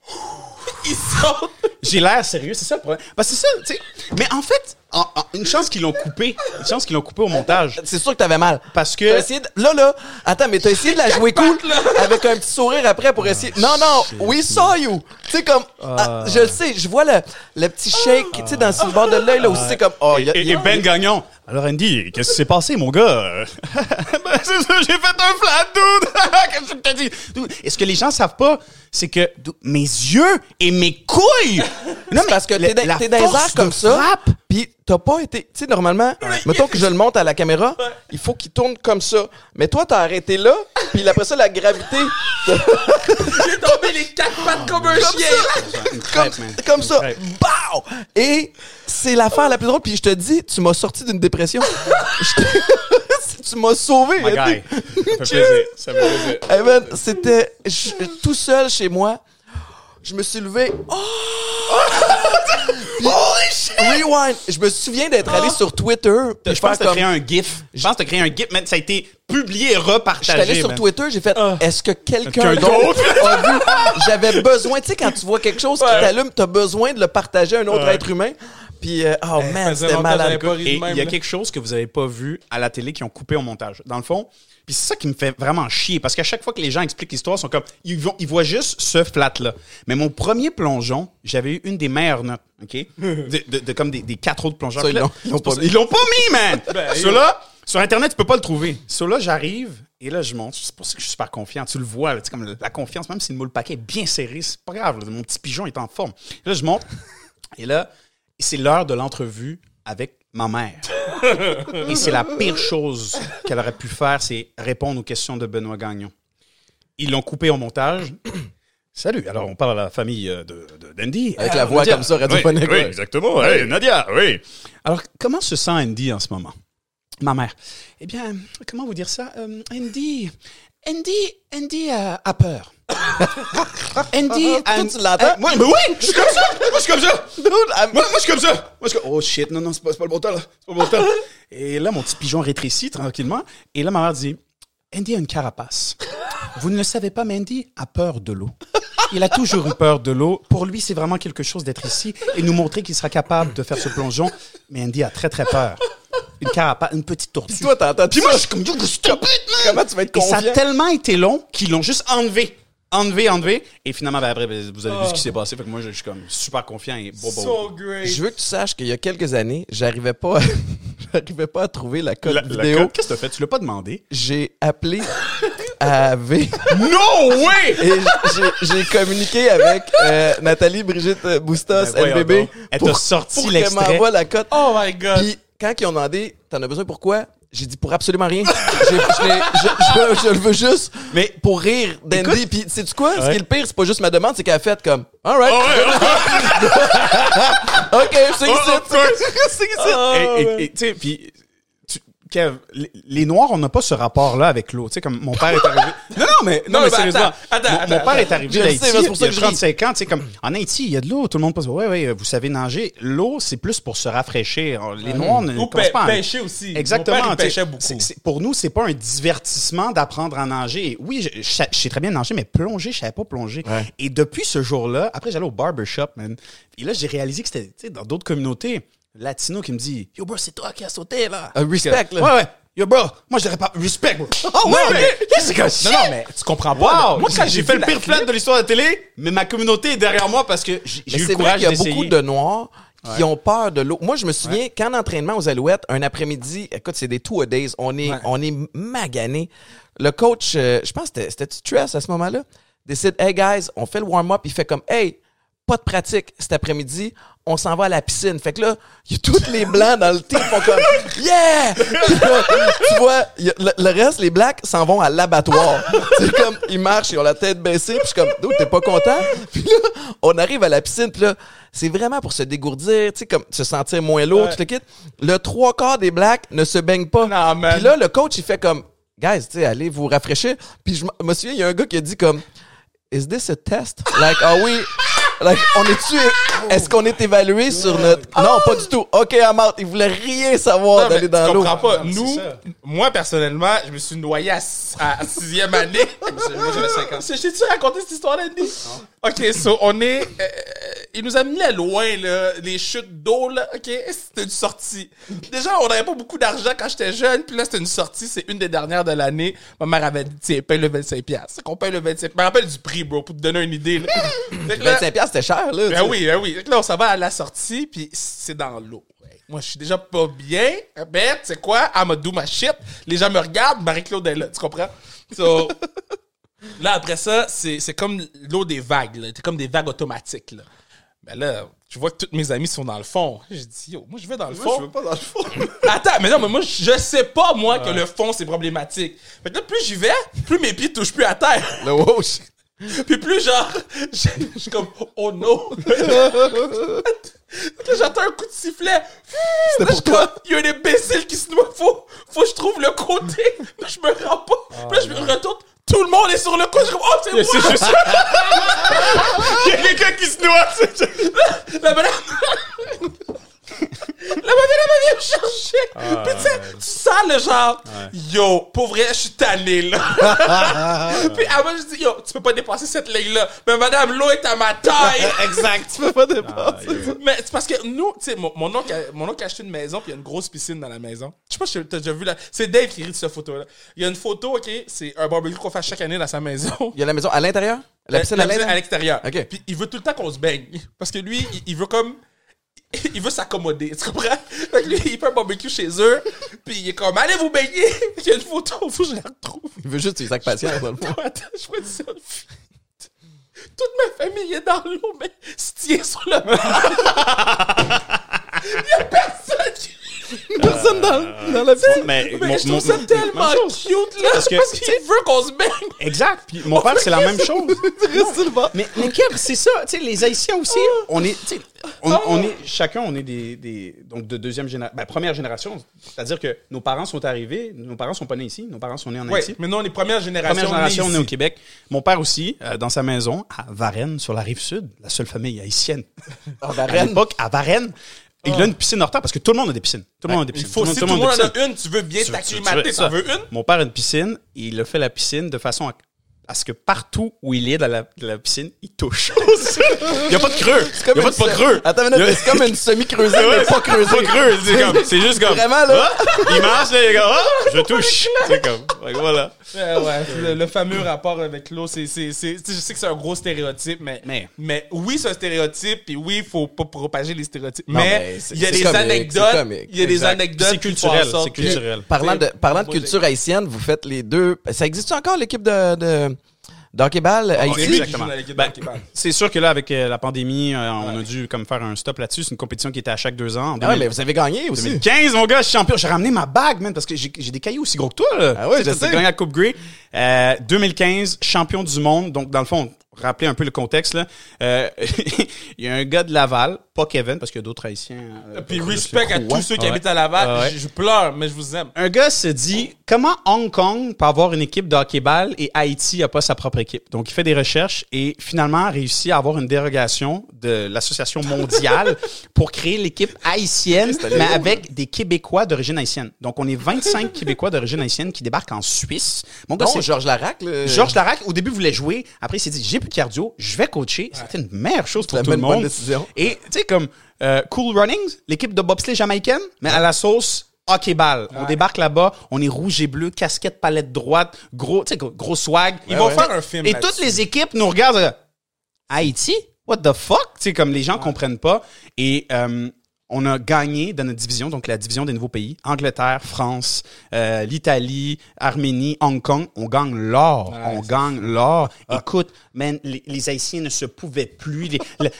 Il saute. J'ai l'air sérieux, c'est ça le problème. Que c'est ça, tu sais. Mais en fait, en- en- une chance qu'ils l'ont coupé. Une chance qu'ils l'ont coupé au montage. C'est sûr que t'avais mal. Parce T'as que. essayé de- Là, là, attends, mais t'as essayé de la jouer cool avec un petit sourire après pour essayer. Non, non, we saw you. Tu sais, comme, ah, je le sais, je vois le, le petit shake, tu sais, dans le bord de l'œil, là, où c'est comme, oh, il y a- Et, il y et a- Ben Gagnon. Alors Andy, qu'est-ce qui s'est passé, mon gars? ben, c'est ça, j'ai fait un flat, dude! qu'est-ce que je t'ai dit? Dude, Et ce que les gens savent pas, c'est que dude, mes yeux et mes couilles! Non, C'est parce que t'es dans, les airs comme ça, puis t'as pas été... Tu sais, normalement, mettons que je le monte à la caméra, il faut qu'il tourne comme ça. Mais toi, t'as arrêté là, puis après ça, la gravité... J'ai tombé les quatre pattes comme un Comme chien. ça. Comme, crêpe, comme ça. Bow! Et c'est l'affaire la plus drôle. Puis je te dis, tu m'as sorti d'une dépression. Je tu m'as sauvé. My guy. Ça fait plaisir. Ça fait plaisir. Eh ben, c'était je- tout seul chez moi. Je me suis levé. Oh! Puis- Rewind. Je me souviens d'être allé sur Twitter. Je pense que t'as créé un GIF. Je pense que t'as créé un GIF, man. Ça a été publié et repartagé. J'étais allé sur man. Twitter, j'ai fait est-ce que quelqu'un Quelqu'un d'autre a vu? J'avais besoin, tu sais quand tu vois quelque chose qui t'allume, t'as besoin de le partager à un autre être humain. Puis euh, oh man, faisait c'était malade. Et même, il y a là. quelque chose que vous avez pas vu à la télé qui ont coupé au montage. Dans le fond, puis c'est ça qui me fait vraiment chier parce qu'à chaque fois que les gens expliquent l'histoire, ils sont comme ils vont ils voient juste ce flat là. Mais mon premier plongeon, j'avais eu une des meilleures notes, OK? De, de- de- comme des, des quatre autres plongeurs. Ça, ils l'ont- pas Ils l'ont pas mis, man. Ben, Ceux-là sur internet, tu peux pas le trouver. Ceux-là, j'arrive et là je monte, c'est pour ça que je suis super confiant. Tu le vois, là, comme la confiance même si le moule paquet est bien serré, c'est pas grave, là, mon petit pigeon est en forme. Là je monte et là, c'est l'heure de l'entrevue avec ma mère. Et c'est la pire chose qu'elle aurait pu faire, c'est répondre aux questions de Benoît Gagnon. Ils l'ont coupé au montage. Salut, alors on parle à la famille euh, de, de- d'Andy. Avec la voix Nadia. comme ça, radiophonique, Oui, oui, exactement. Hey, Nadia, oui. Alors, comment se sent Andy en ce moment? Ma mère. Eh bien, comment vous dire ça? Euh, Andy, Andy, Andy a, a peur. Andy, and- tu l'entends? Moi, mais oui, je suis comme ça. Moi, je suis comme ça. Dude, I'm- Moi, moi, je suis comme ça. Moi, je suis comme, oh shit, non, non, c'est pas, pas le bon temps, là. C'est pas le bon temps. Et là, mon petit pigeon rétrécit tranquillement. Et là, ma mère dit, Andy a une carapace. Vous ne le savez pas, mais Andy a peur de l'eau. Il a toujours eu peur de l'eau. Pour lui, c'est vraiment quelque chose d'être ici et nous montrer qu'il sera capable de faire ce plongeon. Mais Andy a très, très peur. Une carapace, une petite tortue. Puis toi, t'entends Puis moi, je suis comme, yo, stop it, man! Comment tu vas être Et ça a confiant? tellement été long qu'ils l'ont juste enlevé. Enlevé, enlevé. Et finalement, ben, après, ben, vous avez vu ce qui s'est passé. Fait que moi, je suis comme super confiant et bon, bon. So great. Je veux que tu saches qu'il y a quelques années, j'arrivais pas, à- j'arrivais pas à trouver la code La- la vidéo. code, Qu'est-ce que t'as fait? Tu l'as pas demandé? J'ai appelé AV No way! et j'ai- j'ai communiqué avec euh, Nathalie Brigitte Boustos, Ben voyons LBB, donc. Elle t'a sorti pour qu'elle l'extrait. m'envoie la cote. Oh my god. Puis quand ils ont demandé, t'en as besoin pourquoi? J'ai dit pour absolument rien. Je, je- je- je le veux juste Mais- pour rire d'Andy. Puis sais-tu quoi? Ce qui Ouais. est le pire, c'est pas juste ma demande, c'est qu'elle a fait comme Alright. OK, c'est Oh, ici. of course. C'est ici. Et- et- et, tu sais, puis, tu- Kev, les- Noirs, on n'a pas ce rapport-là avec l'eau. Tu sais, comme mon père est arrivé. Non, non, mais, non, Non, mais sérieusement. attends, attends, mon, mon attends, père est arrivé d'Haïti. sais, mais c'est pour ça il y que a je ris. 35 ans. Tu sais, comme, en Haïti, il y a de l'eau. Tout le monde pense, ouais, ouais, vous savez nager. L'eau, c'est plus pour se rafraîchir. Les Noirs ne Ou pas pêcher aussi. Exactement. Mon père, il pêchait beaucoup. pour nous, c'est pas un divertissement d'apprendre à nager. Oui, je, je sais- je sais très bien nager, mais plonger, je savais pas plonger. Ouais. Et depuis ce jour-là, après, j'allais au barbershop, man. Et là, j'ai réalisé que c'était tu sais, dans d'autres communautés latino qui me dit Yo, bro, c'est toi qui as sauté, là. Un respect, là. Ouais, ouais. Yo, bro, moi, je dirais pas respect, bro. Oh, Non, mais- c'est Non, non, mais tu comprends pas. Wow! Moi, quand j'ai fait le pire flat de l'histoire de la télé, mais ma communauté est derrière moi parce que j'ai eu c'est le courage qu'il y a d'essayer. beaucoup de Noirs qui ont peur de l'eau. Moi, je me souviens, qu'en entraînement aux Alouettes, un après-midi, écoute, c'est des two-a-days, on est, Ouais. on est magané. Le coach, euh, je pense que c'était- c'était Tress à ce moment-là, décide, hey guys, on fait le warm-up, il fait comme, hey, pas de pratique cet après-midi, on s'en va à la piscine. Fait que là, il y a tous les blancs dans le team font comme Yeah! Là, tu vois, a- le, le reste, les blacks s'en vont à l'abattoir. C'est comme, ils marchent, ils ont la tête baissée, puis je suis comme, Dude, t'es pas content? Puis là, on arrive à la piscine, puis là, c'est vraiment pour se dégourdir, tu sais, comme se sentir moins lourd, Ouais. tout le kit. Le trois quarts des blacks ne se baignent pas. Non, man. Puis là, le coach, il fait comme, guys, tu sais, allez vous rafraîchir. Puis je me souviens, il y a un gars qui a dit comme, is this a test? Like, are we, like, on est-tu, est-ce qu'on est évalué sur notre, non, pas du tout. OK, I'm out. Il voulait rien savoir d'aller dans l'eau. comprends pas. Nous, moi, personnellement, je me suis noyé à, à sixième année. Moi, j'avais 50. Je t'ai-tu raconté cette histoire, Andy? OK, so, on est... euh, il nous a mis là loin, là, les chutes d'eau, là, OK? C'était une sortie? Déjà, on n'avait pas beaucoup d'argent quand j'étais jeune, puis là, c'était une sortie, c'est une des dernières de l'année. Ma mère avait dit, tiens, paye le 25$. piastres. qu'on paye le 25$. Je me rappelle du prix, bro, pour te donner une idée, là. Fait que là- 25 piastres, c'était cher, là. ben oui, ben oui. Que là, on s'en va à la sortie, puis c'est dans l'eau. Moi, je suis déjà pas bien. Ben, tu sais quoi? I'm do ma shit. Les gens me regardent, Marie-Claude est là, tu comprends? So, là, après ça, c'est comme l'eau des vagues. C'est comme des vagues automatiques, là. Ben là, je vois que tous mes amis sont dans le fond. J'ai dit, yo, moi, je vais dans le Moi, fond. je veux pas dans le fond. Attends, mais non, mais moi, je sais pas, moi, que le fond, c'est problématique. Fait que là, plus j'y vais, plus mes pieds touchent plus à terre. Le wow. Puis plus genre, je suis comme, oh non. Là, J'entends un coup de sifflet. Pour toi? Il y a un imbécile qui se noie. Faut, faut que je trouve le côté. Mais je me rends pas. Puis là, je me retourne. Tout le monde est sur le côté. Je oh, c'est moi. C'est juste. Il y a quelqu'un qui se noie. La madame. Vient me chercher. Puis tu sais, tu sens le genre, yo, pour vrai, je suis tanné là. Puis avant, je dis, yo, tu peux pas dépasser cette ligne-là. Mais madame, l'eau est à ma taille. Exact. Tu peux pas dépasser. Mais c'est parce que nous, tu sais, mon, mon oncle, a- mon oncle a acheté une maison, puis il y a une grosse piscine dans la maison. Je sais pas si t'as déjà vu là. C'est Dave qui rit de cette photo-là. Il y a une photo, ok, c'est un barbecue qu'on fait chaque année dans sa maison. Il y a la maison à l'intérieur? La piscine à l'intérieur? l'extérieur. Ok. Puis il veut tout le temps qu'on se baigne. Parce que lui, il, il veut comme. Il veut s'accommoder, tu comprends? Fait que lui, il fait un barbecue chez eux, puis il est comme, allez vous baigner! Il y a une photo, faut que je la retrouve. Il veut juste ses sacs patience, dans le fond. Attends, je vois une selfie. Toute ma famille est dans l'eau, mais se tient sur le bord. Il y a personne qui... Personne dans, dans la piscine. Mais, Mais mon- je mon- trouve ça mon- tellement même chose. cute, là. Parce que, Parce tu qu'il sais- veut qu'on se baigne. Exact. Puis mon père, c'est la même chose. Mais, mais Kev, c'est ça. Tu sais, les Haïtiens aussi, on est, tu sais, on, on est, chacun, on est des, des donc de deuxième génération, ben, première génération. C'est-à-dire que nos parents sont arrivés, nos parents sont pas nés ici, nos parents sont nés en Oui, Haïti. mais nous, on est première génération. Première génération, on est au. Québec. Mon père aussi, euh, dans sa maison, à Varennes, sur la rive sud, la seule famille haïtienne. Ah, À Varennes. l'époque, à Varennes, il a une piscine hors terre parce que tout le monde a des piscines. Tout le monde a des Il piscines. faut, si tout le monde en a une, tu veux bien Tu- tu- t'acclimater. veux une? Mon père a une piscine et il a fait la piscine de façon à, à ce que partout où il est dans la, dans la piscine, il touche. il n'y a pas de creux. Il n'y a pas de pas creux. Attends une minute, Il y a- c'est comme une semi-creusée, mais pas creusée. Pas creux. C'est comme, c'est juste comme. Vraiment, là? Ah, il marche, là, il est comme, ah, je touche. C'est comme, Fait que voilà. Ouais, ouais, le, le fameux rapport avec l'eau, c'est, je sais que c'est un gros stéréotype, mais, Mais- mais oui, c'est un stéréotype, puis oui, il faut pas propager les stéréotypes. Non, mais il y a des comique, anecdotes, il y a des anecdotes. C'est culturel, c'est culturel. Parlant de, parlant de culture haïtienne, vous faites les deux. Ça existe encore l'équipe de, C'est joue dans l'équipe Ben. C'est sûr que là, avec euh, la pandémie, euh, on a dû comme faire un stop là-dessus. C'est une compétition qui était à chaque deux ans. En Ah ouais, 2000 mais vous avez gagné aussi. 2015, mon gars, je suis champion. J'ai ramené ma bague, man, parce que j'ai j'ai des cailloux aussi gros que toi. Là. Ah ouais, je J'ai sais. gagné la Coupe Grey. Euh, 2015, champion du monde. Donc, dans le fond, rappeler un peu le contexte. là. Euh, Il y a un gars de Laval, pas Kevin, parce qu'il y a d'autres Haïtiens. euh, Puis respect à tous ceux qui Ouais. habitent à Laval. Ouais. Je, je pleure, mais je vous aime. Un gars se dit comment Hong Kong peut avoir une équipe de hockey-ball et Haïti n'a pas sa propre équipe? Donc, il fait des recherches et finalement a réussi à avoir une dérogation de l'Association mondiale pour créer l'équipe haïtienne, mais avec des Québécois d'origine haïtienne. Donc, on est 25 Québécois d'origine haïtienne qui débarquent en Suisse. Mon gars, c'est Georges Larac. le- Georges Larac, au début, voulait jouer. Après, il s'est dit, j'ai plus de cardio, je vais coacher. C'était une meilleure chose pour la tout le bonne- bonne monde. décision. Et, tu sais, comme euh, Cool Runnings, l'équipe de bobsleigh jamaïcaine, mais à la sauce hockey-ball. On débarque là-bas, on est rouge et bleu, casquette palette droite, gros, tu sais, gros- swag. Ils vont faire un film Et toutes les équipes nous regardent. euh, Haïti? What the fuck? Tu sais, comme les gens comprennent pas. Et euh, on a gagné dans notre division, donc la division des nouveaux pays. Angleterre, France, euh, l'Italie, Arménie, Hong Kong. On gagne l'or. on gagne l'or. Ah. Écoute, man, les, les Haïtiens ne se pouvaient plus.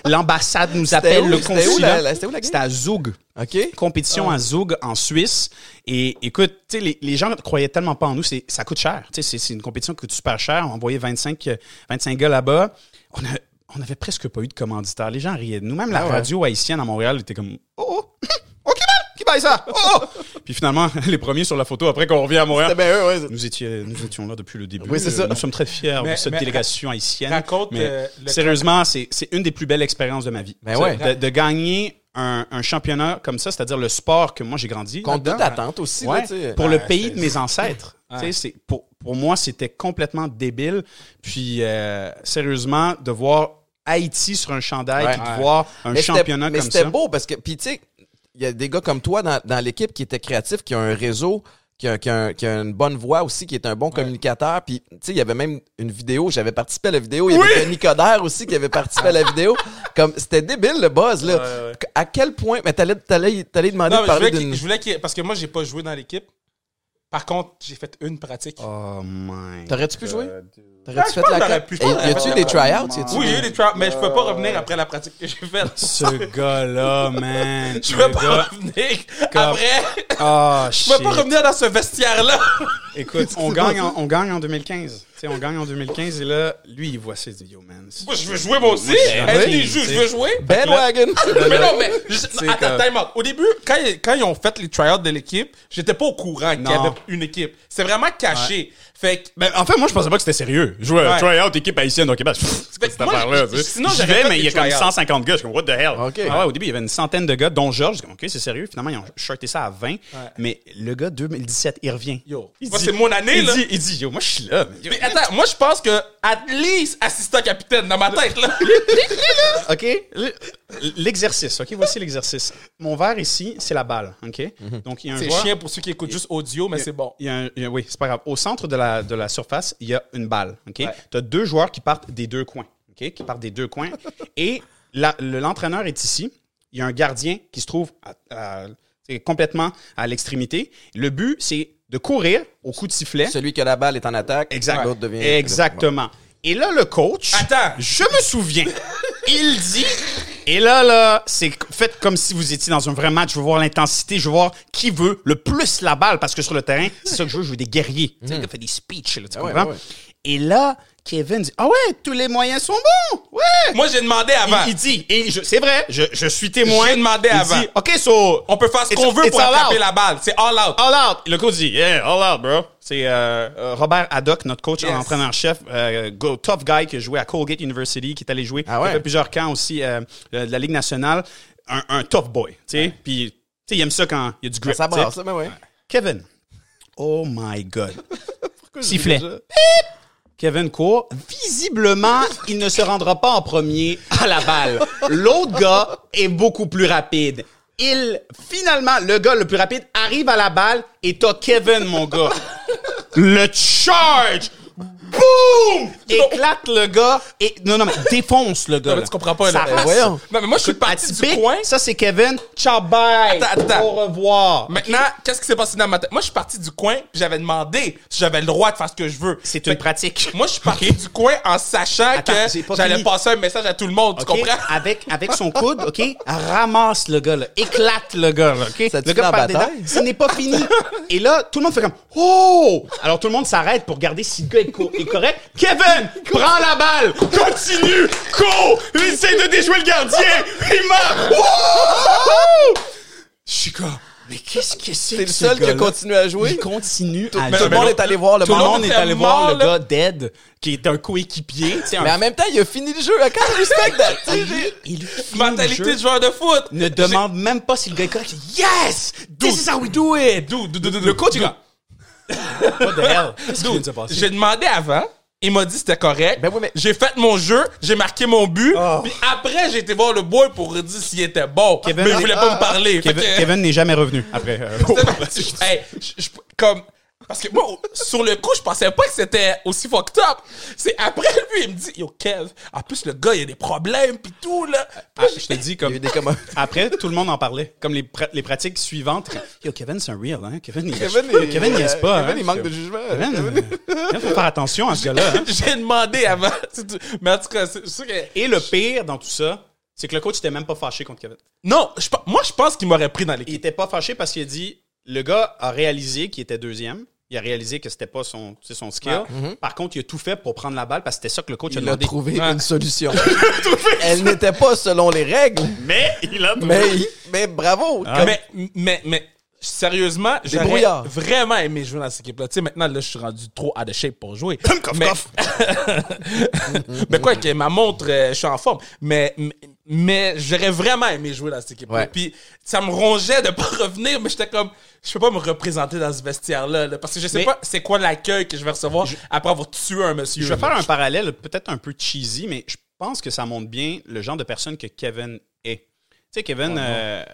L'ambassade nous appelle, où? le C'était où, consulat. la- la- c'était où la? C'était à Zoug OK. compétition à Zoug en Suisse. Et écoute, tu sais, les, les gens ne croyaient tellement pas en nous, c'est, ça coûte cher. C'est, une compétition qui coûte super cher. On envoyait 25, euh, 25 gars là-bas. On, a, on avait presque pas eu de commanditaires. Les gens riaient de nous. Même la Ah ouais. radio haïtienne à Montréal était comme Oh, oh, OK, man, qui paye ça? Oh, oh. Puis finalement, les premiers sur la photo après qu'on revient à Montréal. C'était bien eux, ouais. Nous étions, nous étions là depuis le début. Oui, c'est ça. Nous sommes très fiers Mais- de cette mais délégation haïtienne. raconte, Mais euh, sérieusement, c'est, c'est une des plus belles expériences de ma vie. Ben ouais. de, de gagner un, un championnat comme ça, c'est-à-dire le sport que moi j'ai grandi. Contre toute attente aussi. Ouais, là, pour le Ouais, pays c'est- de mes ancêtres. Tu sais, c'est pour, pour moi, c'était complètement débile. Puis, euh, sérieusement, de voir Haïti sur un chandail, Ouais. puis de Ouais. voir un Mais c'était- championnat mais comme c'était ça. beau parce que, puis tu sais, il y a des gars comme toi dans, dans l'équipe qui étaient créatifs, qui ont un réseau, qui a, qui a un- qui a une bonne voix aussi, qui est un bon communicateur. Puis, tu sais, il y avait même une vidéo, j'avais participé à la vidéo. Il y avait Tony Coderre aussi qui avait participé à la vidéo. Comme, c'était débile le buzz, là. À quel point, mais t'allais, t'allais, t'allais demander Non, de mais je parler voulais, d'une. qu'il- je voulais qu'il- parce que moi, j'ai pas joué dans l'équipe. Par contre, j'ai fait une pratique. Oh my. T'aurais-tu pu jouer? God. T'aurais-tu je fait la pu, je Y a-tu des tryouts? Y Oui, j'ai des- eu des tryouts, mais je peux pas revenir après la pratique que j'ai faite. Ce gars-là, man. Je Le peux pas revenir après. Ah, Je peux pas revenir dans ce vestiaire-là. Écoute, on gagne, en, on gagne en 2015. Sais, on gagne en 2015 et là, lui, il voit dit, yo, man. Moi, je veux jouer moi aussi. Jeux, tu je veux jouer? Bandwagon! mais non, mais je- attends, time out. Au début, quand, ils- quand ils ont fait les tryouts de l'équipe, j'étais pas au courant qu'il y avait une équipe. C'est vraiment caché. Fait que Ben, en fait, moi, je pensais pas que c'était sérieux. Jouais Ouais. try-out, équipe haïtienne au Québec. C'est quoi cette affaire-là, sinon, J'y j'aurais vais, fait mais il y a comme try-outs. 150 gars. Je suis comme, what the hell? Ah ouais, au début, il y avait une centaine de gars, dont Georges. Je suis comme, OK, c'est sérieux. Finalement, ils ont shorté ça à 20. Mais le gars, 2017, il revient. Yo, Il moi, dit- c'est mon année, il là. Dit, il dit, yo, moi, je suis là. mais yo, Mais attends, moi, je pense que at least assistant capitaine dans ma tête, là. OK? L'exercice, OK? Voici l'exercice. Mon verre ici, c'est la balle, OK? Donc, il y a un C'est chien pour ceux qui écoutent juste audio, mais c'est bon. Il y a un- il y a- oui, c'est pas grave. Au centre de la, de la surface, il y a une balle. OK? Ouais. Tu as deux joueurs qui partent des deux coins. OK? Qui partent des deux coins. Et l'entraîneur est ici. Il y a un gardien qui se trouve à- à- c'est complètement à l'extrémité. Le but, c'est de courir au coup de sifflet. Celui qui a la balle est en attaque. Exact. L'autre devient. Exactement. Et là, le coach, Attends. je me souviens, il dit Et là, là, c'est faites comme si vous étiez dans un vrai match. Je veux voir l'intensité, je veux voir qui veut le plus la balle, parce que sur le terrain, c'est ça que je veux, je veux des guerriers. Tu sais, gars fait des speeches, là, tu Ah comprends? Et là, Kevin dit, ah ouais, tous les moyens sont bons, ouais. Moi, j'ai demandé avant. Il, il dit, et je- c'est vrai, je, je suis témoin. J'ai demandé il avant. Dit, OK, so. On peut faire ce qu'on veut pour attraper out. la balle. C'est all out. All out. Le coach dit, yeah, all out, bro. C'est euh, euh, Robert Haddock, notre coach Yes. entraîneur-chef, euh, go- tough guy qui a joué à Colgate University, qui est allé jouer, Ah ouais? il a fait plusieurs camps aussi euh, de la Ligue nationale. Un, un tough boy, tu sais. Puis, tu sais, il aime ça quand il y a du grip. Ça brasse, mais ouais. Kevin. Oh my God. Sifflet. Kevin court. Visiblement, il ne se rendra pas en premier à la balle. L'autre gars est beaucoup plus rapide. Il, finalement, le gars le plus rapide arrive à la balle et t'as Kevin, mon gars. Le charge! Boum! Éclate le gars et, non, non, mais défonce le gars. Non, mais tu comprends pas, Ça là. Eh, voyons. Non, mais moi, je suis parti Atypique, du coin. Ça, c'est Kevin. Ciao, bye! Attends, attends. Au revoir. Maintenant, qu'est-ce qui s'est passé dans ma tête? Moi, je suis parti du coin, puis j'avais demandé si j'avais le droit de faire ce que je veux. C'est une que pratique. Moi, je suis parti du coin en sachant Attends, j'ai que pas j'allais fini. passer un message à tout le monde. Tu OK? comprends? Avec, avec son coude, OK? Ramasse le gars, là. Éclate le gars, là, OK? Ça te le finit en perd des bataille? dents. Ce n'est pas fini. Et là, tout le monde fait comme Oh! Alors tout le monde s'arrête pour regarder si le gars est, co- est correct? Kevin, prends la balle! Continue! Cours! Essaye de déjouer le gardien! Il meurt! Wouhou! Je suis comme, mais qu'est-ce que c'est T'es que le ce seul qui a continué à jouer? Il continue Tout, à tout jouer. le monde est allé voir le Tout le monde est allé voir le gars dead, qui est un coéquipier. Mais en même temps, il a fini le jeu. I can't respect that. tu sais, j'ai- il finit le Mentalité de joueur de foot. ne demande même pas si le gars est correct. Yes! This is how we do it! Le coach, il. What the hell? Qu'est-ce qui vient de se passer? J'ai demandé avant. Il m'a dit c'était correct. Ben oui, mais- J'ai fait mon jeu, j'ai marqué mon but. Oh. Puis après, j'ai été voir le boy pour dire s'il était bon. Kevin- mais il voulait pas Ah. me parler. Fait Kevin, que- Kevin n'est jamais revenu après. euh, hey, je- je- comme parce que moi sur le coup je pensais pas que c'était aussi fucked up. C'est après lui il me dit yo Kev en plus le gars il a des problèmes puis tout là. Ah, je te dis Il comme après tout le monde en parlait. Comme les, pra- les pratiques suivantes. Yo Kevin c'est un real hein? Kevin il Kevin, Kevin, il- Kevin niaise pas Kevin, hein? il manque de jugement. Kevin, euh, il faut faire attention à ce gars-là hein? j'ai demandé avant mais en tout cas c'est sûr que et le pire dans tout ça c'est que le coach était même pas fâché contre Kevin. Non je, moi je pense qu'il m'aurait pris dans il l'équipe était pas fâché parce qu'il a dit le gars a réalisé qu'il était deuxième il a réalisé que c'était pas son, c'est son skill. Par contre, il a tout fait pour prendre la balle parce que c'était ça que le coach a Il a demandé. trouvé Ouais. une solution. Elle n'était pas selon les règles, Mais il a mais, mais bravo. Ah. Comme- mais mais mais sérieusement j'aurais vraiment aimé jouer dans cette équipe là tu sais maintenant là je suis rendu trop out of shape pour jouer mais, mais quoi que ma montre euh, je suis en forme mais mais, mais j'aurais vraiment aimé jouer dans cette équipe Ouais. puis ça me rongeait de pas revenir mais j'étais comme je peux pas me représenter dans ce vestiaire là, parce que je sais Mais- pas c'est quoi l'accueil que je vais recevoir après avoir tué un monsieur Je vais faire un parallèle peut-être un peu cheesy, mais je pense que ça montre bien le genre de personne que Kevin est. Tu sais, Kevin euh,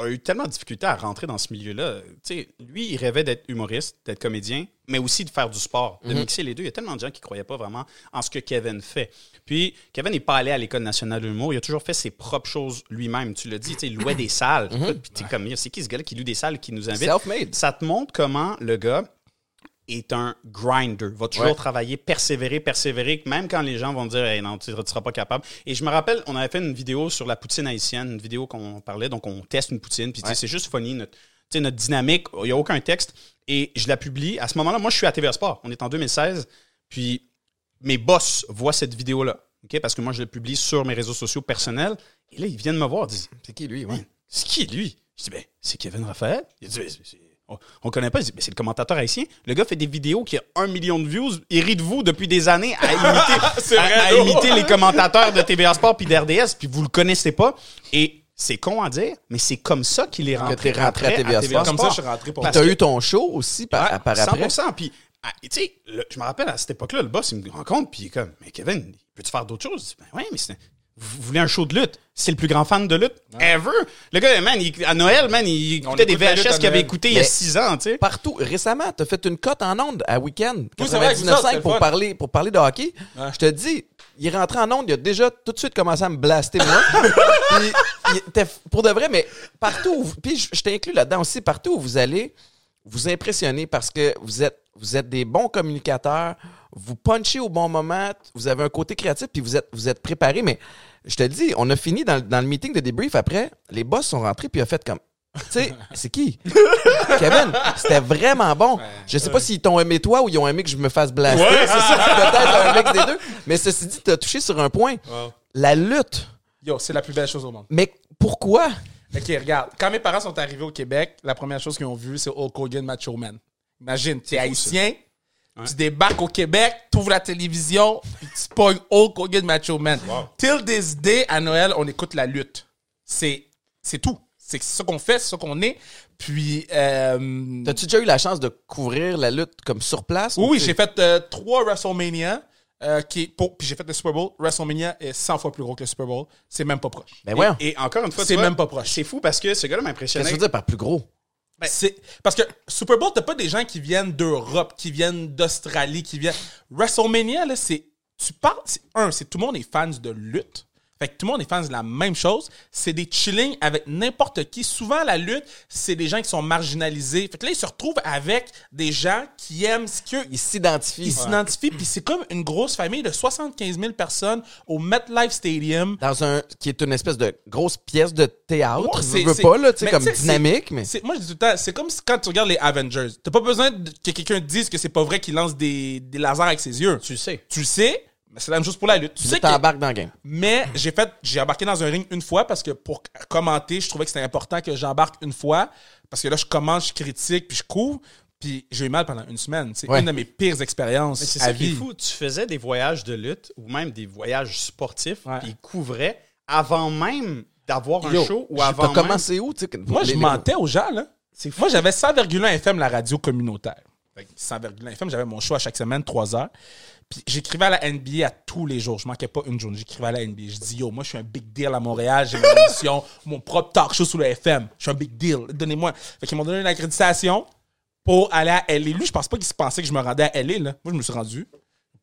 a eu tellement de difficultés à rentrer dans ce milieu-là. Lui, il rêvait d'être humoriste, d'être comédien, mais aussi de faire du sport, de mixer les deux. Il y a tellement de gens qui ne croyaient pas vraiment en ce que Kevin fait. Puis, Kevin n'est pas allé à l'École nationale de l'humour. Il a toujours fait ses propres choses lui-même. Tu l'as dit, il louait des salles. Puis, tu comme, c'est qui ce gars-là qui loue des salles, qui nous invite? Self-made. Ça te montre comment le gars est un grinder, va toujours Ouais. travailler, persévérer, persévérer, même quand les gens vont dire hey, non, tu ne seras pas capable. Et je me rappelle, on avait fait une vidéo sur la poutine haïtienne, une vidéo qu'on parlait, donc on teste une poutine, puis c'est juste funny, notre, notre dynamique, il n'y a aucun texte. Et je la publie. À ce moment-là, moi, je suis à TVA Sport. On est en 2016. Puis mes boss voient cette vidéo-là. ok? Parce que moi, je la publie sur mes réseaux sociaux personnels. Et là, ils viennent me voir, ils disent C'est qui lui, ouais? c'est qui lui? Je dis, ben, c'est Kevin Raphaël. Il dit, Ben, on, on connaît pas. Ben, c'est le commentateur haïtien. Le gars fait des vidéos qui a un million de views. Il rit de vous depuis des années à imiter, à- imiter les commentateurs de TVA Sport puis d'RDS, puis vous le connaissez pas. Et c'est con à dire, mais c'est comme ça qu'il est rentré, rentré à après TVA Sport. comme ça je suis rentré pour t'as eu ton show aussi par, Ouais, par après? 100%. Puis, ah, tu sais, je me rappelle à cette époque-là, le boss, il me rencontre, puis il est comme, mais Kevin, peux-tu faire d'autres choses? Ben ouais, mais c'est- vous voulez un show de lutte? C'est le plus grand fan de lutte ever. Le gars, man, il- à Noël, man, il écoutait des écoute VHS qu'il avait écouté il y a 6 ans, tu sais. Partout. Récemment, t'as fait une cote en onde à Weekend. Oui, c'est vrai, avec vous autres, 99.5 c'est pour parler, pour parler de hockey. Ouais. Je te dis, il est rentré en onde, il a déjà tout de suite commencé à me blaster, moi. Puis, il était- pour de vrai, mais partout, où vous- puis je, je t'inclus là-dedans aussi, partout où vous allez, vous impressionnez parce que vous êtes, vous êtes des bons communicateurs, vous punchez au bon moment, vous avez un côté créatif, puis vous êtes, vous êtes préparé. Mais je te le dis, on a fini dans, dans le meeting de débrief après. Les boss sont rentrés, puis ils ont fait comme. Tu sais, c'est qui? Kevin, c'était vraiment bon. Je sais pas s'ils t'ont aimé toi ou ils ont aimé que je me fasse blaster. Ouais, c'est ça. Peut-être un mix des deux. Mais ceci dit, t'as touché sur un point. La lutte. Yo, c'est la plus belle chose au monde. Mais pourquoi? Ok, regarde. Quand mes parents sont arrivés au Québec, la première chose qu'ils ont vue, c'est Hulk Hogan Macho Man. Imagine, t'es haïtien, tu débarques au Québec, t'ouvres la télévision, puis tu pognes Hulk Hogan Macho Man. Till this day, à Noël, on écoute la lutte. C'est, c'est tout. C'est ça qu'on fait, c'est ça qu'on est. Puis, euh, T'as-tu déjà eu la chance de couvrir la lutte comme sur place? oui, j'ai fait euh, trois WrestleMania. euh, qui est pour, puis j'ai fait le Super Bowl. WrestleMania est 100 fois plus gros que le Super Bowl. C'est même pas proche. Ben ouais. Et encore une fois, C'est tu même pas proche. C'est fou parce que ce gars-là Qu'est-ce m'impressionnait. que tu veux dire par plus gros? C'est parce que Super Bowl, t'as pas des gens qui viennent d'Europe, qui viennent d'Australie, qui viennent. WrestleMania, là, c'est. Tu parles. c'est- Un, c'est tout le monde est fans de lutte. Fait que tout le monde est fans de la même chose. C'est des chillings avec n'importe qui. Souvent, la lutte, c'est des gens qui sont marginalisés. Fait que là, ils se retrouvent avec des gens qui aiment ce que. Ils s'identifient. Ils s'identifient, puis c'est comme une grosse famille de 75 000 personnes au MetLife Stadium. Dans un. qui est une espèce de grosse pièce de théâtre. Ouais, c'est- veux pas, là, tu sais, comme dynamique, c'est- mais. Moi, je dis tout le temps, c'est comme si- quand tu regardes les Avengers. T'as pas besoin que quelqu'un te dise que c'est pas vrai qu'il lance des, des lasers avec ses yeux. Tu le sais. Tu le sais, mais c'est la même chose pour la lutte. Tu sais que- t'embarques dans le game. mais j'ai fait, j'ai embarqué dans un ring une fois parce que pour commenter, je trouvais que c'était important que j'embarque une fois parce que là, je commence, je critique, puis je couvre, puis j'ai eu mal pendant une semaine. C'est Ouais. une de mes pires expériences Mais c'est à ça qui est vie. fou. Tu faisais des voyages de lutte ou même des voyages sportifs, Ouais. puis ils couvraient avant même d'avoir un Yo, show ou T'as avant même... commencé où, tu sais? que- Moi, les- je les- mentais aux gens, là. Moi, j'avais 100,1 FM, la radio communautaire. Fait que 100,1 FM, j'avais mon show à chaque semaine, 3 heures. Puis j'écrivais à la NBA à tous les jours. Je manquais pas une journée. J'écrivais à la NBA. Je dis, yo, moi, je suis un big deal à Montréal. J'ai mon émission, mon propre talk show sur le FM. Je suis un big deal. Donnez-moi. Fait qu'ils m'ont donné une accréditation pour aller à LA. Lui, je pense pas qu'il se pensait que je me rendais à LA, là. Moi, je me suis rendu.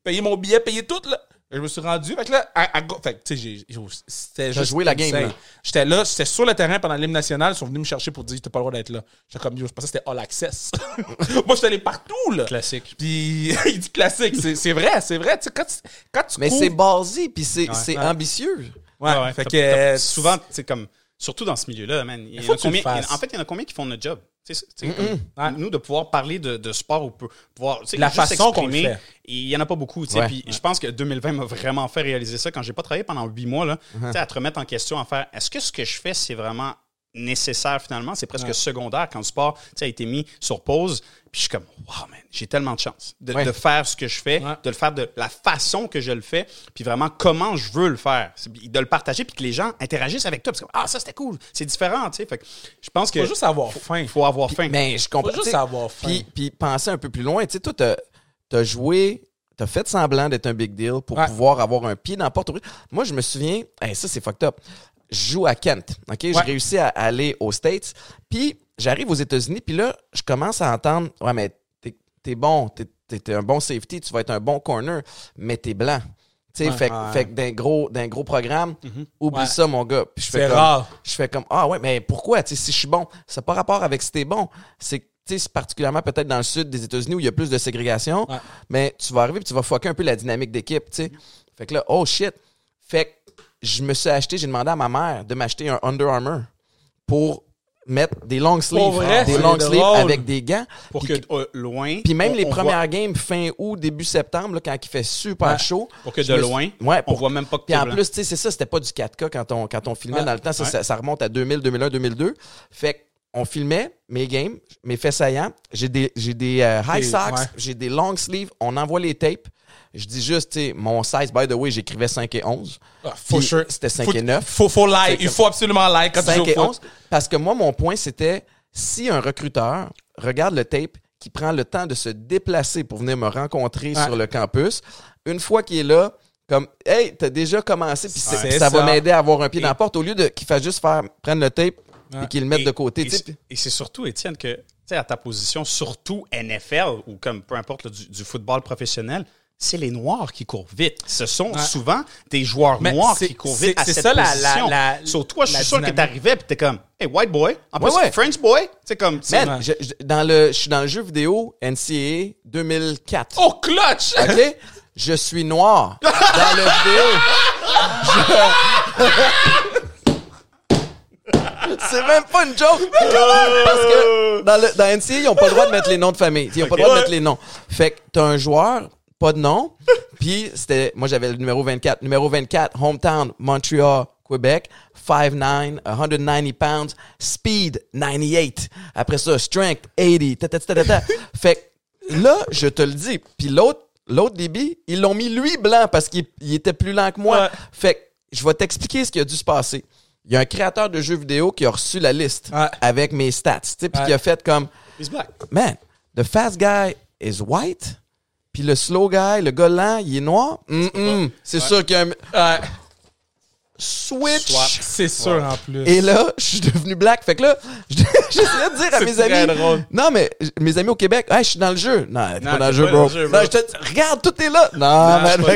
Payé mon billet, payé tout, là. Je me suis rendu. Fait que là, à, à fait que, tu sais, j'ai- j'ai- c'était juste. joué la game, là. J'étais là, j'étais sur le terrain pendant l'hymne national. Ils sont venus me chercher pour dire, t'as pas le droit d'être là. J'étais comme, yo, je pensais que c'était all access. Moi, j'étais allé partout, là. Classique. Puis, il dit classique. C'est c'est vrai, c'est vrai. Tu sais, quand tu, quand tu Mais cours- c'est basé, puis c'est c'est Ouais. ambitieux. Ouais, Ouais, fait t'as- que. t'as- euh, souvent, c'est comme... Surtout dans ce milieu-là, man. Il y en, a combien, en fait, il y en a combien qui font notre job? Comme, Nous, de pouvoir parler de, de sport ou pouvoir La façon qu'on le fait. Il y en a pas beaucoup. Ouais. Puis je pense que 2020 m'a vraiment fait réaliser ça quand j'ai pas travaillé pendant huit mois. Là, sais, à te remettre en question, à faire est-ce que ce que je fais, c'est vraiment nécessaire finalement? C'est presque secondaire quand le sport tu sais, a été mis sur pause. Puis je suis comme, wow, man, j'ai tellement de chance de, Ouais. de faire ce que je fais, Ouais. de le faire de la façon que je le fais, puis vraiment comment je veux le faire. De le partager, puis que les gens interagissent avec toi. Parce que, ah, ça c'était cool, c'est différent, tu sais. Fait que je pense que. faut juste avoir faim. Il faut avoir faim. Mais je comprends. Faut juste avoir faim. Puis, puis penser un peu plus loin. Tu sais, toi, t'as as joué, t'as fait semblant d'être un big deal pour Ouais. pouvoir avoir un pied dans la porte. Moi, je me souviens, hey, ça, c'est fucked up. Je joue à Kent. OK? J'ai Ouais. réussi à aller aux States. Puis, j'arrive aux États-Unis. Puis là, je commence à entendre Ouais, mais t'es es bon, t'es es un bon safety, tu vas être un bon corner, mais t'es blanc. Tu sais, Ouais. fait, que- Ouais. fait que d'un gros, d'un gros programme, oublie Ouais. ça, mon gars. Puis je fais C'est comme- rare. je fais comme ah ouais mais pourquoi? Tu sais si je suis bon ça n'a pas rapport avec si t'es bon c'est que, tu sais c'est particulièrement peut-être dans le sud des États-Unis où il y a plus de ségrégation Ouais. mais tu vas arriver puis tu vas fucker un peu la dynamique d'équipe tu sais fait que là oh shit fait que je me suis acheté j'ai demandé à ma mère de m'acheter un Under Armour pour mettre des long sleeves vrai, des long sleeves avec des gants pour puis que euh, loin. puis même on- les on premières voit- games fin août début septembre là, quand il fait super Ouais. chaud pour que de suis- loin, ouais, on pour- voit même pas que puis en blanc. plus, tu sais, c'est ça, c'était pas du 4K quand on, quand on filmait Ouais. dans le temps. Ça, Ouais. ça, ça remonte à 2000, 2001, 2002. Fait qu'on filmait mes games, mes faits saillants. J'ai des, j'ai des euh, high socks, j'ai des long sleeves. On envoie les tapes. Je dis juste, tu sais, mon size, by the way, j'écrivais 5 et 11. Ah, sure. C'était 5 Faut- et 9. Faut, faut like. Il faut absolument like quand tu 5 joues et au 11. foot. Parce que moi, mon point, c'était si un recruteur regarde le tape, qui prend le temps de se déplacer pour venir me rencontrer Ouais. sur le campus, une fois qu'il est là, comme Hey, t'as déjà commencé, puis ça, va m'aider à avoir un pied dans la porte au lieu de qu'il fasse juste faire prendre le tape Ouais. et qu'il le mette Et- de côté. Et, c'est- surtout, Étienne, que tu sais, à ta position, surtout NFL ou comme peu importe là, du, du football professionnel, c'est les Noirs qui courent vite. Ce sont souvent des joueurs Mais noirs qui courent vite à c'est cette ça, la- position. la- la- So, toi, je suis sûr que t'arrivais pis t'es comme, hey, white boy. En plus, Ouais. French boy. C'est comme, Man, Ouais. je, je- dans le, je suis dans le jeu vidéo NCAA 2004. Oh, clutch! OK? Je suis noir dans le vidéo. Je- C'est même pas une joke. Parce que dans, le, dans NCAA, ils ont pas le droit de mettre les noms de famille. Ils ont pas le droit de mettre les noms. Fait que t'as un joueur, pas de nom. Puis c'était, moi j'avais le numéro 24. Numéro 24, hometown, Montreal, Québec. 5'9", 190 pounds, speed 98. Après ça, strength 80. Ta, ta, ta, ta, ta. Fait que là, je te le dis. Puis l'autre, l'autre DB, ils l'ont mis lui blanc parce qu'il il était plus lent que moi. Ouais. Fait que je vais t'expliquer ce qui a dû se passer. Il y a un créateur de jeux vidéo qui a reçu la liste Ouais. avec mes stats, tu sais, puis Ouais. qui a fait comme he's black. Man, the fast guy is white, puis le slow guy, le gars lent, il est noir? Mm-mm. C'est sûr qu'il y a un Ouais, switch. c'est sûr en plus. Et là, je suis devenu black. Fait que là, j'essayais de dire à mes amis. drôle. Non, mais mes amis au Québec, hey, je suis dans le jeu. Non, t'es Non, pas dans le jeu, bro. Non, je te regarde, tout est là. Non, man,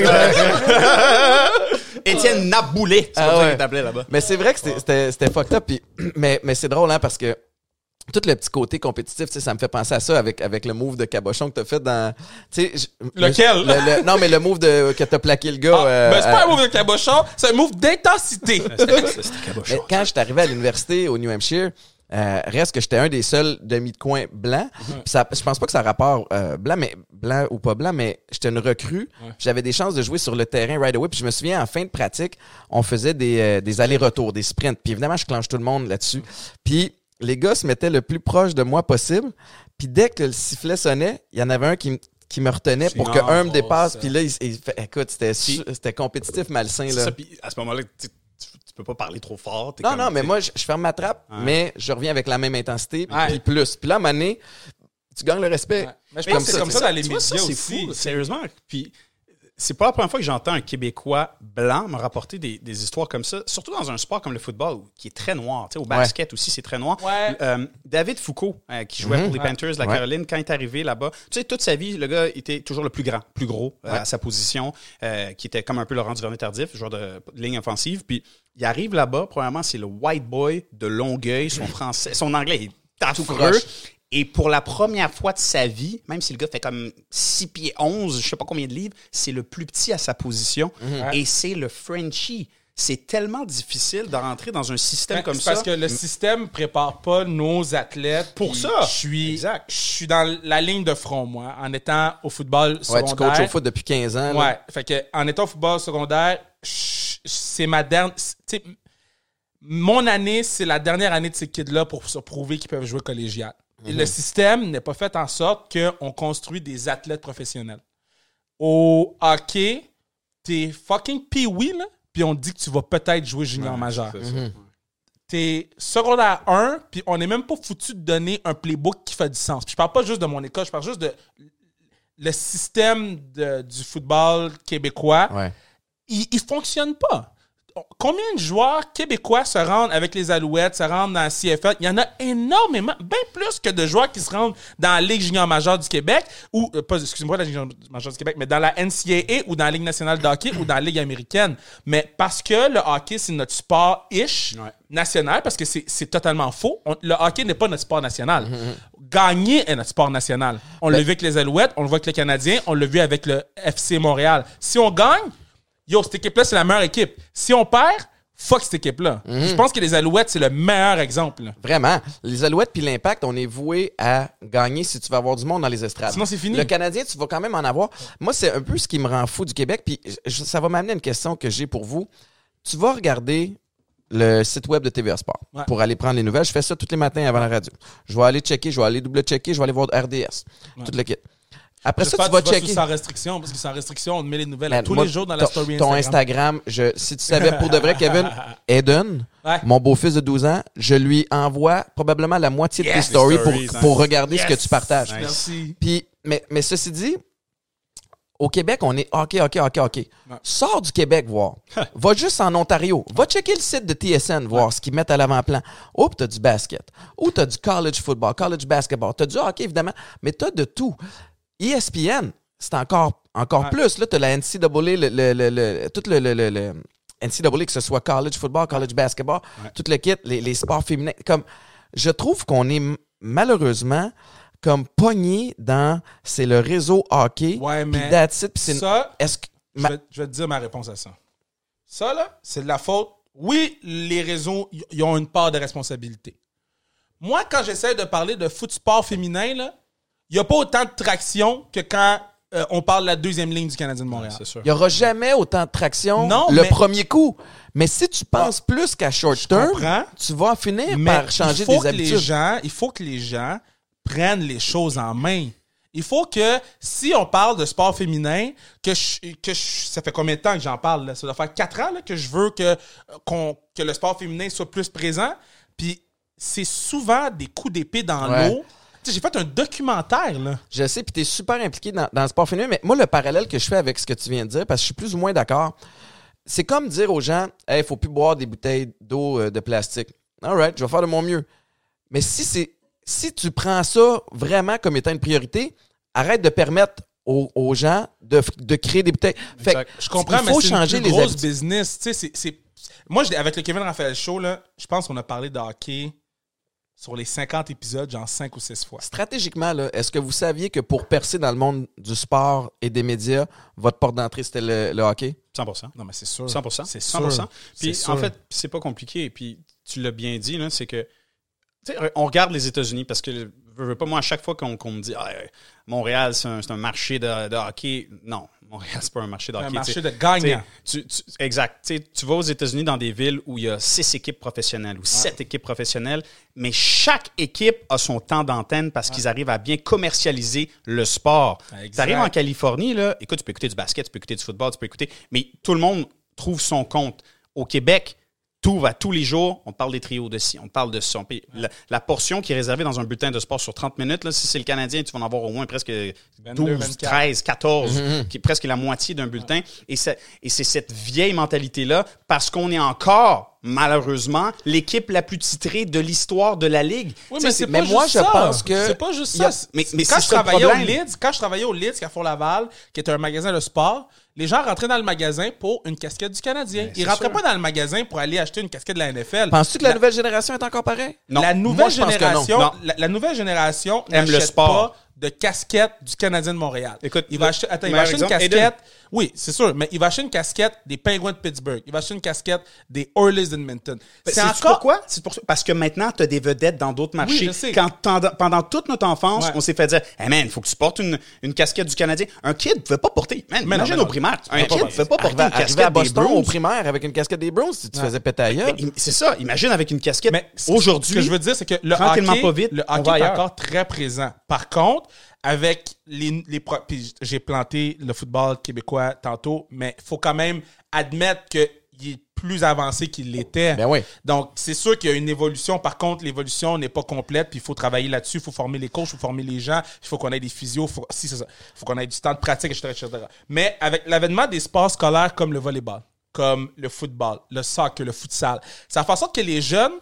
Étienne Naboulet. C'est Ah comme ça ouais. qu'il t'appelait là-bas. Mais c'est vrai que c'était- c'était c'était fucked up. mais mais c'est drôle, hein, parce que tout le petit côté compétitif, tu sais, ça me fait penser à ça avec, avec le move de cabochon que t'as fait dans. tu sais, je- Lequel? le- le- non, mais le move de, que t'as plaqué le gars. Ah, euh, ben, c'est pas un move de cabochon, c'est un move d'intensité. mais quand je suis arrivé à l'université au New Hampshire, euh, reste que j'étais un des seuls demi de coin blancs. Puis ça, je pense pas que ça a rapport euh, blanc, mais blanc ou pas blanc, mais j'étais une recrue. J'avais des chances de jouer sur le terrain right away. Puis je me souviens en fin de pratique, on faisait des, euh, des allers-retours, des sprints. Puis évidemment, je clenche tout le monde là-dessus. Puis les gars se mettaient le plus proche de moi possible. Puis dès que le sifflet sonnait, il y en avait un qui, me- qui me retenait pour que Non, un me dépasse. ça. Puis là, il, il fait, écoute, c'était compétitif malsain. Là. ça, puis à ce moment-là, tu, tu, tu peux pas parler trop fort. Non, comme, non, mais moi, je, je ferme ma trappe, mais je reviens avec la même intensité, puis plus. Puis là, à un moment donné, tu gagnes le respect. Ouais. Mais je Mais pense que c'est comme ça dans les médias ça, c'est aussi. fou, sérieusement. Puis c'est pas la première fois que j'entends un Québécois blanc me rapporter des, des histoires comme ça, surtout dans un sport comme le football qui est très noir. Tu sais, au basket aussi, c'est très noir. Ouais. Euh, David Foucault, euh, qui jouait pour les Panthers de la Ouais. Caroline, quand il est arrivé là-bas, tu sais, toute sa vie, le gars était toujours le plus grand, plus gros euh, à sa position, euh, qui était comme un peu Laurent Duvernay tardif, joueur de, de ligne offensive. Puis il arrive là-bas, premièrement, c'est le white boy de Longueuil, son français, son anglais est affreux. Et pour la première fois de sa vie, même si le gars fait comme 6 pieds 11, je sais pas combien de livres, c'est le plus petit à sa position. Et c'est le Frenchie. C'est tellement difficile de rentrer dans un système Ben, comme c'est ça. parce que le système prépare pas nos athlètes Pour ça. Je suis, Exact. je suis dans la ligne de front moi, en étant au football Ouais, secondaire. tu coaches au foot depuis 15 ans. là. Ouais, fait que en étant au football secondaire, je- c'est ma dernière. tu sais, Mon année, c'est la dernière année de ces kids-là pour se prouver qu'ils peuvent jouer collégial. Et Mhm. le système n'est pas fait en sorte qu'on construit des athlètes professionnels. Au hockey, t'es fucking pee-wee, là, puis on te dit que tu vas peut-être jouer junior majeur. Mhm. T'es secondaire 1, puis on n'est même pas foutu de donner un playbook qui fait du sens. Puis je parle pas juste de mon école, je parle juste de le système de- du football québécois Ouais. il, il fonctionne pas. Combien de joueurs québécois se rendent avec les Alouettes, se rendent dans la CFL? Il y en a énormément, bien plus que de joueurs qui se rendent dans la Ligue junior majeure du Québec, ou, euh, pas, excusez-moi, la Ligue junior majeure du Québec, mais dans la NCAA ou dans la Ligue nationale de hockey ou dans la Ligue américaine. Mais parce que le hockey, c'est notre sport-ish Ouais. national, parce que c'est totalement faux. On- le hockey n'est pas notre sport national. Gagner est notre sport national. On l'a vu avec les Alouettes, on le voit avec les Canadiens, on l'a vu avec le FC Montréal. Si on gagne, yo, cette équipe-là, c'est la meilleure équipe. Si on perd, fuck cette équipe-là. Je pense que les Alouettes, c'est le meilleur exemple. là. Vraiment. Les Alouettes puis l'Impact, on est voué à gagner si tu vas avoir du monde dans les estrades. Sinon, c'est fini. Le Canadien, tu vas quand même en avoir. Moi, c'est un peu ce qui me rend fou du Québec. Puis ça va m'amener à une question que j'ai pour vous. Tu vas regarder le site web de TVA Sport Ouais. pour aller prendre les nouvelles. Je fais ça tous les matins avant la radio. Je vais aller checker, je vais aller double-checker, je vais aller voir RDS. Tout le kit. Après ça, tu vas tu checker. sans restriction, parce que sans restriction, on te met les nouvelles tous moi, les jours dans la ton- story Ton Instagram. Instagram, je, si tu savais pour de vrai, Kevin, Eden, Ouais. mon beau-fils de 12 ans, je lui envoie probablement la moitié de tes stories pour, hein. pour regarder ce que tu partages. Nice. Merci. Puis, mais, mais ceci dit, au Québec, on est OK, OK, OK, OK. Sors du Québec voir. Va juste en Ontario. Va checker le site de TSN, voir ce qu'ils mettent à l'avant-plan. Oups, t'as du basket. Ou t'as du college football, college basketball. T'as du hockey, évidemment, mais t'as de tout. ESPN, c'est encore, encore Ouais. plus. Là, tu as la NCAA, le, le, le, le- tout le, NCAA, que ce soit college football, college basketball, tout le kit, les, les sports féminins. Comme, je trouve qu'on est malheureusement comme pogné dans c'est le réseau hockey. Ouais, mais that's it, c'est- ça, Est-ce que. je vais, je vais te dire ma réponse à ça. Ça, là, c'est de la faute. Oui, les réseaux, ils ont une part de responsabilité. Moi, quand j'essaie de parler de foot sport féminin, là, il n'y a pas autant de traction que quand euh, on parle de la deuxième ligne du Canadien de Montréal. C'est sûr. Il n'y aura jamais autant de traction Non, le mais- premier coup. Mais si tu penses plus qu'à short term, tu vas finir Mais par changer il faut des que les habitudes. gens, il faut que les gens prennent les choses en main. Il faut que, si on parle de sport féminin, que, je- que je- ça fait combien de temps que j'en parle? Là? Ça doit faire quatre ans là, que je veux que, qu'on- que le sport féminin soit plus présent. Puis c'est souvent des coups d'épée dans Ouais. l'eau. J'ai fait un documentaire. Là. Je sais, puis tu es super impliqué dans, dans le sport féminin, mais moi, le parallèle que je fais avec ce que tu viens de dire, parce que je suis plus ou moins d'accord, c'est comme dire aux gens, il faut plus boire des bouteilles d'eau euh, de plastique. All right, je vais faire de mon mieux. Mais si, c'est, si tu prends ça vraiment comme étant une priorité, arrête de permettre aux, aux gens de, de créer des bouteilles. Fait que. Je comprends, il mais faut c'est changer une les grosse habitudes. business. Tu sais, c'est- c'est- Moi, avec le Kevin Raphaël Show, là, je pense qu'on a parlé de hockey sur les 50 épisodes, genre 5 ou 6 fois. Stratégiquement, là, est-ce que vous saviez que pour percer dans le monde du sport et des médias, votre porte d'entrée, c'était le, le hockey? 100% Non, mais c'est sûr. 100 C'est 100 sûr. Puis en fait, c'est pas compliqué. Puis tu l'as bien dit, là, c'est que tu sais, on regarde les États-Unis parce que veux, veux pas moi à chaque fois qu'on me dit Ah, Montréal c'est un, marché de, de hockey. Non, Montréal c'est pas un marché de hockey. un marché de gagnants. Tu sais, tu- tu- exact. Tu vas aux États-Unis dans des villes où il y a six équipes professionnelles ou sept équipes professionnelles, mais chaque équipe a son temps d'antenne parce qu'ils arrivent à bien commercialiser le sport. Tu arrives en Californie, là, écoute, tu peux écouter du basket, tu peux écouter du football, tu peux écouter, mais tout le monde trouve son compte. Au Québec, tout va tous les jours, on parle des trios de ci, on parle de ça. La, la portion qui est réservée dans un bulletin de sport sur 30 minutes, là, si c'est le Canadien, tu vas en avoir au moins presque 12, 24. 13, 14, qui est presque la moitié d'un bulletin. Et c'est, et c'est cette vieille mentalité-là, parce qu'on est encore, malheureusement, l'équipe la plus titrée de l'histoire de la Ligue. Oui, mais mais moi, je ça. pense que c'est pas juste a- ça. mais- mais quand c'est je travaillais au. Leeds, quand je travaillais au Leeds Carrefour Laval, qui était un magasin de sport, les gens rentraient dans le magasin pour une casquette du Canadien. Ils c'est rentraient sûr. pas dans le magasin pour aller acheter une casquette de la NFL. Penses-tu que la, nouvelle génération est encore pareille? Non. la nouvelle Moi, je pense que non. génération, Non. La, la nouvelle génération Aime le n'achète sport. pas de casquette du Canadien de Montréal. Écoute, il va acheter, attends, il va acheter une casquette. Aiden. Oui, c'est sûr, mais il va acheter une casquette des Penguins de Pittsburgh. Il va acheter une casquette des Oilers d'Edmonton. C'est C'est encore pourquoi? C'est pour ça- Parce que maintenant, tu as des vedettes dans d'autres marchés. je sais. Quand, pendant, toute notre enfance, Ouais. on s'est fait dire Hey man, il faut que tu portes une, une casquette du Canadien. Un kid ne pouvait pas porter. Man, Mais non, imagine mais au primaire. Un kid ne pouvait pas porter Arrivé, une casquette à Boston des au primaire avec une casquette des Browns, si tu te faisais gueule. Mais C'est ça. Imagine avec une casquette. Mais aujourd'hui, ce que je veux dire, c'est que le tranquillement hockey, pas vite, le hockey est encore très présent. Par contre, avec les, les pro- puis j'ai planté le football québécois tantôt, mais il faut quand même admettre qu'il est plus avancé qu'il l'était. Ben oui. Donc, c'est sûr qu'il y a une évolution. Par contre, l'évolution n'est pas complète, puis il faut travailler là-dessus. Il faut former les coachs, il faut former les gens, il faut qu'on ait des physios, faut, si, c'est ça. Il faut qu'on ait du temps de pratique, etc., etc. Mais avec l'avènement des sports scolaires comme le volleyball, comme le football, le soccer, le futsal, ça fait en sorte que les jeunes,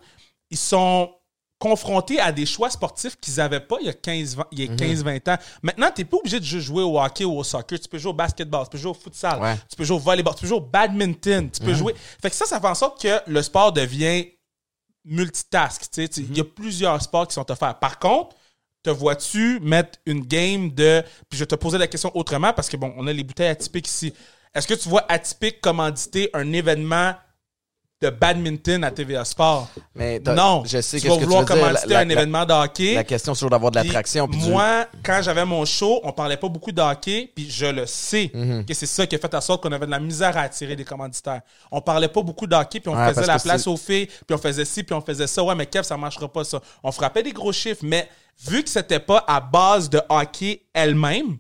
ils sont confrontés à des choix sportifs qu'ils n'avaient pas il y a 15-20 il y a 15-20 ans. Maintenant, tu n'es pas obligé de juste jouer au hockey ou au soccer. Tu peux jouer au basketball, tu peux jouer au futsal, Ouais. tu peux jouer au volleyball, tu peux jouer au badminton, tu peux jouer... Fait que ça, ça fait en sorte que le sport devient multitask. Il y a plusieurs sports qui sont offerts. Par contre, te vois-tu mettre une game de... Puis je vais te poser la question autrement parce que, bon, on a les bouteilles atypiques ici. Est-ce que tu vois atypique commanditer un événement de badminton à TVA Sport? Mais Non. je sais tu vas que tu vouloir La- un la- événement de hockey. La question, c'est toujours d'avoir de l'attraction. du- Moi, quand j'avais mon show, on parlait pas beaucoup de hockey, puis je le sais Mhm. que c'est ça qui a fait en sorte qu'on avait de la misère à attirer des commanditaires. On parlait pas beaucoup de hockey, puis on Ouais, faisait la place aux filles, puis on faisait ci, puis on faisait ça. Ouais, mais Kev, ça marchera pas ça. On frappait des gros chiffres, mais vu que c'était pas à base de hockey elle-même,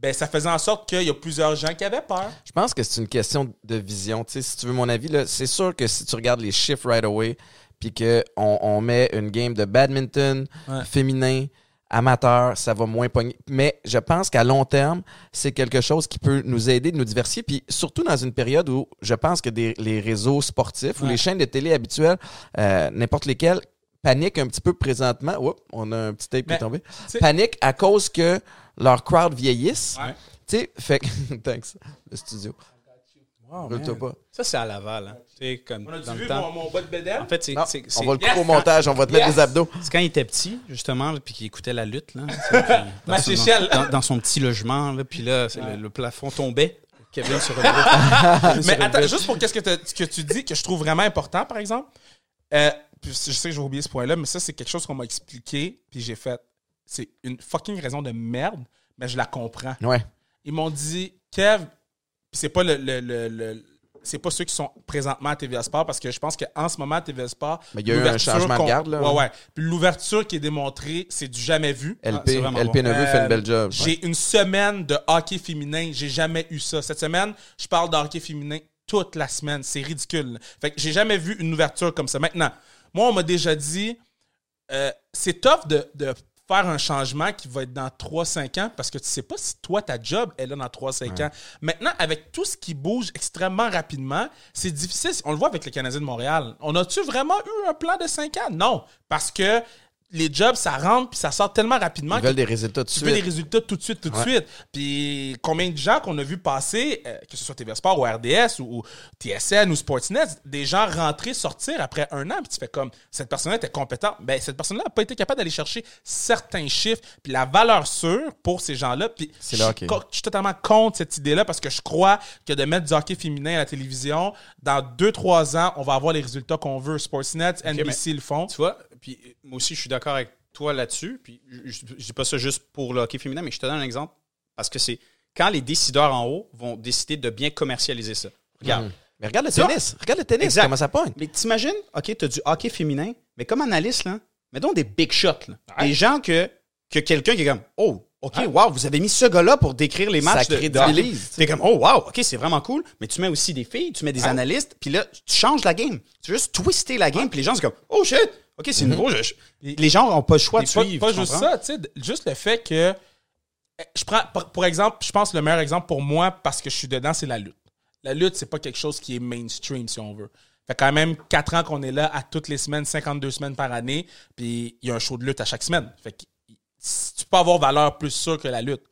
ben ça faisait en sorte qu'il y a plusieurs gens qui avaient peur. Je pense que c'est une question de vision. Tu sais, si tu veux mon avis, c'est sûr que si tu regardes les chiffres right away, puis qu'on on met une game de badminton Ouais. féminin, amateur, ça va moins pogner. Mais je pense qu'à long terme, c'est quelque chose qui peut nous aider de nous diversifier. Puis surtout dans une période où je pense que des, les réseaux sportifs ou Ouais. les chaînes de télé habituelles, euh, n'importe lesquelles, paniquent un petit peu présentement. Oups, on a un petit tape qui Mais, est tombé. Paniquent à cause que leur crowd vieillisse. Ouais. Tu sais, fait que. Thanks. Le studio. Wow, pas. Ça, c'est à Laval. Hein. Tu sais, comme On a dans vu le mon, temps. mon bas de bédaine? En fait, c'est Non, c'est- on c'est- va le couper au montage, on va te mettre des abdos. c'est quand il était petit, justement, puis qu'il écoutait la lutte. Là, dans son-. Dans, dans son petit logement, là, puis là, c'est le, le plafond tombait. Kevin se retrouvait. Mais attends, juste pour qu'est-ce que, que tu dis que je trouve vraiment important, par exemple. euh, puis je sais que je vais oublier ce point-là, mais ça, c'est quelque chose qu'on m'a expliqué, puis j'ai fait. C'est une fucking raison de merde, mais je la comprends. Ouais. Ils m'ont dit, Kev, c'est pas le, le- le- le- c'est pas ceux qui sont présentement à TVA Sport parce que je pense qu'en ce moment à TVA Sport Mais il y a eu un l'ouverture changement de garde, là. ouais ouais puis l'ouverture qui est démontrée c'est du jamais vu Ah, LP, vraiment LP bon. Fait une belle job. j'ai une semaine de hockey féminin. J'ai jamais eu ça. Cette semaine, je parle de hockey féminin toute la semaine. C'est ridicule. Fait que j'ai jamais vu une ouverture comme ça. Maintenant, moi, on m'a déjà dit, euh, c'est tough de, de faire un changement qui va être dans 3-5 ans parce que tu sais pas si toi, ta job est là dans 3-5 ans. Maintenant, avec tout ce qui bouge extrêmement rapidement, c'est difficile. On le voit avec les Canadiens de Montréal. On a-tu vraiment eu un plan de 5 ans? Non. Parce que les jobs, ça rentre puis ça sort tellement rapidement Ils veulent des résultats tout de tu veux des suite. résultats tout de suite, tout de Ouais. suite. Puis combien de gens qu'on a vu passer, euh, que ce soit TV Sport ou RDS ou, ou TSN ou Sportsnet, des gens rentrer, sortir après un an, puis tu fais comme, cette personne-là était compétente. Ben, cette personne-là n'a pas été capable d'aller chercher certains chiffres, puis la valeur sûre pour ces gens-là. Puis C'est je je suis totalement contre cette idée-là parce que je crois que de mettre du hockey féminin à la télévision, dans 2-3 ans, on va avoir les résultats qu'on veut. Sportsnet, NBC le font. Tu vois, puis euh, moi aussi, je suis d'accord avec toi là-dessus. Puis je, je, je dis pas ça juste pour le hockey féminin, mais je te donne un exemple parce que c'est quand les décideurs en haut vont décider de bien commercialiser ça. Regarde. Mais regarde le tennis. Regarde le tennis, Exact. comment ça pogne. Mais t'imagines, OK, tu as du hockey féminin, mais comme analyste, là, mettons des big shots. Là. Ouais. Des gens que, que quelqu'un qui est comme Oh, OK, wow, vous avez mis ce gars-là pour décrire les matchs Ça de. T'es comme Oh, wow, OK, c'est vraiment cool. Mais tu mets aussi des filles, tu mets des analystes, puis là, tu changes la game. Tu veux juste twister la game, puis les gens, c'est comme Oh shit, OK, c'est nouveau. je- je- Les gens n'ont pas le choix de pas, suivre. pas juste comprends? ça, tu sais, juste le fait que. eh, Je prends, pour, exemple, je pense que le meilleur exemple pour moi, parce que je suis dedans, c'est la lutte. La lutte, c'est pas quelque chose qui est mainstream, si on veut. Fait quand même 4 ans qu'on est là à toutes les semaines, 52 semaines par année, puis il y a un show de lutte à chaque semaine. Fait que tu peux avoir valeur plus sûre que la lutte.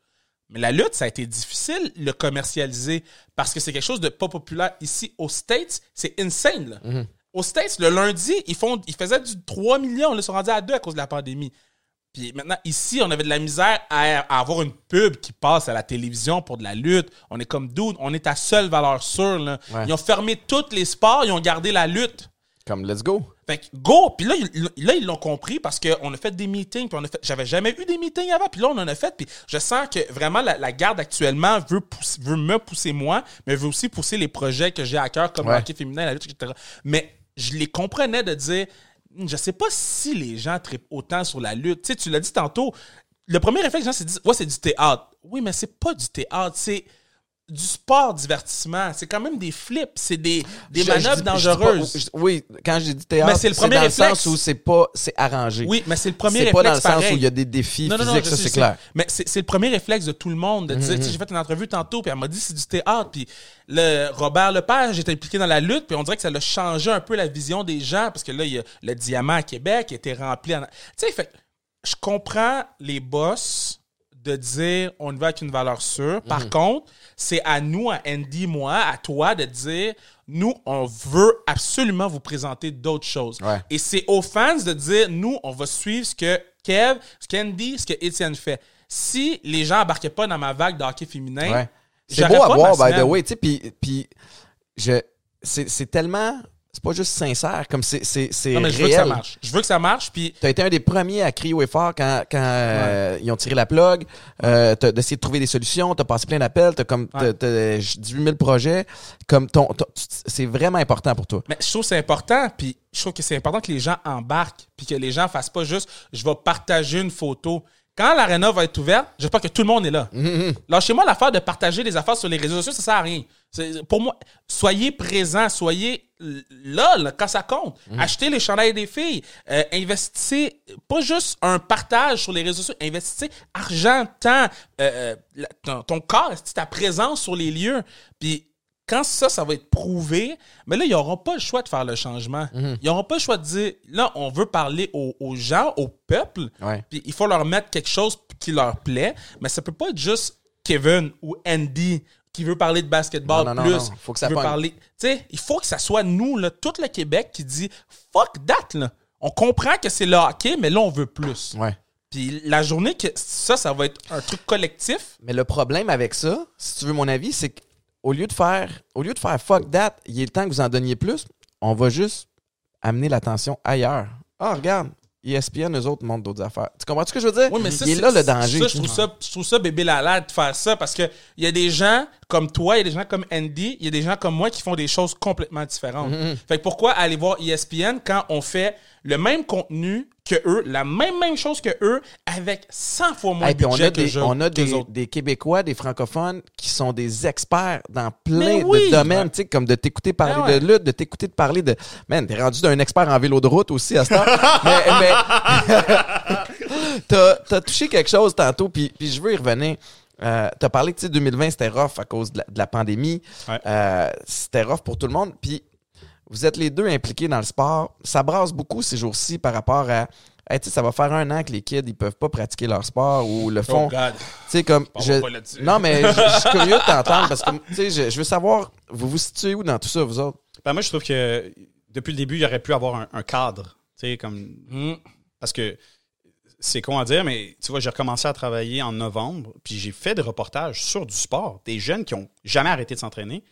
Mais la lutte, ça a été difficile le commercialiser parce que c'est quelque chose de pas populaire ici aux States. C'est insane. Là. Aux States, le lundi, ils, font, ils faisaient du 3 millions. Là, ils sont rendus à 2 à cause de la pandémie. Puis maintenant, ici, on avait de la misère à, avoir une pub qui passe à la télévision pour de la lutte. On est comme dude, on est ta seule valeur sûre. Là. Ouais. Ils ont fermé tous les sports, ils ont gardé la lutte. Comme let's go. Fait que go! Puis là, ils- là, ils l'ont compris parce qu'on a fait des meetings. Puis on a fait. J'avais jamais eu des meetings avant. Puis là, on en a fait. Puis je sens que vraiment la, la garde actuellement veut, veut me pousser moi, mais veut aussi pousser les projets que j'ai à cœur, comme Ouais. le hockey féminin, la lutte, etc. Mais je les comprenais de dire. Hmm, Je sais pas si les gens trippent autant sur la lutte. Tu sais, tu l'as dit tantôt. Le premier réflexe, les gens, de dire Ouais, c'est du théâtre. Oui, mais c'est pas du théâtre. C'est du sport divertissement. C'est quand même des flips. C'est des, des Je- manœuvres je dis dangereuses. je- oui, quand j'ai dit théâtre, c'est le premier dans le réflexe. sens où c'est pas, c'est arrangé. Oui, mais c'est le premier C'est réflexe pas dans le sens où il y a des défis non, non, non, physiques, je ça c'est clair. Mais c'est c'est le premier réflexe de tout le monde de sais, j'ai fait une entrevue tantôt, puis elle m'a dit c'est du théâtre, puis le Robert Lepage était impliqué dans la lutte, puis on dirait que ça l'a changé un peu la vision des gens, parce que là, il y a le diamant à Québec qui a été rempli. En... Tu sais, fait je comprends les boss de dire on y va avec une valeur sûre. Par Mhm. contre, c'est à nous, à Andy, moi, à toi de dire nous, on veut absolument vous présenter d'autres choses. Ouais. Et c'est aux fans de dire nous, on va suivre ce que Kev, ce qu'Andy, ce que Étienne fait. Si les gens embarquaient pas dans ma vague de hockey féminin, Ouais. C'est à pas voir, by the way, puis, je, c'est tellement, c'est pas juste sincère, comme c'est, c'est, c'est Non, mais je veux que ça marche. Je veux que ça marche, puis T'as été un des premiers à crier haut et fort quand, quand euh, ils ont tiré la plug. Euh, t'as d'essayer de trouver des solutions. T'as passé plein d'appels. T'as comme t'as, Ouais. t'as 18 000 projets. Comme ton, ton- tu- c'est vraiment important pour toi. Mais je trouve que c'est important, puis je trouve que c'est important que les gens embarquent, puis que les gens fassent pas juste je vais partager une photo. Quand l'aréna va être ouverte, j'espère que tout le monde est là. Lâchez-moi l'affaire de partager des affaires sur les réseaux sociaux, ça sert à rien. C'est- Pour moi, soyez présents, soyez là, là, quand ça compte. Achetez les chandails des filles. Euh, investissez, pas juste un partage sur les réseaux sociaux, investissez argent, temps, euh, euh, la- ton, ton corps, ta présence sur les lieux? Puis quand ça, ça va être prouvé, mais là, ils n'auront pas le choix de faire le changement. Ils n'auront pas le choix de dire, là, on veut parler aux, aux gens, au peuple, puis il faut leur mettre quelque chose qui leur plaît, mais ça peut pas être juste Kevin ou Andy qui veut parler de basketball Non, non, plus. non. Faut que ça veut parler. Il faut que ça soit nous, là, tout le Québec qui dit fuck that, là. On comprend que c'est le hockey, mais là, on veut plus. Ouais. Puis la journée que ça, ça va être un truc collectif. Mais le problème avec ça, si tu veux mon avis, c'est qu'au lieu de faire au lieu de faire fuck that, il est le temps que vous en donniez plus, on va juste amener l'attention ailleurs. Ah, regarde, ESPN, eux autres montrent d'autres affaires. Tu comprends ce que je veux dire? Oui, mais ça, il est là le danger. Ça, je trouve ça, je trouve ça bébé la de faire ça parce que il y a des gens comme toi, il y a des gens comme Andy, il y a des gens comme moi qui font des choses complètement différentes. Mm-hmm. Fait que pourquoi aller voir ESPN quand on fait le même contenu que eux, la même même chose que eux, avec 100 fois moins de puis on budget a, que des, je- on a des, Québécois, des francophones qui sont des experts dans plein oui! de domaines, tu sais, comme de t'écouter parler Ah ouais. de lutte, de t'écouter de parler de... Man, t'es rendu d'un expert en vélo de route aussi à ce temps. mais mais t'as as touché quelque chose tantôt, puis je veux y revenir. Euh, t'as parlé que tu sais, 2020, c'était rough à cause de la, de la pandémie. Ouais. Euh, c'était rough pour tout le monde. Puis vous êtes les deux impliqués dans le sport. Ça brasse beaucoup ces jours-ci par rapport à... Hey, tu ça va faire un an que les kids ils peuvent pas pratiquer leur sport ou le font. Oh God. Tu sais, comme. Je, pas là-dessus. non, mais je, je suis curieux de t'entendre parce que, tu sais, je, je veux savoir, vous vous situez où dans tout ça, vous autres? Ben, moi, je trouve que depuis le début, il aurait pu avoir un, un cadre. Tu sais, comme. Hmm. Parce que c'est con à dire, mais tu vois, j'ai recommencé à travailler en novembre, puis j'ai fait des reportages sur du sport, des jeunes qui ont jamais arrêté de s'entraîner.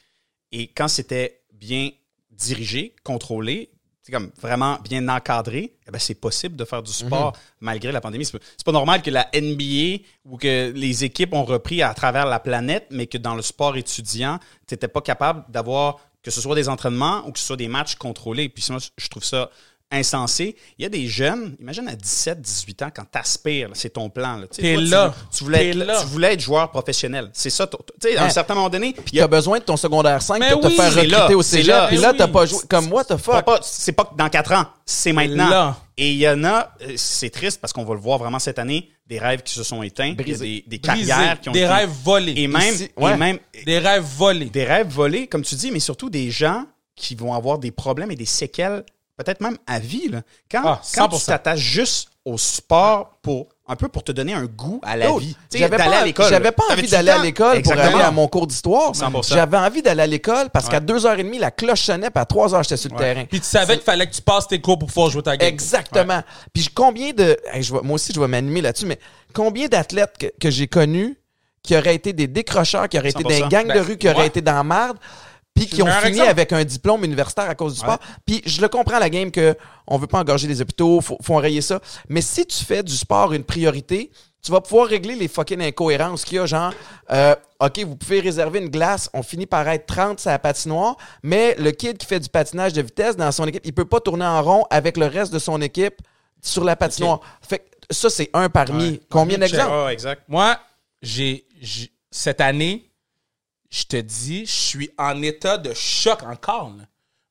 Et quand c'était bien dirigé, contrôlé, c'est comme vraiment bien encadré, eh ben, c'est possible de faire du sport malgré la pandémie. C'est pas, c'est pas normal que la NBA ou que les équipes ont repris à travers la planète, mais que dans le sport étudiant, tu n'étais pas capable d'avoir que ce soit des entraînements ou que ce soit des matchs contrôlés. Puis moi, je trouve ça insensé. Il y a des jeunes, imagine à 17, 18 ans, quand t'aspires, c'est ton plan. là. T'es toi, là. Tu, voulais T'es être, là. tu voulais être joueur professionnel. C'est ça. Tu sais, à un Hein? certain moment donné, y a as besoin de ton secondaire 5 Mais pour te faire recruter là, au cégep. là. Puis là, oui. t'as pas joué. Comme moi, t'as Pas- fuck. pas- c'est pas dans quatre ans, c'est maintenant. Là. Et il y en a, euh, c'est triste parce qu'on va le voir vraiment cette année, des rêves qui se sont éteints, des, des Brisé. carrières qui ont des été- rêves volés. et même, Ici, et ouais. même Des rêves volés. des rêves volés, comme tu dis, mais surtout des gens qui vont avoir des problèmes et des séquelles, peut-être même à vie. là. Quand, Ah, quand tu 100%. t'attaches juste au sport pour un peu pour te donner un goût à la vie. J'avais d'aller pas, à l'école. j'avais pas envie d'aller le à l'école pour Exactement. aller à mon cours d'histoire. 100%. J'avais envie d'aller à l'école parce qu'à 2h30, la cloche sonnait, puis à 3h, j'étais sur le terrain. Puis tu savais qu'il fallait que tu passes tes cours pour pouvoir jouer ta game. Exactement. Puis combien de. hey, je vais- moi aussi, je vais m'animer là-dessus, mais combien d'athlètes que, que j'ai connus qui auraient été des décrocheurs, qui auraient été 100%. des gangs de Ben, rue, qui auraient été dans la merde, puis qui ont fini exemple. avec un diplôme universitaire à cause du sport. Puis je le comprends, la game, que on veut pas engorger les hôpitaux, faut, faut enrayer ça. Mais si tu fais du sport une priorité, tu vas pouvoir régler les fucking incohérences qu'il y a, genre, euh, OK, vous pouvez réserver une glace, on finit par être 30 sur la patinoire, mais le kid qui fait du patinage de vitesse dans son équipe, il peut pas tourner en rond avec le reste de son équipe sur la patinoire. Fait que ça, c'est un parmi Ouais. combien d'exemples? Ah, exact. Moi, j'ai, j'ai- cette année, je te dis, je suis en état de choc encore. là.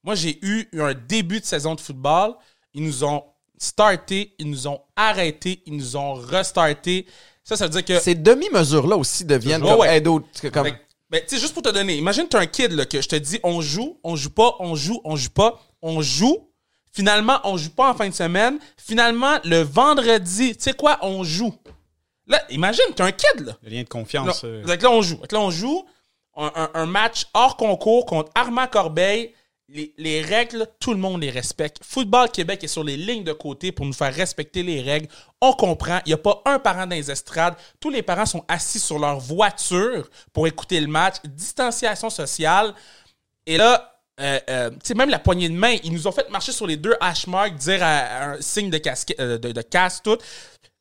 Moi, j'ai eu un début de saison de football. Ils nous ont starté, ils nous ont arrêté, ils nous ont restarté. Ça, ça veut dire que. Ces demi-mesures-là aussi deviennent Ouais, comme ouais. d'autres, comme- ben, tu sais, juste pour te donner, imagine tu un kid là, que je te dis on joue, on joue pas, on joue, on joue pas, on joue. Finalement, on joue pas en fin de semaine. Finalement, le vendredi, tu sais quoi, on joue. Là, imagine, t'es un kid, là. Le lien de Là, confiance. euh, là, on joue. Là, on joue un, match hors concours contre Armand Corbeil. Les, les règles, tout le monde les respecte. Football Québec est sur les lignes de côté pour nous faire respecter les règles. On comprend. Il n'y a pas un parent dans les estrades. Tous les parents sont assis sur leur voiture pour écouter le match. Distanciation sociale. Et là, euh, euh, même la poignée de main, ils nous ont fait marcher sur les deux hash marks, dire un signe de, casquette, euh, de, de casse, tout.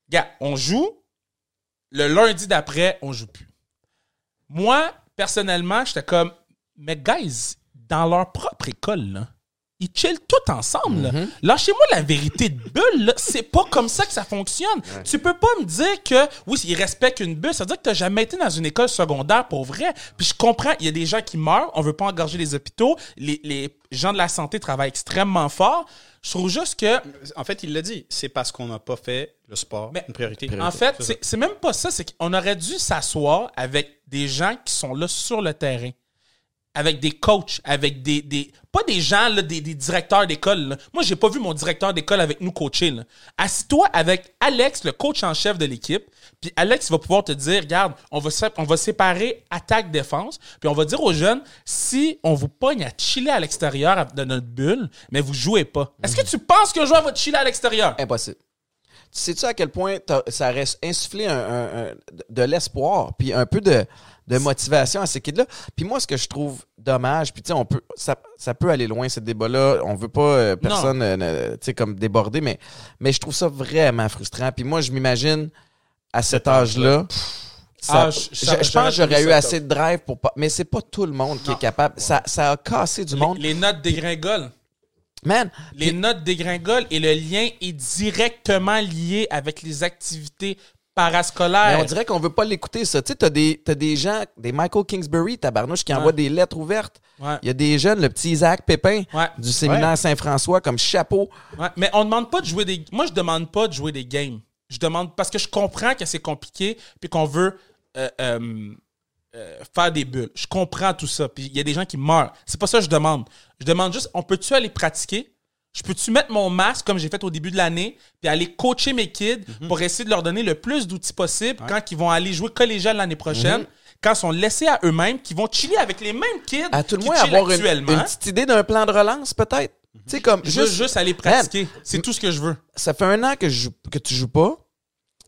Gars, on joue. Le lundi d'après, on joue plus. Moi, personnellement, j'étais comme, mais guys, dans leur propre école, là, ils chillent tout ensemble. là. Lâchez-moi la vérité de bulle. C'est pas comme ça que ça fonctionne. Tu peux pas me dire que, oui, ils respectent une bulle. Ça veut dire que t'as jamais été dans une école secondaire pour vrai. Puis je comprends, il y a des gens qui meurent. On veut pas engorger les hôpitaux. Les, les gens de la santé travaillent extrêmement fort. Je trouve juste que En fait, il l'a dit. C'est parce qu'on n'a pas fait le sport Mais- une priorité. en fait, c'est même pas ça. C'est qu'on aurait dû s'asseoir avec des gens qui sont là sur le terrain. Avec des coachs, avec des, des pas des gens là, des, des directeurs d'école. Moi, j'ai pas vu mon directeur d'école avec nous coacher. Assis-toi avec Alex, le coach en chef de l'équipe, puis Alex va pouvoir te dire, regarde, on va on va séparer attaque défense, puis on va dire aux jeunes si on vous pogne à chiller à l'extérieur de notre bulle, mais vous jouez pas. Est-ce que tu penses qu'un joueur va chiller à l'extérieur? Impossible. Tu sais-tu à quel point ça reste insufflé un- de l'espoir, puis un peu de, de motivation à ces kids-là. Puis moi, ce que je trouve dommage, puis tu sais, on peut, ça, ça peut aller loin, ce débat-là. On veut pas euh, personne, euh, tu sais, comme déborder, mais, mais je trouve ça vraiment frustrant. Puis moi, je m'imagine, à cet âge-là, ça- Ah, je- ça- pense que j'aurais eu assez de drive pour pas. Mais c'est pas tout le monde qui est capable. Ça, ça a cassé du monde. les, les notes dégringolent. Man, Les notes dégringolent et le lien est directement lié avec les activités parascolaires. Mais on dirait qu'on veut pas l'écouter, ça. Tu sais, t'as des, t'as des gens, des Michael Kingsbury, tabarnouche, qui envoient des lettres ouvertes. Ouais. Il y a des jeunes, le petit Isaac Pépin Ouais. du séminaire Ouais. Saint-François, comme chapeau. Ouais, mais on demande pas de jouer des. Moi, je demande pas de jouer des games. Je demande parce que je comprends que c'est compliqué puis qu'on veut euh, euh, euh, faire des bulles. Je comprends tout ça. Puis il y a des gens qui meurent. C'est pas ça que je demande. Je demande juste, on peut-tu aller pratiquer? Je peux-tu mettre mon masque comme j'ai fait au début de l'année puis aller coacher mes kids Mhm. pour essayer de leur donner le plus d'outils possible quand ils vont aller jouer collégial l'année prochaine, Mhm. quand ils sont laissés à eux-mêmes, qu'ils vont chiller avec les mêmes kids À tout le moins, avoir une, petite idée d'un plan de relance, peut-être. Tu sais, comme juste, juste aller pratiquer. C'est tout ce que je veux. ça fait un an que, je, que tu joues pas.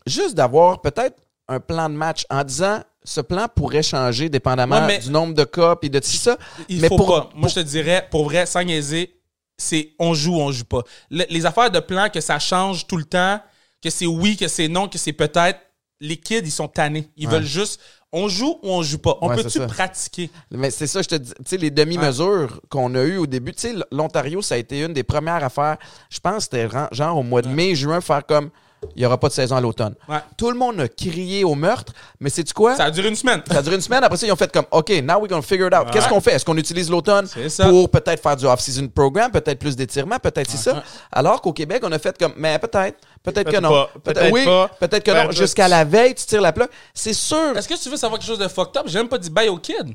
Juste d'avoir peut-être un plan de match en disant ce plan pourrait changer dépendamment Ouais, du nombre de cas puis de tout ça. Il mais faut pour, pas. Moi, je te dirais, pour vrai, sans niaiser, c'est on joue ou on joue pas. Le- les affaires de plan, que ça change tout le temps, que c'est oui, que c'est non, que c'est peut-être, les kids, ils sont tannés. Ils veulent juste, on joue ou on joue pas? On Ouais, peut-tu pratiquer? Mais c'est ça, je te dis. Tu sais, les demi-mesures qu'on a eues au début, tu sais, l'Ontario, ça a été une des premières affaires. Je pense que c'était genre au mois de mai, juin, faire comme il n'y aura pas de saison à l'automne. Ouais. Tout le monde a crié au meurtre, mais c'est quoi? Ça a duré une semaine. Ça a duré une semaine. Après ça, ils ont fait comme, OK, now we're going to figure it out. Qu'est-ce qu'on fait? Est-ce qu'on utilise l'automne pour peut-être faire du off-season program, peut-être plus d'étirement, peut-être c'est ça? Alors qu'au Québec, on a fait comme, mais peut-être, peut-être que non. peut-être oui, pas. peut-être que non. Jusqu'à la veille, tu tires la plaque. C'est sûr. Est-ce que tu veux savoir quelque chose de fucked up? J'ai même pas dit bye au kid.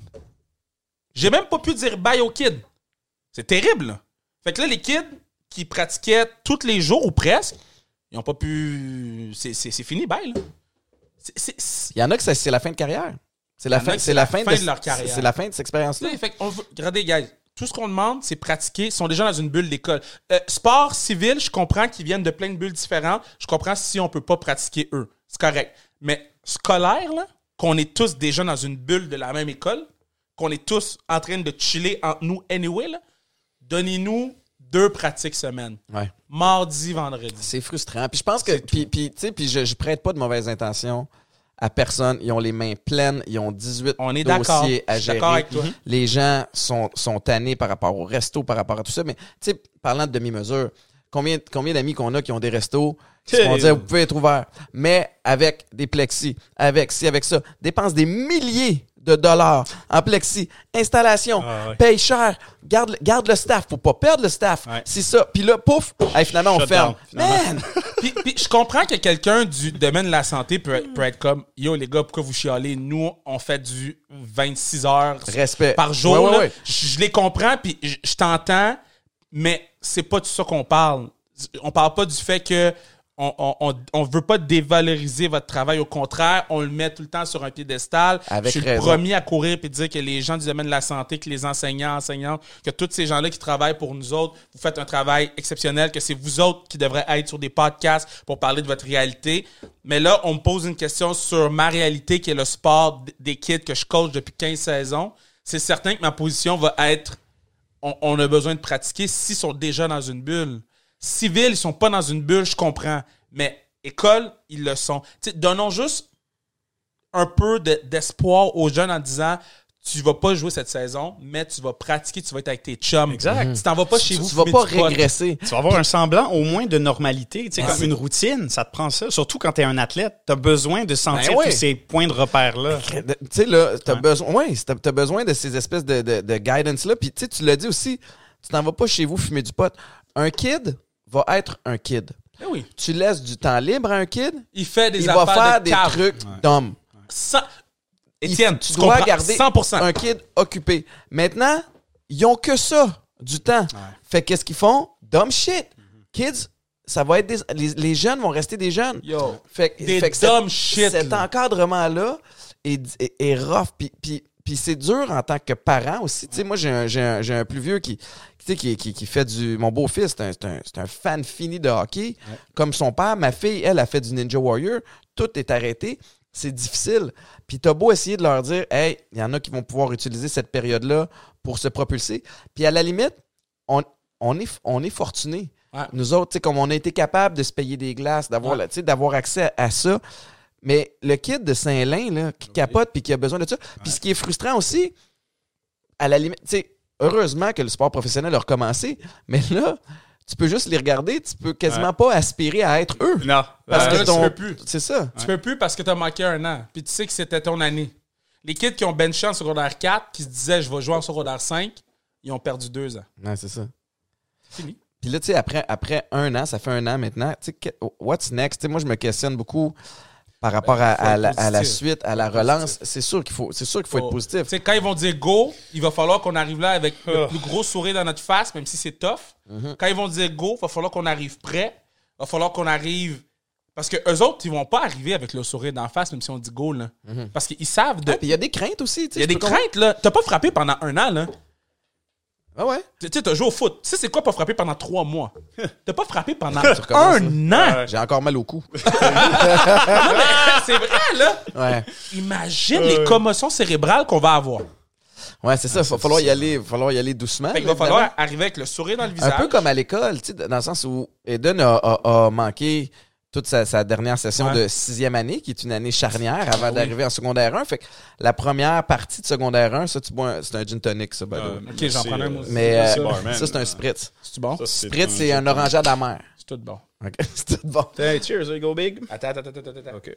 J'ai même pas pu dire bye au kid. C'est terrible. là. Fait que là, les kids qui pratiquaient tous les jours ou presque, ils ont pas pu. C'est fini, c'est- Il y en a que c'est la fin de carrière. C'est la fin, la fin, de leur carrière. C'est la fin de cette expérience-là. Regardez, guys, tout ce qu'on demande, c'est pratiquer. Ils sont déjà dans une bulle d'école. Euh, sport civil, je comprends qu'ils viennent de plein de bulles différentes. Je comprends si on peut pas pratiquer eux. C'est correct. Mais scolaire, là, qu'on est tous déjà dans une bulle de la même école, qu'on est tous en train de chiller entre nous anyway, donnez-nous deux pratiques semaine. Ouais. Mardi, vendredi. C'est frustrant. Puis je pense que. Puis, puis, tu sais, puis je, je prête pas de mauvaises intentions à personne. Ils ont les mains pleines. Ils ont 18 On est d'accord. dossiers à gérer. d'accord avec toi. Les gens sont, sont tannés par rapport au resto, par rapport à tout ça. Mais, tu sais, parlant de demi-mesure, combien, combien d'amis qu'on a qui ont des restos qui se font dire, vous pouvez être ouvert. Mais avec des plexis, avec ci, avec ça, dépensent des milliers de dollars en plexi, installation, Ah ouais. paye cher, garde, garde le staff pour pas perdre le staff. Ouais. C'est ça. Puis là, pouf, hey, finalement, on Shut ferme. down, Man! puis, puis je comprends que quelqu'un du domaine de la santé peut, être- peut être comme Yo, les gars, pourquoi vous chialez? Nous, on fait du 26 heures Respect. par jour. Ouais. Je les comprends, puis je, je t'entends, mais c'est pas de ça qu'on parle. On parle pas du fait que on, on, on- veut pas dévaloriser votre travail. Au contraire, on le met tout le temps sur un piédestal. Avec je suis raison. le premier à courir et dire que les gens du domaine de la santé, que les enseignants, enseignantes, que tous ces gens-là qui travaillent pour nous autres, vous faites un travail exceptionnel, que c'est vous autres qui devraient être sur des podcasts pour parler de votre réalité. Mais là, on me pose une question sur ma réalité, qui est le sport des kids que je coach depuis 15 saisons. C'est certain que ma position va être on, on a besoin de pratiquer s'ils sont déjà dans une bulle. Civils, ils sont pas dans une bulle, je comprends. Mais école, ils le sont. Tu sais, donnons juste un peu de- d'espoir aux jeunes en disant tu vas pas jouer cette saison, mais tu vas pratiquer, tu vas être avec tes chums. Exact. Tu t'en vas pas chez Tu, vous. tu vas pas régresser. Tu vas avoir un semblant au moins de normalité. Tu sais, Ouais. comme une routine, ça te prend ça. Surtout quand tu es un athlète, tu as besoin de sentir Ben ouais. tous ces points de repère-là. Tu sais, là, t'as besoin, ouais, t'as, t'as besoin de ces espèces de, de, de guidance-là. Puis, tu sais, tu l'as dit aussi, tu t'en vas pas chez vous fumer du pot. Un kid va être un kid. Eh oui. Tu laisses du temps libre à un kid, Il fait des il va faire de des cave. trucs d'homme. Sans- il- Étienne, tu tu dois comprends garder 100%. un kid occupé. Maintenant, ils ont que ça, du temps. Fait qu'est-ce qu'ils font? Dumb shit. Kids, ça va être des... Les, les jeunes vont rester des jeunes. Yo. Fait, que- Des fait que dumb cet- shit, Cet là. encadrement-là est, est, est rough. Puis, puis, puis c'est dur en tant que parent aussi. Tu sais, moi, j'ai un, j'ai un, plus vieux qui, tu sais, qui, qui, qui fait du. Mon beau-fils, c'est un, c'est un, c'est un fan fini de hockey. Comme son père, ma fille, elle, a fait du Ninja Warrior. Tout est arrêté. C'est difficile. Puis t'as beau essayer de leur dire, hey, il y en a qui vont pouvoir utiliser cette période-là pour se propulser. Puis à la limite, on, on est, on est fortunés. Ouais. Nous autres, tu sais, comme on a été capable de se payer des glaces, d'avoir Ouais. d'avoir accès à, à ça. Mais le kid de Saint-Lin, là, qui capote puis qui a besoin de ça. Puis ce qui est frustrant aussi, à la limite, tu sais, heureusement que le sport professionnel a recommencé, mais là, tu peux juste les regarder, tu peux quasiment pas aspirer à être eux. Non. Parce que là, tu peux plus. C'est ça. Tu peux plus parce que t'as manqué un an. Puis tu sais que c'était ton année. Les kids qui ont benché en secondaire 4, qui se disaient je vais jouer en secondaire 5, ils ont perdu deux ans. Ouais, c'est ça. Fini. Puis là, tu sais, après, après un an, ça fait un an maintenant, tu sais, what's next? Tu sais, moi, je me questionne beaucoup par rapport à, être la, à la positif. suite, à la relance. C'est sûr qu'il faut, c'est sûr qu'il faut être positif. Tu sais, quand ils vont dire go, il va falloir qu'on arrive là avec le plus gros sourire dans notre face, même si c'est tough. Mhm. Quand ils vont dire go, il va falloir qu'on arrive prêt. Il va falloir qu'on arrive. Parce que eux autres, ils vont pas arriver avec le sourire d'en face, même si on dit go. Là. Parce qu'ils savent de. Ah, puis il y a des craintes aussi. Il y a des craintes, là. T'as pas frappé pendant un an, là. Ah ouais? Tu sais, t'as joué au foot. Tu sais, c'est quoi pas frapper pendant trois mois? T'as pas frappé pendant un an! J'ai encore mal au cou. Non, mais c'est vrai, là! Ouais. Imagine les commotions cérébrales qu'on va avoir. Ouais, c'est ça. Il va falloir y aller, va falloir y aller doucement. Fait qu'il va évidemment. falloir arriver avec le sourire dans le visage. Un peu comme à l'école, tu sais, dans le sens où Eden a, a- a manqué toute sa, sa dernière session Ouais. de sixième année, qui est une année charnière avant d'arriver en secondaire 1. Fait que la première partie de secondaire 1, ça, tu bois un- c'est un gin tonic, ça, way. Ok, j'en prends un, moi aussi. Mais euh, barman. ça, c'est un spritz. C'est bon? Ça, Spritz, c'est un orangeade amer. C'est tout bon. Ok, c'est tout bon. Hey, cheers, go big. Attends, attends, attends, attends. attends. OK.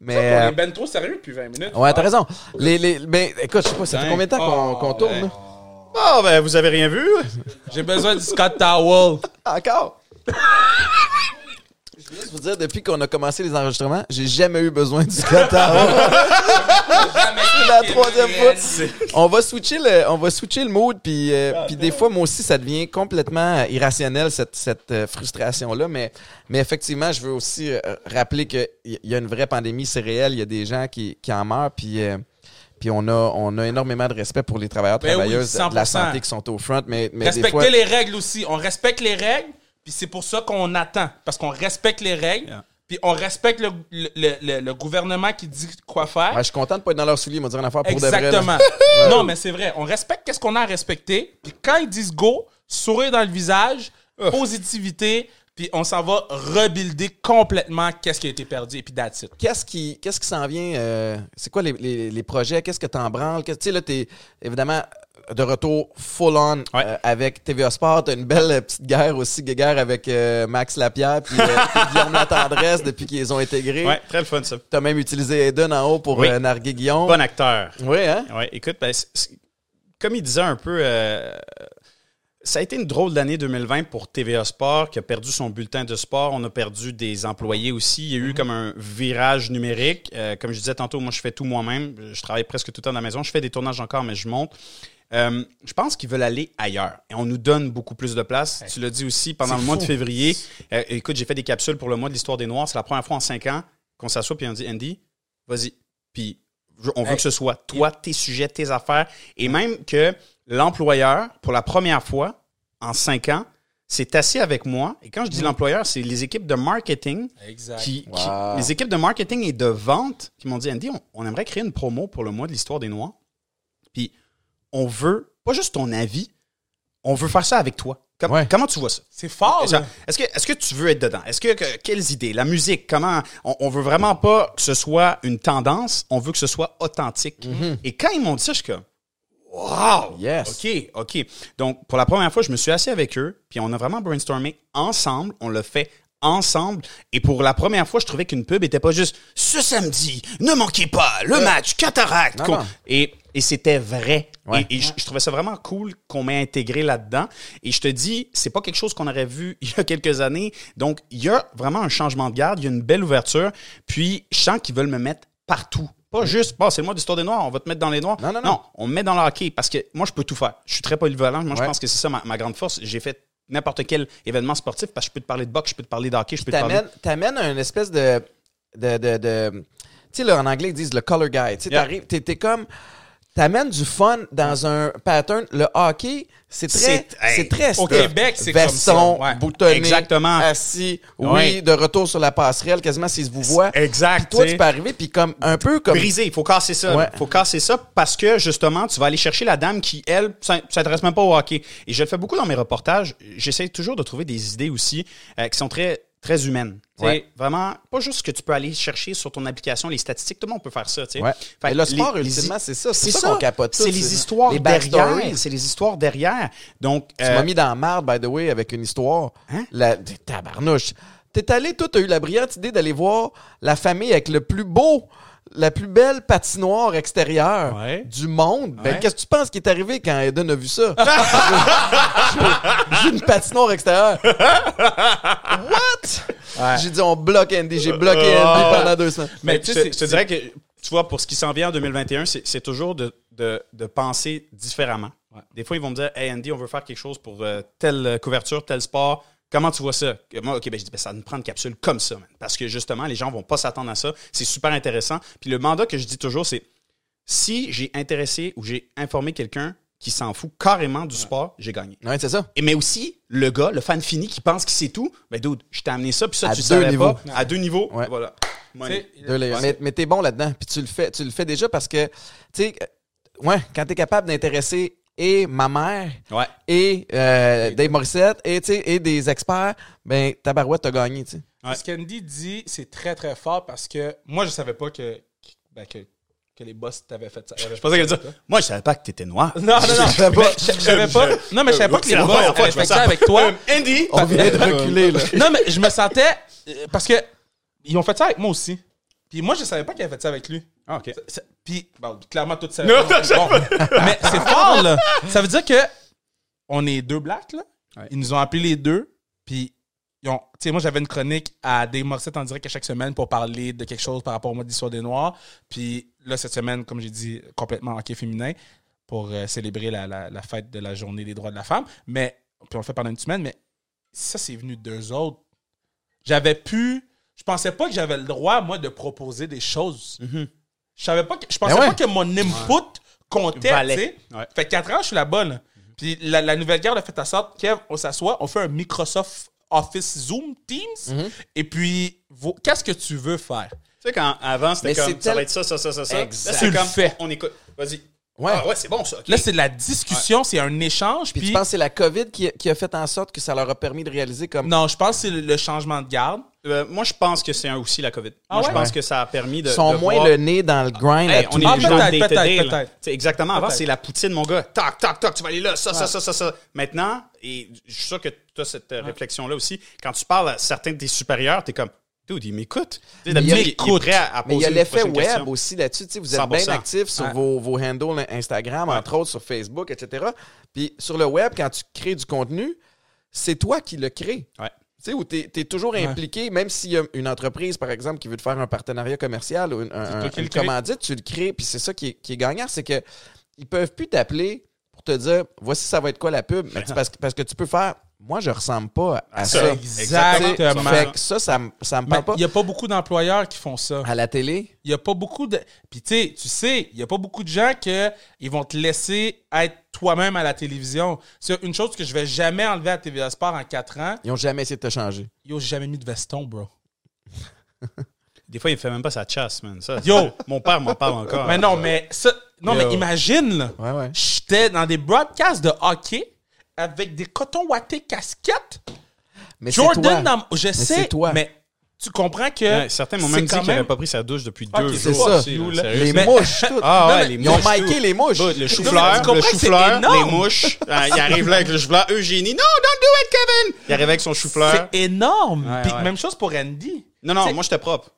Mais. On euh, est ben trop sérieux depuis 20 minutes. ouais, t'as raison. Les, les, ben, écoute, je sais pas, ça fait combien de temps qu'on Oh, qu'on tourne? Ah, ben, vous avez rien vu? J'ai besoin du Scott Towel. Encore? Je veux juste vous dire, depuis qu'on a commencé les enregistrements, j'ai jamais eu besoin du Towel. C'est la troisième fois. On va switcher le, on va switcher le mood, puis, euh, puis des fois, moi aussi, ça devient complètement irrationnel, cette, cette euh, frustration-là. Mais, mais effectivement, je veux aussi euh, rappeler qu'il y y a une vraie pandémie, c'est réel. Il y a des gens qui, qui en meurent, puis... euh, puis on a, on a énormément de respect pour les travailleurs, Ben oui, travailleuses de la 100%. santé qui sont au front, mais, mais des fois... les règles aussi. On respecte les règles, puis c'est pour ça qu'on attend. Parce qu'on respecte les règles, Yeah. puis on respecte le, le, le- le gouvernement qui dit quoi faire. Ouais, je suis content de pas être dans leurs souliers, me dire une affaire pour de vrai. Exactement. non, mais c'est vrai. On respecte qu'est-ce qu'on a à respecter. Puis quand ils disent go, sourire dans le visage, positivité, puis on s'en va rebuilder complètement qu'est-ce qui a été perdu, et puis that's it. Qu'est-ce qui, qu'est-ce qui s'en vient? euh, c'est quoi les, les- les projets? Qu'est-ce que t'en branles? Tu sais, là, t'es évidemment de retour full-on Ouais. euh, avec TVA Sport. T'as une belle euh, petite guerre aussi, guerre avec euh, Max Lapierre puis, Guillaume Latendresse depuis qu'ils ont intégré. Ouais, très le fun, ça. T'as même utilisé Eden en haut pour Oui. narguer Guillaume. Bon acteur. Oui, hein? Ouais, écoute, ben, comme il disait un peu, ça a été une drôle d'année 2020 pour TVA Sport, qui a perdu son bulletin de sport. On a perdu des employés aussi. Il y a eu comme un virage numérique. Euh, comme je disais tantôt, moi, je fais tout moi-même. Je travaille presque tout le temps dans la maison. Je fais des tournages encore, mais je monte. Euh, je pense qu'ils veulent aller ailleurs. Et on nous donne beaucoup plus de place. Tu l'as dit aussi pendant le mois de février. Euh, écoute, j'ai fait des capsules pour le mois de l'histoire des Noirs. C'est la première fois en cinq ans qu'on s'assoit et on dit Andy, vas-y. Puis on veut Hey. que ce soit toi, tes sujets, tes affaires. Et même que l'employeur, pour la première fois en cinq ans, s'est assis avec moi. Et quand je dis l'employeur, c'est les équipes de marketing Exact. qui, les équipes de marketing et de vente qui m'ont dit Andy, on, on aimerait créer une promo pour le mois de l'histoire des Noirs. On veut pas juste ton avis, on veut faire ça avec toi. Ouais. Comment tu vois ça? C'est fort, Est-ce que, est-ce que tu veux être dedans? Est-ce que, que- quelles idées? La musique, comment? On, on veut vraiment pas que ce soit une tendance, on veut que ce soit authentique. Et quand ils m'ont dit ça, je suis comme, wow! Yes. OK, OK. Donc, pour la première fois, je me suis assis avec eux, puis on a vraiment brainstormé ensemble. On l'a fait ensemble. Et pour la première fois, je trouvais qu'une pub était pas juste ce samedi, ne manquez pas, le match, cataracte. Non, non. Et, et c'était vrai. Ouais. Et, et je, je trouvais ça vraiment cool qu'on m'ait intégré là-dedans. Et je te dis, c'est pas quelque chose qu'on aurait vu il y a quelques années. Donc, il y a vraiment un changement de garde, il y a une belle ouverture. Puis, je sens qu'ils veulent me mettre partout. Pas juste, bah, c'est le mois d'histoire des Noirs, on va te mettre dans les Noirs. Non, non, non. on me met dans le hockey parce que moi, je peux tout faire. Je suis très polyvalent. Moi, je pense que c'est ça ma, ma grande force. J'ai fait n'importe quel événement sportif parce que je peux te parler de boxe, je peux te parler de hockey, je peux te parler. T'amènes, un espèce de. de, de, de- tu sais, là, en anglais, ils disent le color guy. Tu sais, Yeah. t'es comme. T'amènes du fun dans un pattern. Le hockey, c'est très. C'est- hey, très au. Québec, c'est comme ça, ouais. boutonné, Exactement. assis. Oui, Ouais. de retour sur la passerelle, quasiment s'ils se vous voient. Exact. Puis toi, tu peux arriver, puis comme un peu comme. Briser, il faut casser ça. Ouais. Il faut casser ça parce que justement, tu vas aller chercher la dame qui, elle, s'in- s'intéresse même pas au hockey. Et je le fais beaucoup dans mes reportages. J'essaie toujours de trouver des idées aussi euh, qui sont très très Ouais. Vraiment, pas juste ce que tu peux aller chercher sur ton application, les statistiques, tout le monde peut faire ça. Ouais. Fait le sport, les- ultimement, c'est ça. C'est ça qu'on capote C'est les histoires les derrière. C'est les histoires derrière. Donc, Tu euh, m'as mis dans la marde, by the way, avec une histoire. Hein? La... Tabarnouche. T'es allé, toi, t'as eu la brillante idée d'aller voir la famille avec le plus beau, la plus belle patinoire extérieure Ouais. du monde. Ben, Ouais. qu'est-ce que tu penses qui est arrivé quand Eden a vu ça? J'ai une patinoire extérieure. What? J'ai dit, on bloque Andy. J'ai bloqué Andy pendant deux semaines. Mais Mais tu je sais, te- je te dirais que, tu vois, pour ce qui s'en vient en 2021, c'est toujours de, de- de penser différemment. Des fois, ils vont me dire Hey Andy, on veut faire quelque chose pour euh, telle couverture, tel sport. Comment tu vois ça? Moi, OK, ben, je dis, ben, ça nous prend une capsule comme ça, man. Parce que justement, les gens vont pas s'attendre à ça. C'est super intéressant. Puis le mandat que je dis toujours, c'est si j'ai intéressé ou j'ai informé quelqu'un qui s'en fout carrément du sport, j'ai gagné. Ouais, c'est ça. Et mais aussi, le gars, le fan fini qui pense qu'il sait tout, ben dude, je t'ai amené ça, puis ça, À tu deux savais niveaux. pas. À deux niveaux. Ouais. Voilà. Money. Deux. Mais, mais t'es bon là-dedans, puis tu le fais, tu le fais déjà parce que, tu sais, euh, ouais, quand t'es capable d'intéresser et ma mère Ouais. et euh, Dave Morissette et, et des experts, ben tabarouette t'as gagné. Ouais. Ce qu'Andy dit, c'est très très fort parce que moi, je savais pas que, ben, que, que les boss t'avaient fait ça. Je pensais qu'elle Moi, je savais pas que t'étais noir. Non, non, non. savais pas. Mais Je je savais pas. Non, mais je savais pas que les boss avaient que je fait ça avec toi. Euh, Andy! On vient de reculer, là. Non, mais je me sentais. euh, Parce que ils ont fait ça avec moi aussi. Puis moi, je savais pas qu'ils avaient fait ça avec lui. Ah, OK. Puis, bon, clairement, tout ça. Non, mais c'est fort, là. Ça veut dire que on est deux blacks, là. Ouais. Ils nous ont appelés les deux. Puis, ils ont. Tu sais, moi, j'avais une chronique à Dave Morissette en direct à chaque semaine pour parler de quelque chose par rapport au mois d'histoire des Noirs. Puis, là, cette semaine, comme j'ai dit, complètement hockey féminin pour euh, célébrer la, la- la fête de la journée des droits de la femme. Mais, puis on le fait pendant une semaine, mais ça, c'est venu d'eux autres. J'avais pu. Je pensais pas que j'avais le droit, moi, de proposer des choses. Je savais pas que, je pensais Ben ouais. pas que mon input comptait, tu sais. Ouais. Fait que 4 ans, je suis la bonne. Puis la, la nouvelle garde a fait en sorte, Kev, on s'assoit, on fait un Microsoft Office Zoom Teams, et puis, vo- qu'est-ce que tu veux faire? Tu sais, quand avant, c'était Mais comme ça tel- va être ça, ça, ça, ça, ça. Exact. Là, Tu c'est le comme fais. On écoute. Vas-y. Ouais. Ah, ouais, c'est bon, ça. Là, c'est de la discussion, c'est un échange. Puis Puis, tu penses que c'est la COVID qui, a- qui a fait en sorte que ça leur a permis de réaliser comme. non, je pense que c'est le, le changement de garde. Euh, moi, je pense que c'est un- aussi la COVID. Ah moi, je ouais? pense que ça a permis de. Ils sont de moins voir- le nez dans le grind Hey, à on tous est les Ah, peut-être, day-to-day, peut-être, là. peut-être. Tu sais, Exactement. Avant, c'est la poutine, mon gars. Tac, tac, tac, tu vas aller là, ça, ça, ça, ça, ça. Maintenant, et je suis sûr que tu as cette euh, réflexion-là aussi, quand tu parles à certains de tes supérieurs, tu es comme, dude, il m'écoute. Il- m'écoute. Mais il y a l'effet web question. aussi là-dessus. Tu sais, vous êtes 100%. bien actifs sur Ouais. vos, vos handles Instagram, entre autres sur Facebook, etc. Puis sur le web, quand tu crées du contenu, c'est toi qui le crée. Ouais. Tu sais, où tu es, toujours impliqué, même s'il y a une entreprise, par exemple, qui veut te faire un partenariat commercial ou une, un- une crée. commandite, tu le crées. Puis c'est ça qui est, qui est gagnant, c'est que ils peuvent plus t'appeler pour te dire voici ça va être quoi la pub. Mais parce que tu peux faire moi, je ressemble pas à Ça, ça. Exactement. Fait que ça, ça, me- ça me Mais parle pas. il n'y a pas beaucoup d'employeurs qui font ça. À la télé, Il n'y a pas beaucoup de. Puis tu sais, tu sais, il n'y a pas beaucoup de gens que ils vont te laisser être toi-même à la télévision. C'est une chose que je vais jamais enlever à TVA Sport en 4 ans. ils ont jamais essayé de te changer. Yo, j'ai jamais mis de veston, bro. Des fois, il fait même pas sa chasse, man. Ça, Yo! Mon père m'en parle encore. Mais non, mais ça. Non, Yo. mais imagine, là. Ouais, ouais. J'étais dans des broadcasts de hockey avec des cotons wattés casquettes. Mais c'est toi. Jordan, dans- je sais, c'est toi. mais tu comprends que. Ouais, certains m'ont c'est même dit qu'il n'avait pas pris sa douche depuis Ah, deux c'est jours. ça. aussi, là, Les Mais- mouches, tout. Ah ouais, les Ils ont mouches, miqué les mouches. Bah, le chou-fleur, le c'est chou-fleur, les mouches. Ah, il arrive là avec le chou-fleur. Eugénie, non, don't do it, Kevin! Il arrive avec son chou-fleur. C'est énorme. Ouais, Puis ouais. même chose pour Andy. Non, non, moi, j'étais propre.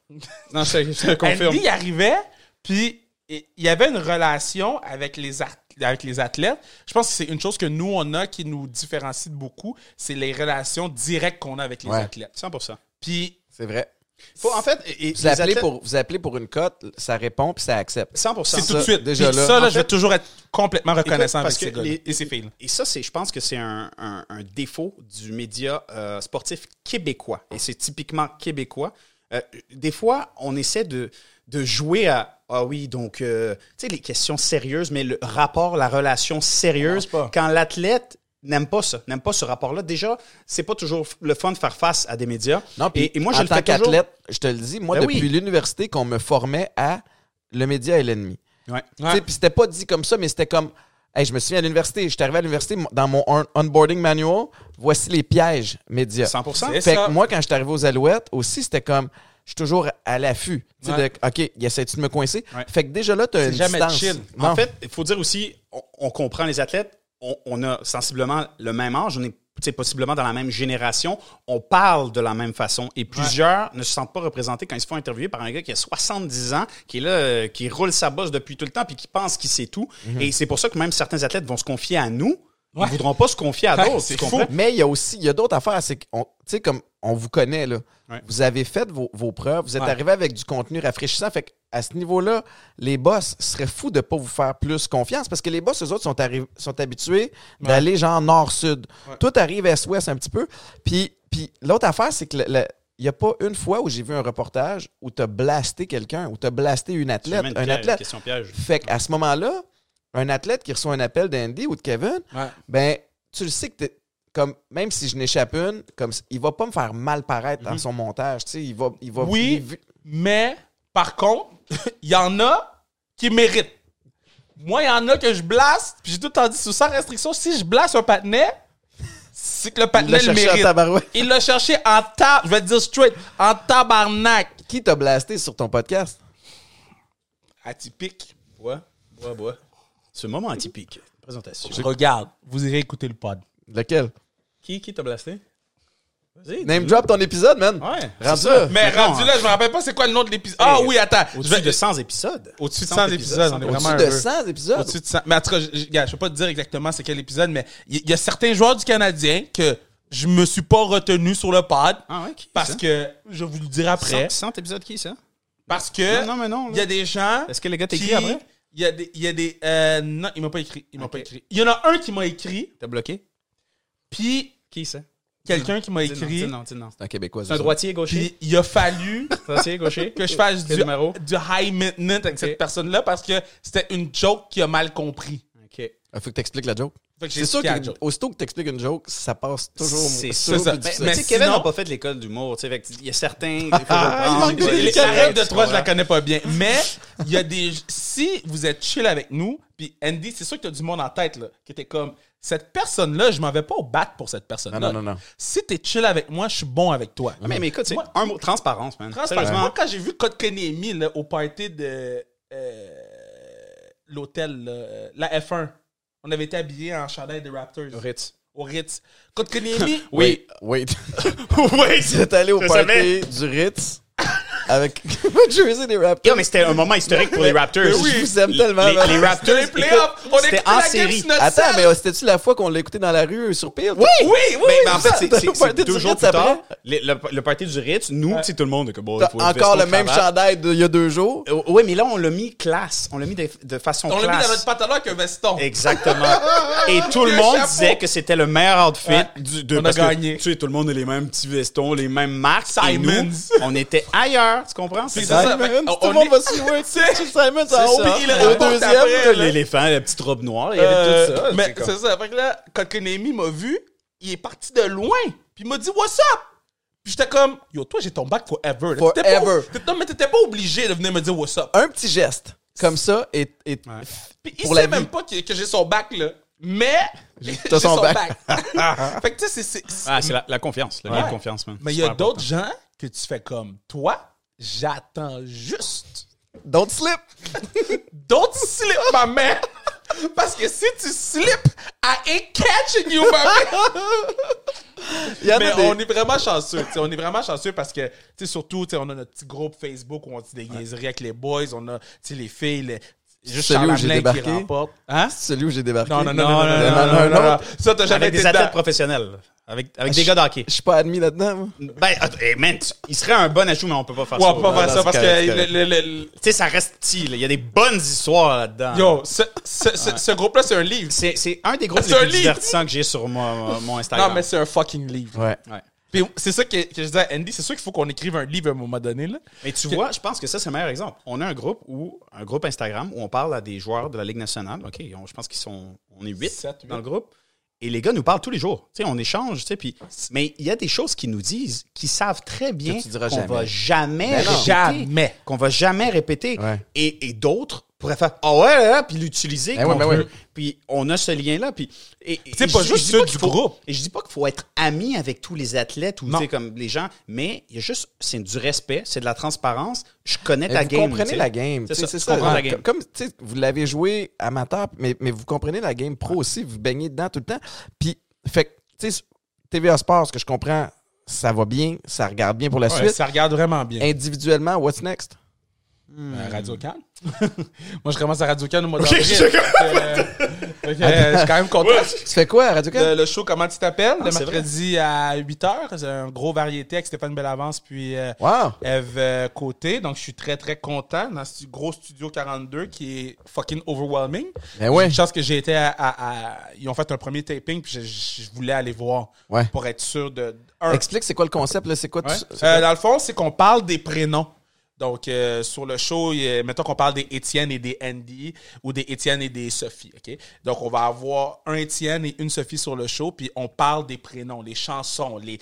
Non, je te- confirme. Andy il arrivait, puis il y avait une relation avec les, ar- avec les athlètes. Je pense que c'est une chose que nous, on a qui nous différencie de beaucoup, c'est les relations directes qu'on a avec les Ouais. athlètes. 100%. Puis C'est vrai. Faut, en fait, et- Vous appelez, athlètes- pour, vous appelez pour une cote, ça répond puis ça accepte. 100%. C'est tout ça, de suite. déjà là. ça, là, En je vais toujours être complètement reconnaissant Écoute, avec ces gars les- et ces filles. Et ça, c'est, je pense que c'est un, un- un défaut du média euh, sportif québécois. Et c'est typiquement québécois. Euh, des fois, on essaie de, de jouer à ah oui, donc euh, tu sais les questions sérieuses, mais le rapport, la relation sérieuse, pas. quand l'athlète n'aime pas ça, n'aime pas ce rapport-là. Déjà, c'est pas toujours le fun de faire face à des médias. Non, puis et, et moi, je en le tant fais toujours. qu'athlète, je te le dis, moi, Ben depuis oui. l'université, qu'on me formait à le média est l'ennemi. Ouais. Tu sais, Puis c'était pas dit comme ça, mais c'était comme. Hey, je me souviens à l'université, j'étais arrivé à l'université, dans mon on- onboarding manual, voici les pièges médias. 100%. C'est Fait ça. que moi, quand j'étais arrivé aux Alouettes, aussi, c'était comme. Je suis toujours à l'affût. Tu sais, Ouais. de, OK, il essaie-tu de me coincer? Ouais. Fait que déjà là, tu as une jamais distance. chill. En fait, il faut dire aussi, on, on comprend les athlètes, on, on a sensiblement le même âge, on est possiblement dans la même génération, on parle de la même façon. Et plusieurs ne se sentent pas représentés quand ils se font interviewer par un gars qui a 70 ans, qui est là, euh, qui roule sa bosse depuis tout le temps, puis qui pense qu'il sait tout. Mhm. Et c'est pour ça que même certains athlètes vont se confier à nous. Ils Ouais. ne voudront pas se confier à d'autres. c'est fou. Mais il y a aussi, il y a d'autres affaires. C'est qu'on, tu sais, comme on vous connaît, là. Ouais. Vous avez fait vos, vos preuves, vous êtes Ouais. arrivé avec du contenu rafraîchissant. Fait à ce niveau-là, les boss seraient fous de ne pas vous faire plus confiance parce que les boss, eux autres, sont, sont habitués d'aller genre nord-sud. Tout arrive est-ouest un petit peu. Puis, puis l'autre affaire, c'est que le- le- il n'y a pas une fois où j'ai vu un reportage où tu as blasté quelqu'un, où tu as blasté une athlète. une Un piège, athlète. Fait qu'à ce moment-là, un athlète qui reçoit un appel d'Andy ou de Kevin, Ouais. ben, tu le sais que t'es- comme même si je n'échappe une, comme il va pas me faire mal paraître dans son montage, tu sais, il va il va Oui, il- mais par contre, il y en a qui méritent. Moi, il y en a que je blaste, puis j'ai tout le temps dit, sous sans restriction, si je blaste un patinet, c'est que le il patinet l'a le cherché mérite. Il l'a cherché en tab, je vais te dire straight, en tabarnak. Qui t'a blasté sur ton podcast? Atypique. Bois, bois, bois. Ce moment atypique. Présentation. Regarde, vous irez écouter le pod. Lequel? Qui, qui t'a blasté? Vas-y. Name dis-le. drop ton épisode, man. Ouais. Rendu là. Mais Mettons, rendu là, je me rappelle pas c'est quoi le nom de l'épisode. Ah oui, attends. Je Au-dessus vais- de 100 épisodes. Au-dessus de 100 épisodes, on est vraiment Au-dessus de heureux. 100 épisodes. Au-dessus de 100. Mais en tout cas, je, je, regarde, je vais pas te dire exactement c'est quel épisode, mais il y, il y a certains joueurs du Canadien que je me suis pas retenu sur le pod Ah ouais, qui? parce ça? que je vous le dirai après. 100, 100 épisodes qui, ça? Parce que Non, non, mais non, là. il y a des gens. Est-ce que le gars t'a qui- après? Il y a des. Il y a des euh, non, il m'a pas écrit. Il m'a pas écrit. Il y en a un qui m'a écrit, T'as bloqué? puis Qui, ça? quelqu'un qui m'a non, écrit. dis non, dis non. C'est un Québécois. C'est un droitier, gaucher? Puis il a fallu Droitier, gaucher? que je fasse du, high maintenance avec cette personne-là parce que c'était une joke qui a mal compris. OK. Il faut que t'expliques la joke. C'est sûr la que joke. aussitôt que t'expliques une joke, ça passe toujours. C'est toujours ça. plus Mais-. Mais, sais, Kevin sinon- n'a pas fait de l'école d'humour, il y a certains... Ah, il reprendre. manque de trois, je la connais pas bien. Mais il y a des. Si vous êtes chill avec nous, puis Andy, c'est sûr que tu as du monde en tête, là, qui était comme. Cette personne-là, je m'en vais pas au bat pour cette personne-là. Non, non, non, non. Si t'es chill avec moi, je suis bon avec toi. Mais, mais écoute, c'est Moi- un mot, transparence, man. Sérieusement. Moi, quand j'ai vu Code Konami là, au party de euh, l'hôtel, là, euh, la F1, on avait été habillés en chandail des Raptors Ritz. au Ritz. Code Konami, Oui. Wait. oui, Vous allé au Je party savais. du Ritz avec votre jersey des Raptors. Yo, mais c'était un moment historique pour les Raptors. Mais oui, je vous aime tellement, Les, les Raptors, les playoffs, on écoute, c'était écoutait en la série. Attends, salle. mais euh, c'était-tu la fois qu'on l'a écouté dans la rue sur Peel? Oui, oui, oui. Mais, mais en fait, c'est- T'as c'est le c'est party deux du jours plus tard. le, le party du Ritz, nous, sais, tout le monde comme bon, faut le encore le même chandail d'il y a deux jours? Euh, Oui, mais là, on l'a mis classe. On l'a mis de, de façon On l'a mis classe. dans notre pantalon avec un veston. Exactement. Et tout le monde disait que c'était le meilleur outfit du, de On a parce que, gagné. tu sais, tout le monde a les mêmes petits vestons, les mêmes marques. Et Simons. nous, on était ailleurs. Tu comprends? C'est ça. ça. Que, Tout on le monde est- va se jouer. C'est- Simon, en haut, ça. puis il le au deuxième. L'éléphant, la petite robe noire, il y avait Euh, tout ça. Mais C'est ça. Fait que là, quand Konami m'a vu, il est parti de loin. Puis il m'a dit, What's up? Puis j'étais comme, Yo, toi, j'ai ton bac forever. Forever. Non, mais t'étais pas obligé de venir me dire What's up? Un petit geste comme ça et, et Puis il sait la même vie. pas que, que j'ai son bac, là. Mais. J'ai t'as son bac. fait que tu sais, c'est- c'est. Ah, c'est la, la confiance. Le lien de Ouais. confiance, man. Mais il y a d'autres gens que tu fais comme toi, j'attends juste. don't slip. Don't slip, ma man! Parce que si tu slip, I ain't catching you, ma en Mais on est vraiment chanceux. tu sais, on est vraiment chanceux parce que, tu sais, surtout, tu sais, on a notre petit groupe Facebook où on dit des niaiseries avec les boys. On a, tu sais, les filles. les- Juste celui où j'ai débarqué. Hein? Celui où j'ai débarqué. Non, non, non, non, non, non, non, Ça, t'as jamais Avec des athlètes professionnels. Avec, avec des gars d'hockey. Je suis pas admis là-dedans, Ben, euh, eh, man, il serait un bon ajout, mais on peut pas faire ça. On peut pas faire ça parce que. Tu sais, ça reste petit, Il y a des bonnes histoires là-dedans. Yo, ce groupe-là, c'est un livre. C'est un des groupes les plus divertissants que j'ai sur mon Instagram. Non, mais c'est un fucking livre. Ouais. Ouais. Puis c'est ça que, que je disais à Andy, c'est sûr qu'il faut qu'on écrive un livre à un moment donné. Là. Mais tu vois, je pense que ça, c'est le meilleur exemple. On a un groupe où, un groupe Instagram où on parle à des joueurs de la Ligue nationale. OK, on- je pense qu'ils sont, on est huit dans le groupe. Et les gars nous parlent tous les jours. Tu sais, on échange, tu sais, puis... Mais il y a des choses qu'ils nous disent qui savent très bien qu'on jamais. va jamais Ben non. répéter. Jamais. Qu'on va jamais répéter. Ouais. Et, et d'autres pourraient faire « Ah ouais, là, là puis l'utiliser Ben ben. Puis on a ce lien-là. Puis... et- et- C'est pas je- juste je ceux pas du faut- groupe. Et je dis pas qu'il faut être ami avec tous les athlètes ou tu Non. sais, comme les gens, mais il y a juste, c'est du respect, c'est de la transparence. Je connais Mais ta vous game. comprenez la game. C'est ça, comprends la game. Comme, tu sais, vous l'avez joué amateur, mais, mais vous comprenez la game pro aussi. Vous baignez dedans tout le temps. Puis, fait tu sais, TVA Sport, ce que je comprends, ça va bien, ça regarde bien pour la Ouais, suite. ça regarde vraiment bien. Individuellement, what's next? Euh, Radio Can? Moi, je commence à Radio Can au mois d'avril. euh, que, euh, je suis quand même content. Tu fais quoi à Radio Le, le show Comment tu t'appelles, le Ah, c'est mercredi à 8h. C'est un gros variété avec Stéphane Bellavance puis euh, Wow! Eve Côté. Donc, je suis très, très content dans ce gros studio 42 qui est fucking overwhelming. Ben ouais. J'ai une chance que j'ai été à, à- à- Ils ont fait un premier taping puis je, je voulais aller voir Ouais. pour être sûr de... un, Explique, c'est quoi le concept, là? C'est quoi? Ouais. Euh, quoi? dans le fond, c'est qu'on parle des prénoms. Donc, euh, sur le show, a- mettons qu'on parle des Étienne et des Andy ou des Étienne et des Sophie. OK? Donc, on va avoir un Étienne et une Sophie sur le show, puis on parle des prénoms, les chansons, les,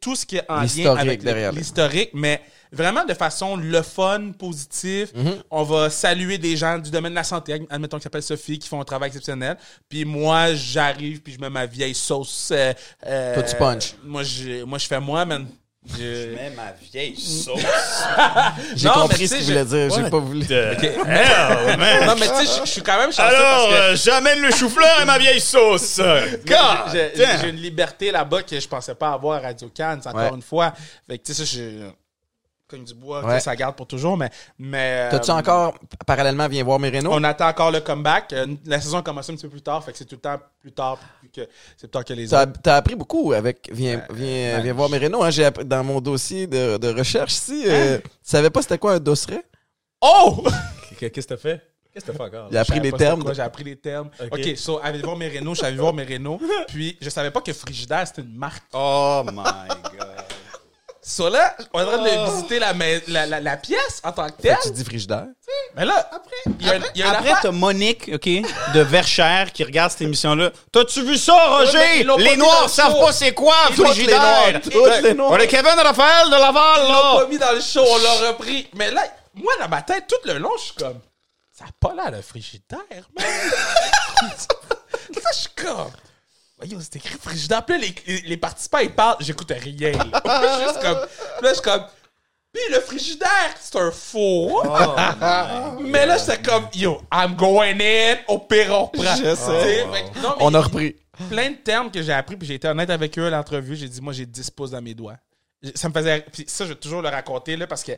tout ce qui est en lien avec l'historique, mais vraiment de façon le fun, positif. Mm-hmm. On va saluer des gens du domaine de la santé, admettons qui s'appelle Sophie, qui font un travail exceptionnel. Puis moi, j'arrive, puis je mets ma vieille sauce. euh, euh, Toi, tu punches. Moi, je, moi, je fais moi, man. Je- Mais ma vieille sauce. J'ai compris ce qu'il voulait dire. J'ai pas voulu. Hell, man. Non, mais tu sais, je- suis quand même chanceux Alors, que euh, j'amène le chou-fleur et ma vieille sauce. J'ai- une liberté là-bas que je pensais pas avoir à Radio Cannes, encore Ouais. une fois. Fait que, tu sais, je cogne du bois, Ouais. ça garde pour toujours, mais. mais T'as-tu euh, encore, parallèlement, viens voir mes Renault? On attend encore le comeback. Euh, La saison a commencé un petit peu plus tard, fait que c'est tout le temps plus tard, que, c'est plus tard que les T'as autres. as appris beaucoup avec Viens, Euh, viens, viens voir mes Renault. Hein, J'ai appris- dans mon dossier de, de recherche ici. Hein? euh, tu savais pas c'était quoi un dosseret? Oh! Qu'est-ce que t'as fait? Qu'est-ce que t'as fait encore? A appris les termes. quoi, J'ai appris les termes. Ok. OK, so, mes Renault, je suis allé voir mes Renault. Puis, je savais pas que Frigidaire, c'était une marque. Oh my God. So là, on est en train Oh. de visiter la, mais- la, la, la pièce en tant que telle. Tu dis frigidaire? Mais là, après, il y a, il y a une Après, affaire- t'as Monique, OK, de Verchères qui regarde cette émission-là. T'as-tu vu ça, Roger? mais ils l'ont pas les mis dans Noirs le savent show. pas c'est quoi, Ils l'ont- frigidaire. les Noirs, toutes les Noirs. On est Kevin Raphaël de Laval, Ils l'ont là. pas mis dans le show, on l'a repris. Mais là, moi, dans ma tête, tout le long, je suis comme, ça a pas l'air de frigidaire, man. là, je suis comme, voyons, c'est écrit frigidaire. Puis là, les, les, participants, ils parlent, j'écoute rien. là. Je suis juste comme, là, je suis comme, puis le frigidaire, c'est un faux. mais là, j'étais comme, yo, I'm going in, au perron. Je sais. Non, mais On a repris. plein de termes que j'ai appris, puis j'ai été honnête avec eux à l'entrevue. J'ai dit, moi, j'ai 10 pouces dans mes doigts. Ça me faisait. Puis ça, je vais toujours le raconter, là, parce que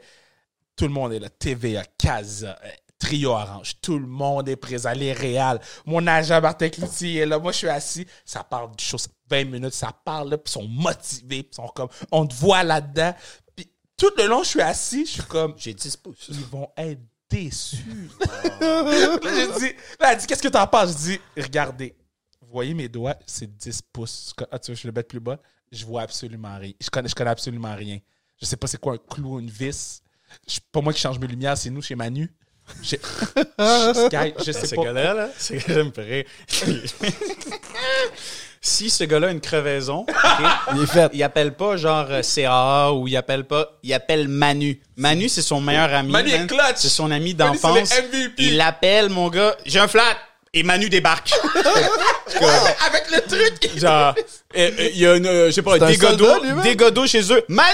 tout le monde est là. TVA, Casa, Trio Orange, tout le monde est présent. Les Réals. Mon agent Martin Cloutier est là. Moi, je suis assis. Ça parle du show, c'est 20 minutes. Ça parle, là, puis ils sont motivés, puis ils sont comme, on te voit là-dedans. Puis tout le long, je suis assis, je suis comme, J'ai 10 pouces. ils vont être déçus. là, j'ai dit, là, elle dit, qu'est-ce que t'en penses? Je dis, regardez, vous voyez mes doigts, c'est 10 pouces. Ah, tu veux, je le mets plus bas. Je vois absolument rien. Je connais, je connais absolument rien. Je sais pas c'est quoi un clou, une vis. Je- pas moi qui change mes lumières, c'est nous chez Manu. Je, je, Sky, je sais Ce pas. gars-là, là, c'est si ce gars-là a une crevaison, Il est fait. il appelle pas genre euh, CAA ou il appelle pas, il appelle Manu. Manu, c'est son meilleur ami. Manu est clutch. C'est son ami d'enfance. Il l'appelle, mon gars. J'ai un flat. Et Manu débarque. Avec le truc. Genre, euh, euh, il y a une, euh, je sais pas, des lui-même. des godos chez eux. Manu!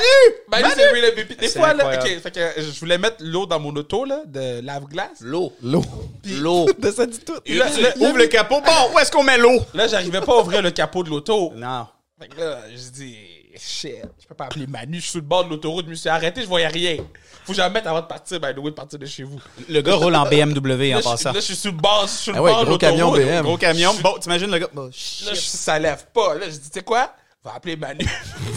Manu, Manu! c'est lui le. Des fois, là, incroyable. ok, fait que je voulais mettre l'eau dans mon auto, là, de lave-glace. L'eau. L'eau. L'eau. De ça dit tout. Là, là, Ouvre le capot. Bon, où est-ce qu'on met l'eau? là, j'arrivais pas à ouvrir le capot de l'auto. Non. Fait que là, je dis, shit, je peux pas appeler Manu, je suis sur le bord de l'autoroute, je me suis arrêté, je voyais rien. Faut que j'en mette avant de partir, ben, de partir de chez vous. Le gars roule en BMW en Là, je, passant. là, je suis sur le bord, je suis sur le Ah ouais, bord de gros camion l'autoroute. BM. Gros camion. Bon, t'imagines le gars. Bah, Là, je, ça lève pas. Là, je dis, tu sais quoi? Va appeler Manu.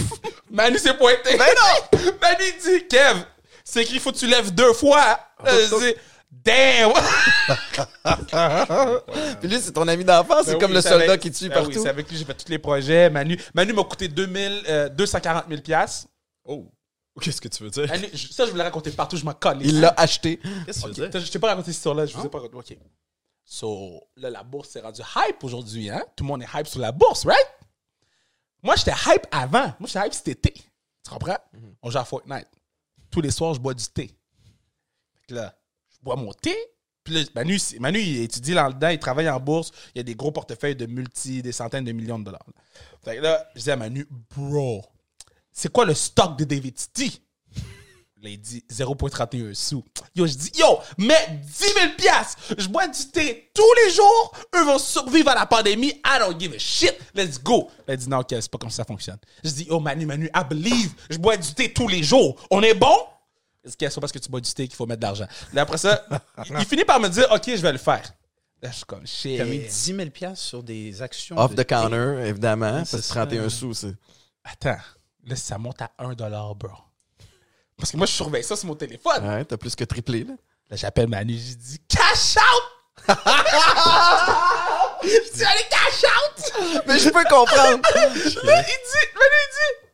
Manu s'est pointé. Mais non! Manu dit, Kev, c'est écrit, faut que tu lèves deux fois. Là, je dis, damn! Puis lui, c'est ton ami d'enfance, c'est Ben comme oui, le soldat avec- qui tue ben Oui, partout. c'est avec lui, j'ai fait tous les projets. Manu, Manu m'a coûté 2000, euh, 240 000 piastres. Oh. Qu'est-ce que tu veux dire? Manu, je- ça, je voulais raconter partout, je m'en colle. Il l'a acheté. Qu'est-ce que tu veux Ok, dire? Je t'ai pas raconté cette histoire-là, je vous ai pas raconté. OK. So, là, la bourse s'est rendue hype aujourd'hui, hein? Tout le monde est hype sur la bourse, right? Moi, j'étais hype avant. Moi, j'étais hype cet été. Tu comprends? On joue à Fortnite. Tous les soirs, je bois du thé. Fait que là, bois mon thé. Manu, Manu, il étudie là-dedans, il travaille en bourse. Il y a des gros portefeuilles de multi, des centaines de millions de dollars. Fait que là, je dis à Manu, bro, c'est quoi le stock de David City? Là, il dit 0,31 sous. Yo, je dis, yo, mets 10 000 piastres. Je bois du thé tous les jours. Eux vont survivre à la pandémie. I don't give a shit. Let's go. Là, il dit, non, ok, c'est pas comme ça fonctionne. Je dis, oh, Manu, Manu, I believe. Je bois du thé tous les jours. On est bon? Est-ce que c'est parce que tu bois du thé qu'il faut mettre de l'argent? Là, après ça, il, il finit par me dire, ok, je vais le faire. Là, je suis comme, shit. T'as mis 10 000 piastres sur des actions. Off de- the counter, évidemment. c'est Parce que ça. 31 sous, c'est. Attends. Là, ça monte à 1 bro. Parce que moi, je surveille ça sur mon téléphone. Ouais, t'as plus que triplé, là. Là, j'appelle Manu, j'ai dit cash out! je dis allez cash out! Mais je peux comprendre. Là, il dit, Manu, il dit,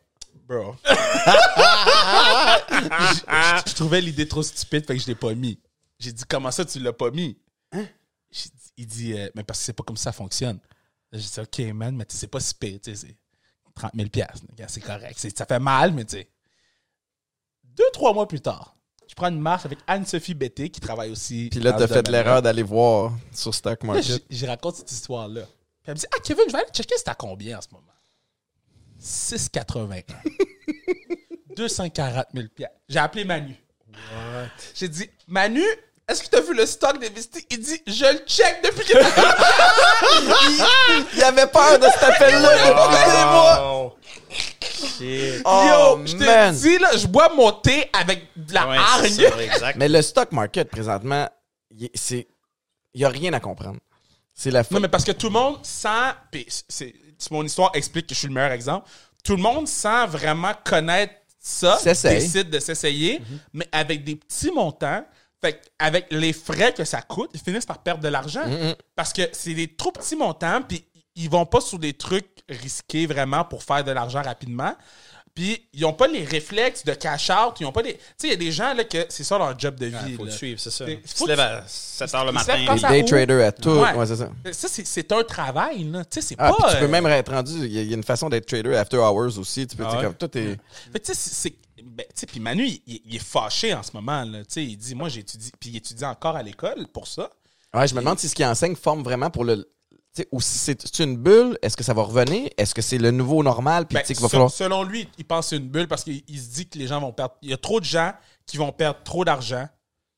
bro. je, je- je trouvais l'idée trop stupide, fait que je l'ai pas mis. J'ai dit, comment ça, tu l'as pas mis? J'ai dit- Il dit, euh, mais parce que c'est pas comme ça fonctionne. J'ai dit, OK, man, mais tu sais, c'est pas si pire, tu sais, c'est 30 000 piastres. Regarde, C'est correct. Ça fait mal, mais tu sais. Deux, trois mois plus tard, je prends une marche avec Anne-Sophie Betté, qui travaille aussi. Puis là, t'as fait l'erreur d'aller voir sur Stock Là, Market. j- J'y raconte cette histoire-là. Puis elle me dit Ah, Kevin, je vais aller checker c'est à combien en ce moment 6,81. 240 000 piastres. J'ai appelé Manu. J'ai dit Manu, est-ce que tu as vu le stock des vestis Il dit Je le check depuis que. Il avait peur de cet appel-là depuis des mois. Oh. Shit. Oh, Yo, je te man. dis, là, je bois mon thé avec de la Ouais, hargne. ça. Mais le stock market, présentement, il. Il n'y a rien à comprendre. C'est la Non, fa- mais parce que tout le monde sent. C'est- mon histoire explique que je suis le meilleur exemple. Tout le monde sans vraiment connaître ça, décide de s'essayer, mais avec des petits montants. Fait avec les frais que ça coûte, ils finissent par perdre de l'argent. Parce que c'est des trop petits montants, puis ils vont pas sur des trucs risqués vraiment pour faire de l'argent rapidement. Puis ils ont pas les réflexes de cash out, ils ont pas les. Tu sais, il y a des gens là que c'est ça leur job de vie. Il faut le suivre, c'est ça. Tu te lèves à 7 h le matin. puis- Day trader à tout. Ouais. Ouais, c'est ça. Ça, c'est, un travail, là. Tu sais, c'est Ah, pas. tu peux euh, même être rendu. Il y, a- il y a une façon d'être trader after hours aussi. Tu peux, ouais? comme tout est. Fait que tu sais, c'est- c'est. Ben, tu sais, puis Manu, il, il- il est fâché en ce moment, là. Tu sais, il dit, moi, j'étudie. Puis il étudie encore à l'école pour ça. Ouais, je me demande si ce qu'il enseigne forme vraiment pour le. Ou si c'est une bulle, est-ce que ça va revenir? Est-ce que c'est le nouveau normal? Puis Ben, tu sais qu'il va se- falloir. Selon lui, il pense que c'est une bulle parce qu'il il se dit que les gens vont perdre. Il y a trop de gens qui vont perdre trop d'argent,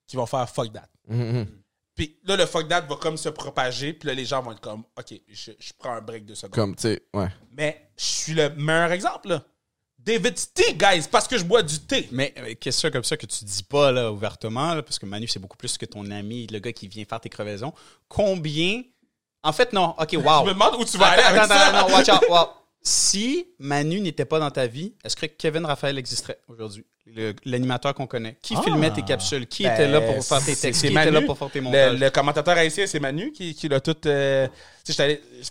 qui vont faire fuck that. Mhm, mhm. Puis là, le fuck that va comme se propager, puis là, les gens vont être comme, OK, je, je prends un break de secondes. Comme, tu sais, ouais. Mais je suis le meilleur exemple, là. David Tea, guys, parce que je bois du thé. Mais euh, question comme ça que tu dis pas là, ouvertement, là, parce que Manu, c'est beaucoup plus que ton ami, le gars qui vient faire tes crevaisons. Combien. En fait, non. OK, wow. Je me demande où tu vas aller avec attends, ça. non, watch out. wow. Si Manu n'était pas dans ta vie, est-ce que Kevin Raphaël existerait aujourd'hui? Le- L'animateur qu'on connaît. Qui Ah. filmait tes capsules? Qui Ben, était là pour faire tes c'est- textes? c'est Qui était Manu. là pour faire tes Le, montages? le commentateur haïtien, c'est Manu qui, qui l'a tout. euh,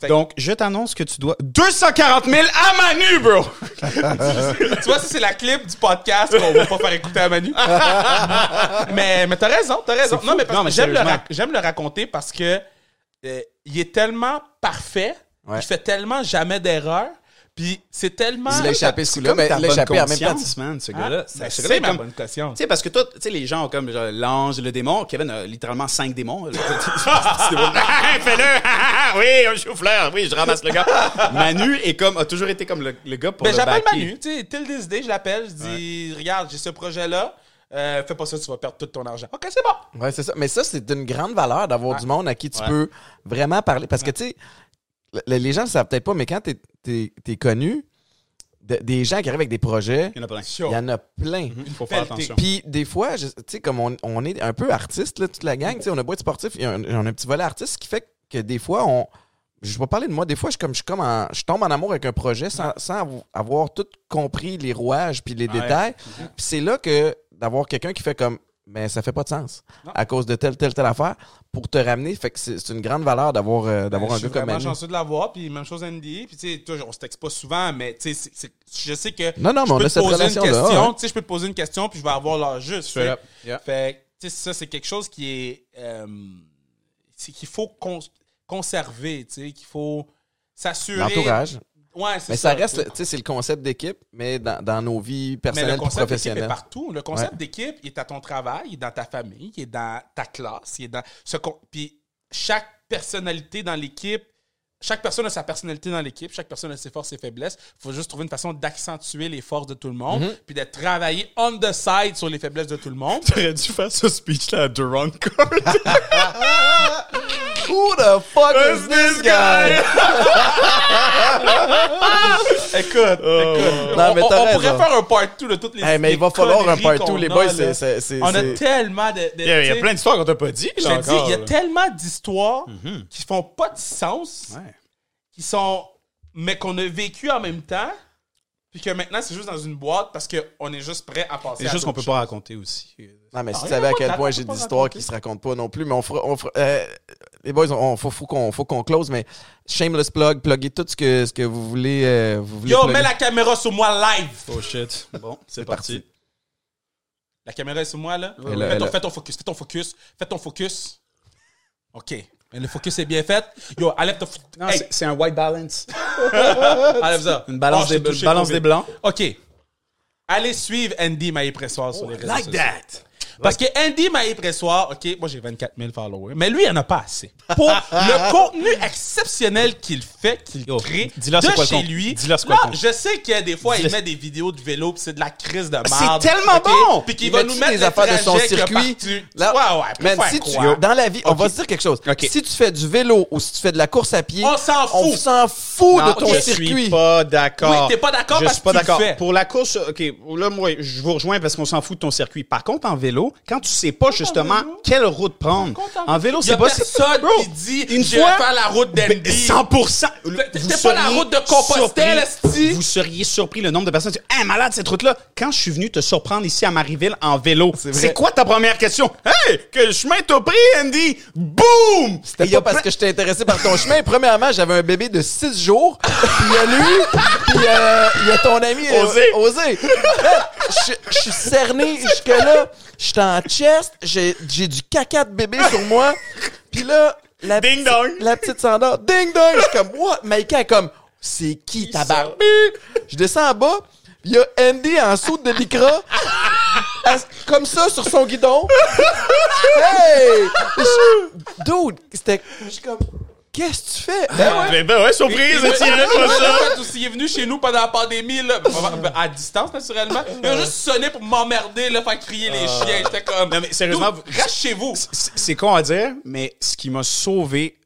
Donc, je t'annonce que tu dois 240 000 à Manu, bro! tu vois, ça, c'est la clip du podcast qu'on va pas faire écouter à Manu. mais mais t'as raison, t'as raison. Non, mais, le, rac- j'aime le raconter parce que euh, il est tellement parfait, Ouais. il fait tellement jamais d'erreur, puis c'est tellement. Il a échappé sous là, comme mais il a bonne échappé en même temps. man, ce Hein? gars-là. Ben, Ce c'est est ma comme- bonne conscience. Tu sais, parce que toi, tu sais, les gens ont comme l'ange, le démon. Kevin a littéralement cinq démons. Fais-le! oui, un chou-fleur. Oui, je ramasse le gars. Manu est comme, a toujours été comme le, le gars pour Ben, le j'appelle. Manu, tu sais, till this day, je l'appelle, je dis, regarde, j'ai ce projet-là, euh, fais pas ça, tu vas perdre tout ton argent. Ok, c'est bon. Ouais, c'est ça. Mais ça, c'est une grande valeur d'avoir Ouais. du monde à qui tu Ouais. peux vraiment parler. Parce que, tu sais, le- les gens ne savent peut-être pas, mais quand t'es es, connu, de- des gens qui arrivent avec des projets, Il y en a plein. il y en a plein. Il faut faire attention. Puis des fois, tu sais, comme on, on est un peu artiste, là, toute la gang, tu sais, on a beau être sportif, il y a un, on a un petit volet artiste, ce qui fait que des fois, on. Je vais parler de moi. Des fois, je, suis comme, je, suis comme en- je tombe en amour avec un projet sans, avoir tout compris les rouages puis les détails. Puis c'est là que d'avoir quelqu'un qui fait comme, mais ça fait pas de sens Non. à cause de telle, telle, telle affaire pour te ramener. Fait que c'est une grande valeur d'avoir euh, d'avoir Ben, un je gars suis comme Andy. chanceux de l'avoir, puis même chose Andy. Puis tu sais, toi, on se texte pas souvent, mais tu sais, je sais que Non, non, mais je on peux a te cette poser une relation-là, question, ouais. tu sais, je peux te poser une question, puis je vais avoir l'heure juste. Fait, up. Yeah. fait tu sais, ça, c'est quelque chose qui est... euh, c'est qu'il faut cons- conserver, tu sais, qu'il faut s'assurer... L'entourage. Ouais, c'est Mais ça reste, tu sais, c'est le concept d'équipe, mais dans, dans nos vies Mais personnelles le et concept d'équipe est professionnelles. partout. Le concept Ouais. d'équipe, il est à ton travail, il est dans ta famille, il est dans ta classe, il est dans ce con- puis chaque personnalité dans l'équipe, chaque personne a sa personnalité dans l'équipe, chaque personne a ses forces et faiblesses. Il faut juste trouver une façon d'accentuer les forces de tout le monde, Mm-hmm. puis de travailler on the side sur les faiblesses de tout le monde. T'aurais dû faire ce speech-là à Durant Court. Who the fuck is this guy? écoute, écoute. Non, mais on, on pourrait faire un part 2 de toutes les Hey, mais il va falloir un part 2, qu'on les boys, c'est- c'est- c'est- On a tellement de... de- Il y a, il y a plein d'histoires qu'on t'a pas dit. Je te dis, il y a tellement d'histoires Mhm. qui font pas de sens, Ouais. qui sont. mais qu'on a vécu en même temps, puis que maintenant c'est juste dans une boîte parce qu'on est juste prêt à passer à choses qu'on peut pas raconter aussi. Non, mais si Ah, tu savais à ouais, quel ouais, point j'ai des histoires qui se racontent pas non plus, mais on fera. On fera- euh, les boys, on, faut, faut qu'on faut qu'on close, mais shameless plug, pluguez tout ce que, ce que vous voulez. euh, vous voulez Yo, plugger. mets la caméra sur moi live! Oh shit. Bon, c'est parti. parti. La caméra est sur moi, là? A- fais, ton, fais ton focus, fais ton focus, fais ton focus. OK. Mais le focus est bien fait. Yo, enlève ton... Non, Hey, c'est- un white balance. enlève ça. Une balance, Oh, des, balance blancs. OK. Allez suivre Andy Maï Pressoir sur les réseaux Like sociaux. that. Parce que Andy Maï Pressoir, OK, moi j'ai 24 000 followers, mais lui, il en a pas assez. Pour le contenu exceptionnel qu'il fait, qu'il Yo, crée dis-leur de c'est quoi le chez compte. lui. Dis-leur c'est quoi Là, le compte. je sais que des fois, il Dis-le. met des vidéos de vélo, puis c'est de la crise de C'est merde. tellement OK? bon! Puis qu'il Il va met-tu nous mettre des le affaires de son circuit? Là, ouais, ouais. pour Man, faire si tu, dans la vie, on va se dire quelque chose. Ok. Si tu fais du vélo ou si tu fais de la course à pied, On s'en on fout. s'en fout Non, de ton je circuit. suis pas d'accord. Oui, t'es pas d'accord Je parce suis pas que tu le d'accord. fais. Pour la course, OK, là, moi, je vous rejoins parce qu'on s'en fout de ton circuit. Par contre, en vélo, quand tu sais pas justement quelle route prendre, en vélo, Il y a c'est pas... personne Bro, qui dit une je vais fois- faire la route d'Andy. 100%. T'es- Vous t'es pas la seriez route de Compostelle. Vous seriez surpris le nombre de personnes qui disent Hey, malade, cette route-là. Quand je suis venu te surprendre ici à Marieville en vélo, c'est quoi ta première question? Hey, quel chemin t'as pris, Andy? Boum! C'était pas parce que j'étais intéressé par ton chemin. Premièrement, j'avais un bébé de 6 jours. Puis il y a lui, puis euh, il y a ton ami euh, Osé. Osé. Je je suis cerné jusque-là. Chest. J'ai j'ai du caca de bébé sur moi. Puis là, la, Ding petite- dong. la petite Sandra, ding dong. Je suis comme, what? Maïka est comme, c'est qui ta barbe? Je descends en bas. Il y a Andy en soute de lycra. as- Comme ça sur son guidon. Hey! Je- Dude, c'était. Je suis comme. Qu'est-ce que tu fais? Ben ouais. Ben, ben ouais, surprise, Étienne, ça. il est venu chez nous pendant la pandémie, là, à distance, naturellement. Il a juste sonné pour m'emmerder, là, faire crier les chiens. J'étais comme. Non, mais sérieusement, reste chez vous. C'est con à dire, mais ce qui m'a sauvé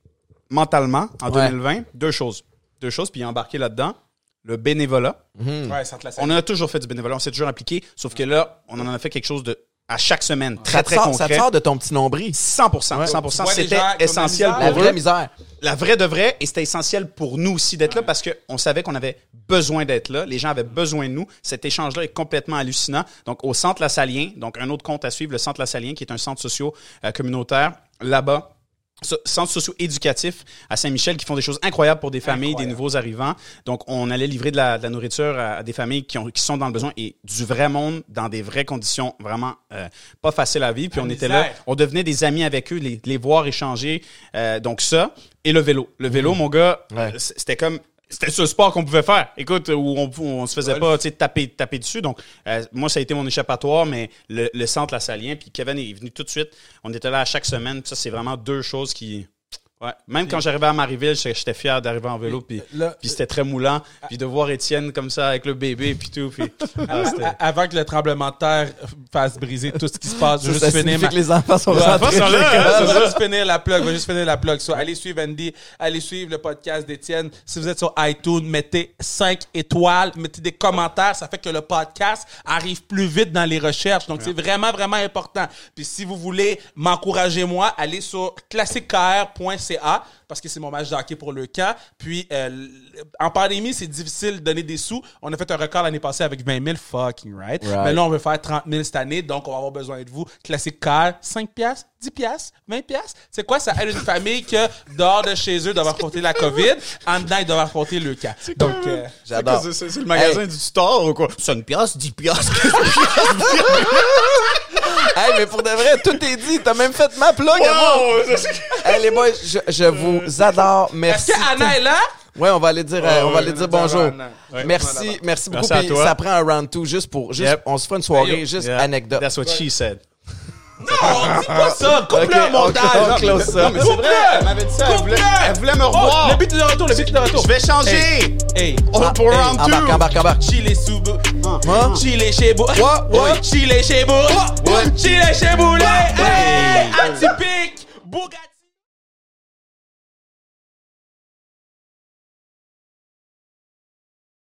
mentalement en Ouais. 2020, deux choses. Deux choses, puis embarqué là-dedans. Le bénévolat. Ouais, ça te On en a toujours fait du bénévolat, on s'est toujours impliqué, sauf que là, on en a fait quelque chose de à chaque semaine, très Ça très sort, ça concret. te sort de ton petit nombril. 100%, Ouais. 100%. Tu vois les C'était essentiel misère. La pour vraie eux. misère. La vraie de vraie, et c'était essentiel pour nous aussi d'être là parce qu'on savait qu'on avait besoin d'être là. Les gens avaient besoin de nous. Cet échange-là est complètement hallucinant. Donc, au Centre La Salien, donc un autre compte à suivre, le Centre La Salien, qui est un centre socio-communautaire, là-bas. Centre socio-éducatif à Saint-Michel qui font des choses incroyables pour des familles, Incroyable. des nouveaux arrivants. Donc, on allait livrer de la, de la nourriture à, à des familles qui, ont, qui sont dans le besoin et du vrai monde, dans des vraies conditions vraiment euh, pas faciles à vivre. Puis on était là, on devenait des amis avec eux, les, les voir échanger. Euh, donc ça, et le vélo. Le vélo, mon gars, Ouais. c'était comme... C'était ce sport qu'on pouvait faire. Écoute, où on, où on se faisait Golf. pas tu sais, taper, taper dessus. Donc, euh, moi, ça a été mon échappatoire, mais le, le centre La Salien, puis Kevin est venu tout de suite. On était là à chaque semaine. Ça, c'est vraiment deux choses qui Ouais. Même quand j'arrivais à Marieville, j'étais fier d'arriver en vélo, puis, puis c'était très moulant. Puis de voir Étienne comme ça avec le bébé, puis tout. Puis, ah, Avant que le tremblement de terre fasse briser tout ce qui se passe, je juste finir signifie ma... que les enfants sont Ouais, rentrés. enfants sont là, chez hein, eux. Je vais juste finir la plug. Je juste finir la plug. So, allez suivre Andy. Allez suivre le podcast d'Étienne. Si vous êtes sur iTunes, mettez 5 étoiles, mettez des commentaires. Ça fait que le podcast arrive plus vite dans les recherches. Donc, c'est vraiment, vraiment important. Puis, si vous voulez m'encourager, moi, allez sur CA parce que c'est mon match de hockey pour le camp. Puis, euh, en pandémie, c'est difficile de donner des sous. On a fait un record l'année passée avec 20 000 fucking right? Right. Mais là, on veut faire 30 000 cette année, donc on va avoir besoin de vous. Classique car, 5 piastres, 10 piastres, 20 piastres. C'est quoi? Ça aide une famille que dehors de chez eux doivent affronter la COVID, en dedans, ils doivent affronter le cas. Donc, euh, J'adore. C'est- C'est c'est le magasin Hey. du store ou quoi? 5 piastres, 10 piastres. Hey, mais pour de vrai, tout est dit. T'as même fait ma plug à moi. Hey, les boys, je, je vous adore. est-ce Merci. que Anna est là? Ouais, on va aller dire, euh, on va aller dire bonjour. Merci, merci beaucoup. Merci à Puis toi. ça prend un round 2 juste pour, juste, Yep. on se fait une soirée, Hey, juste Yeah. anecdote. That's what she said. Non, on dit pas ça. Coupe-le Ok, en on- montage. on close ça. Non, mais c'est vrai, elle m'avait dit ça. Elle voulait, Coupe-le. elle voulait me Oh, revoir. le beat est de retour, le beat est de retour. Je vais changer. Hey. Oh, pour Hey, round embarque, 2. embarque, embarque. Chile sous Hein? Chile chez vous. What? What? Chile chez vous. What? Chile chez vous.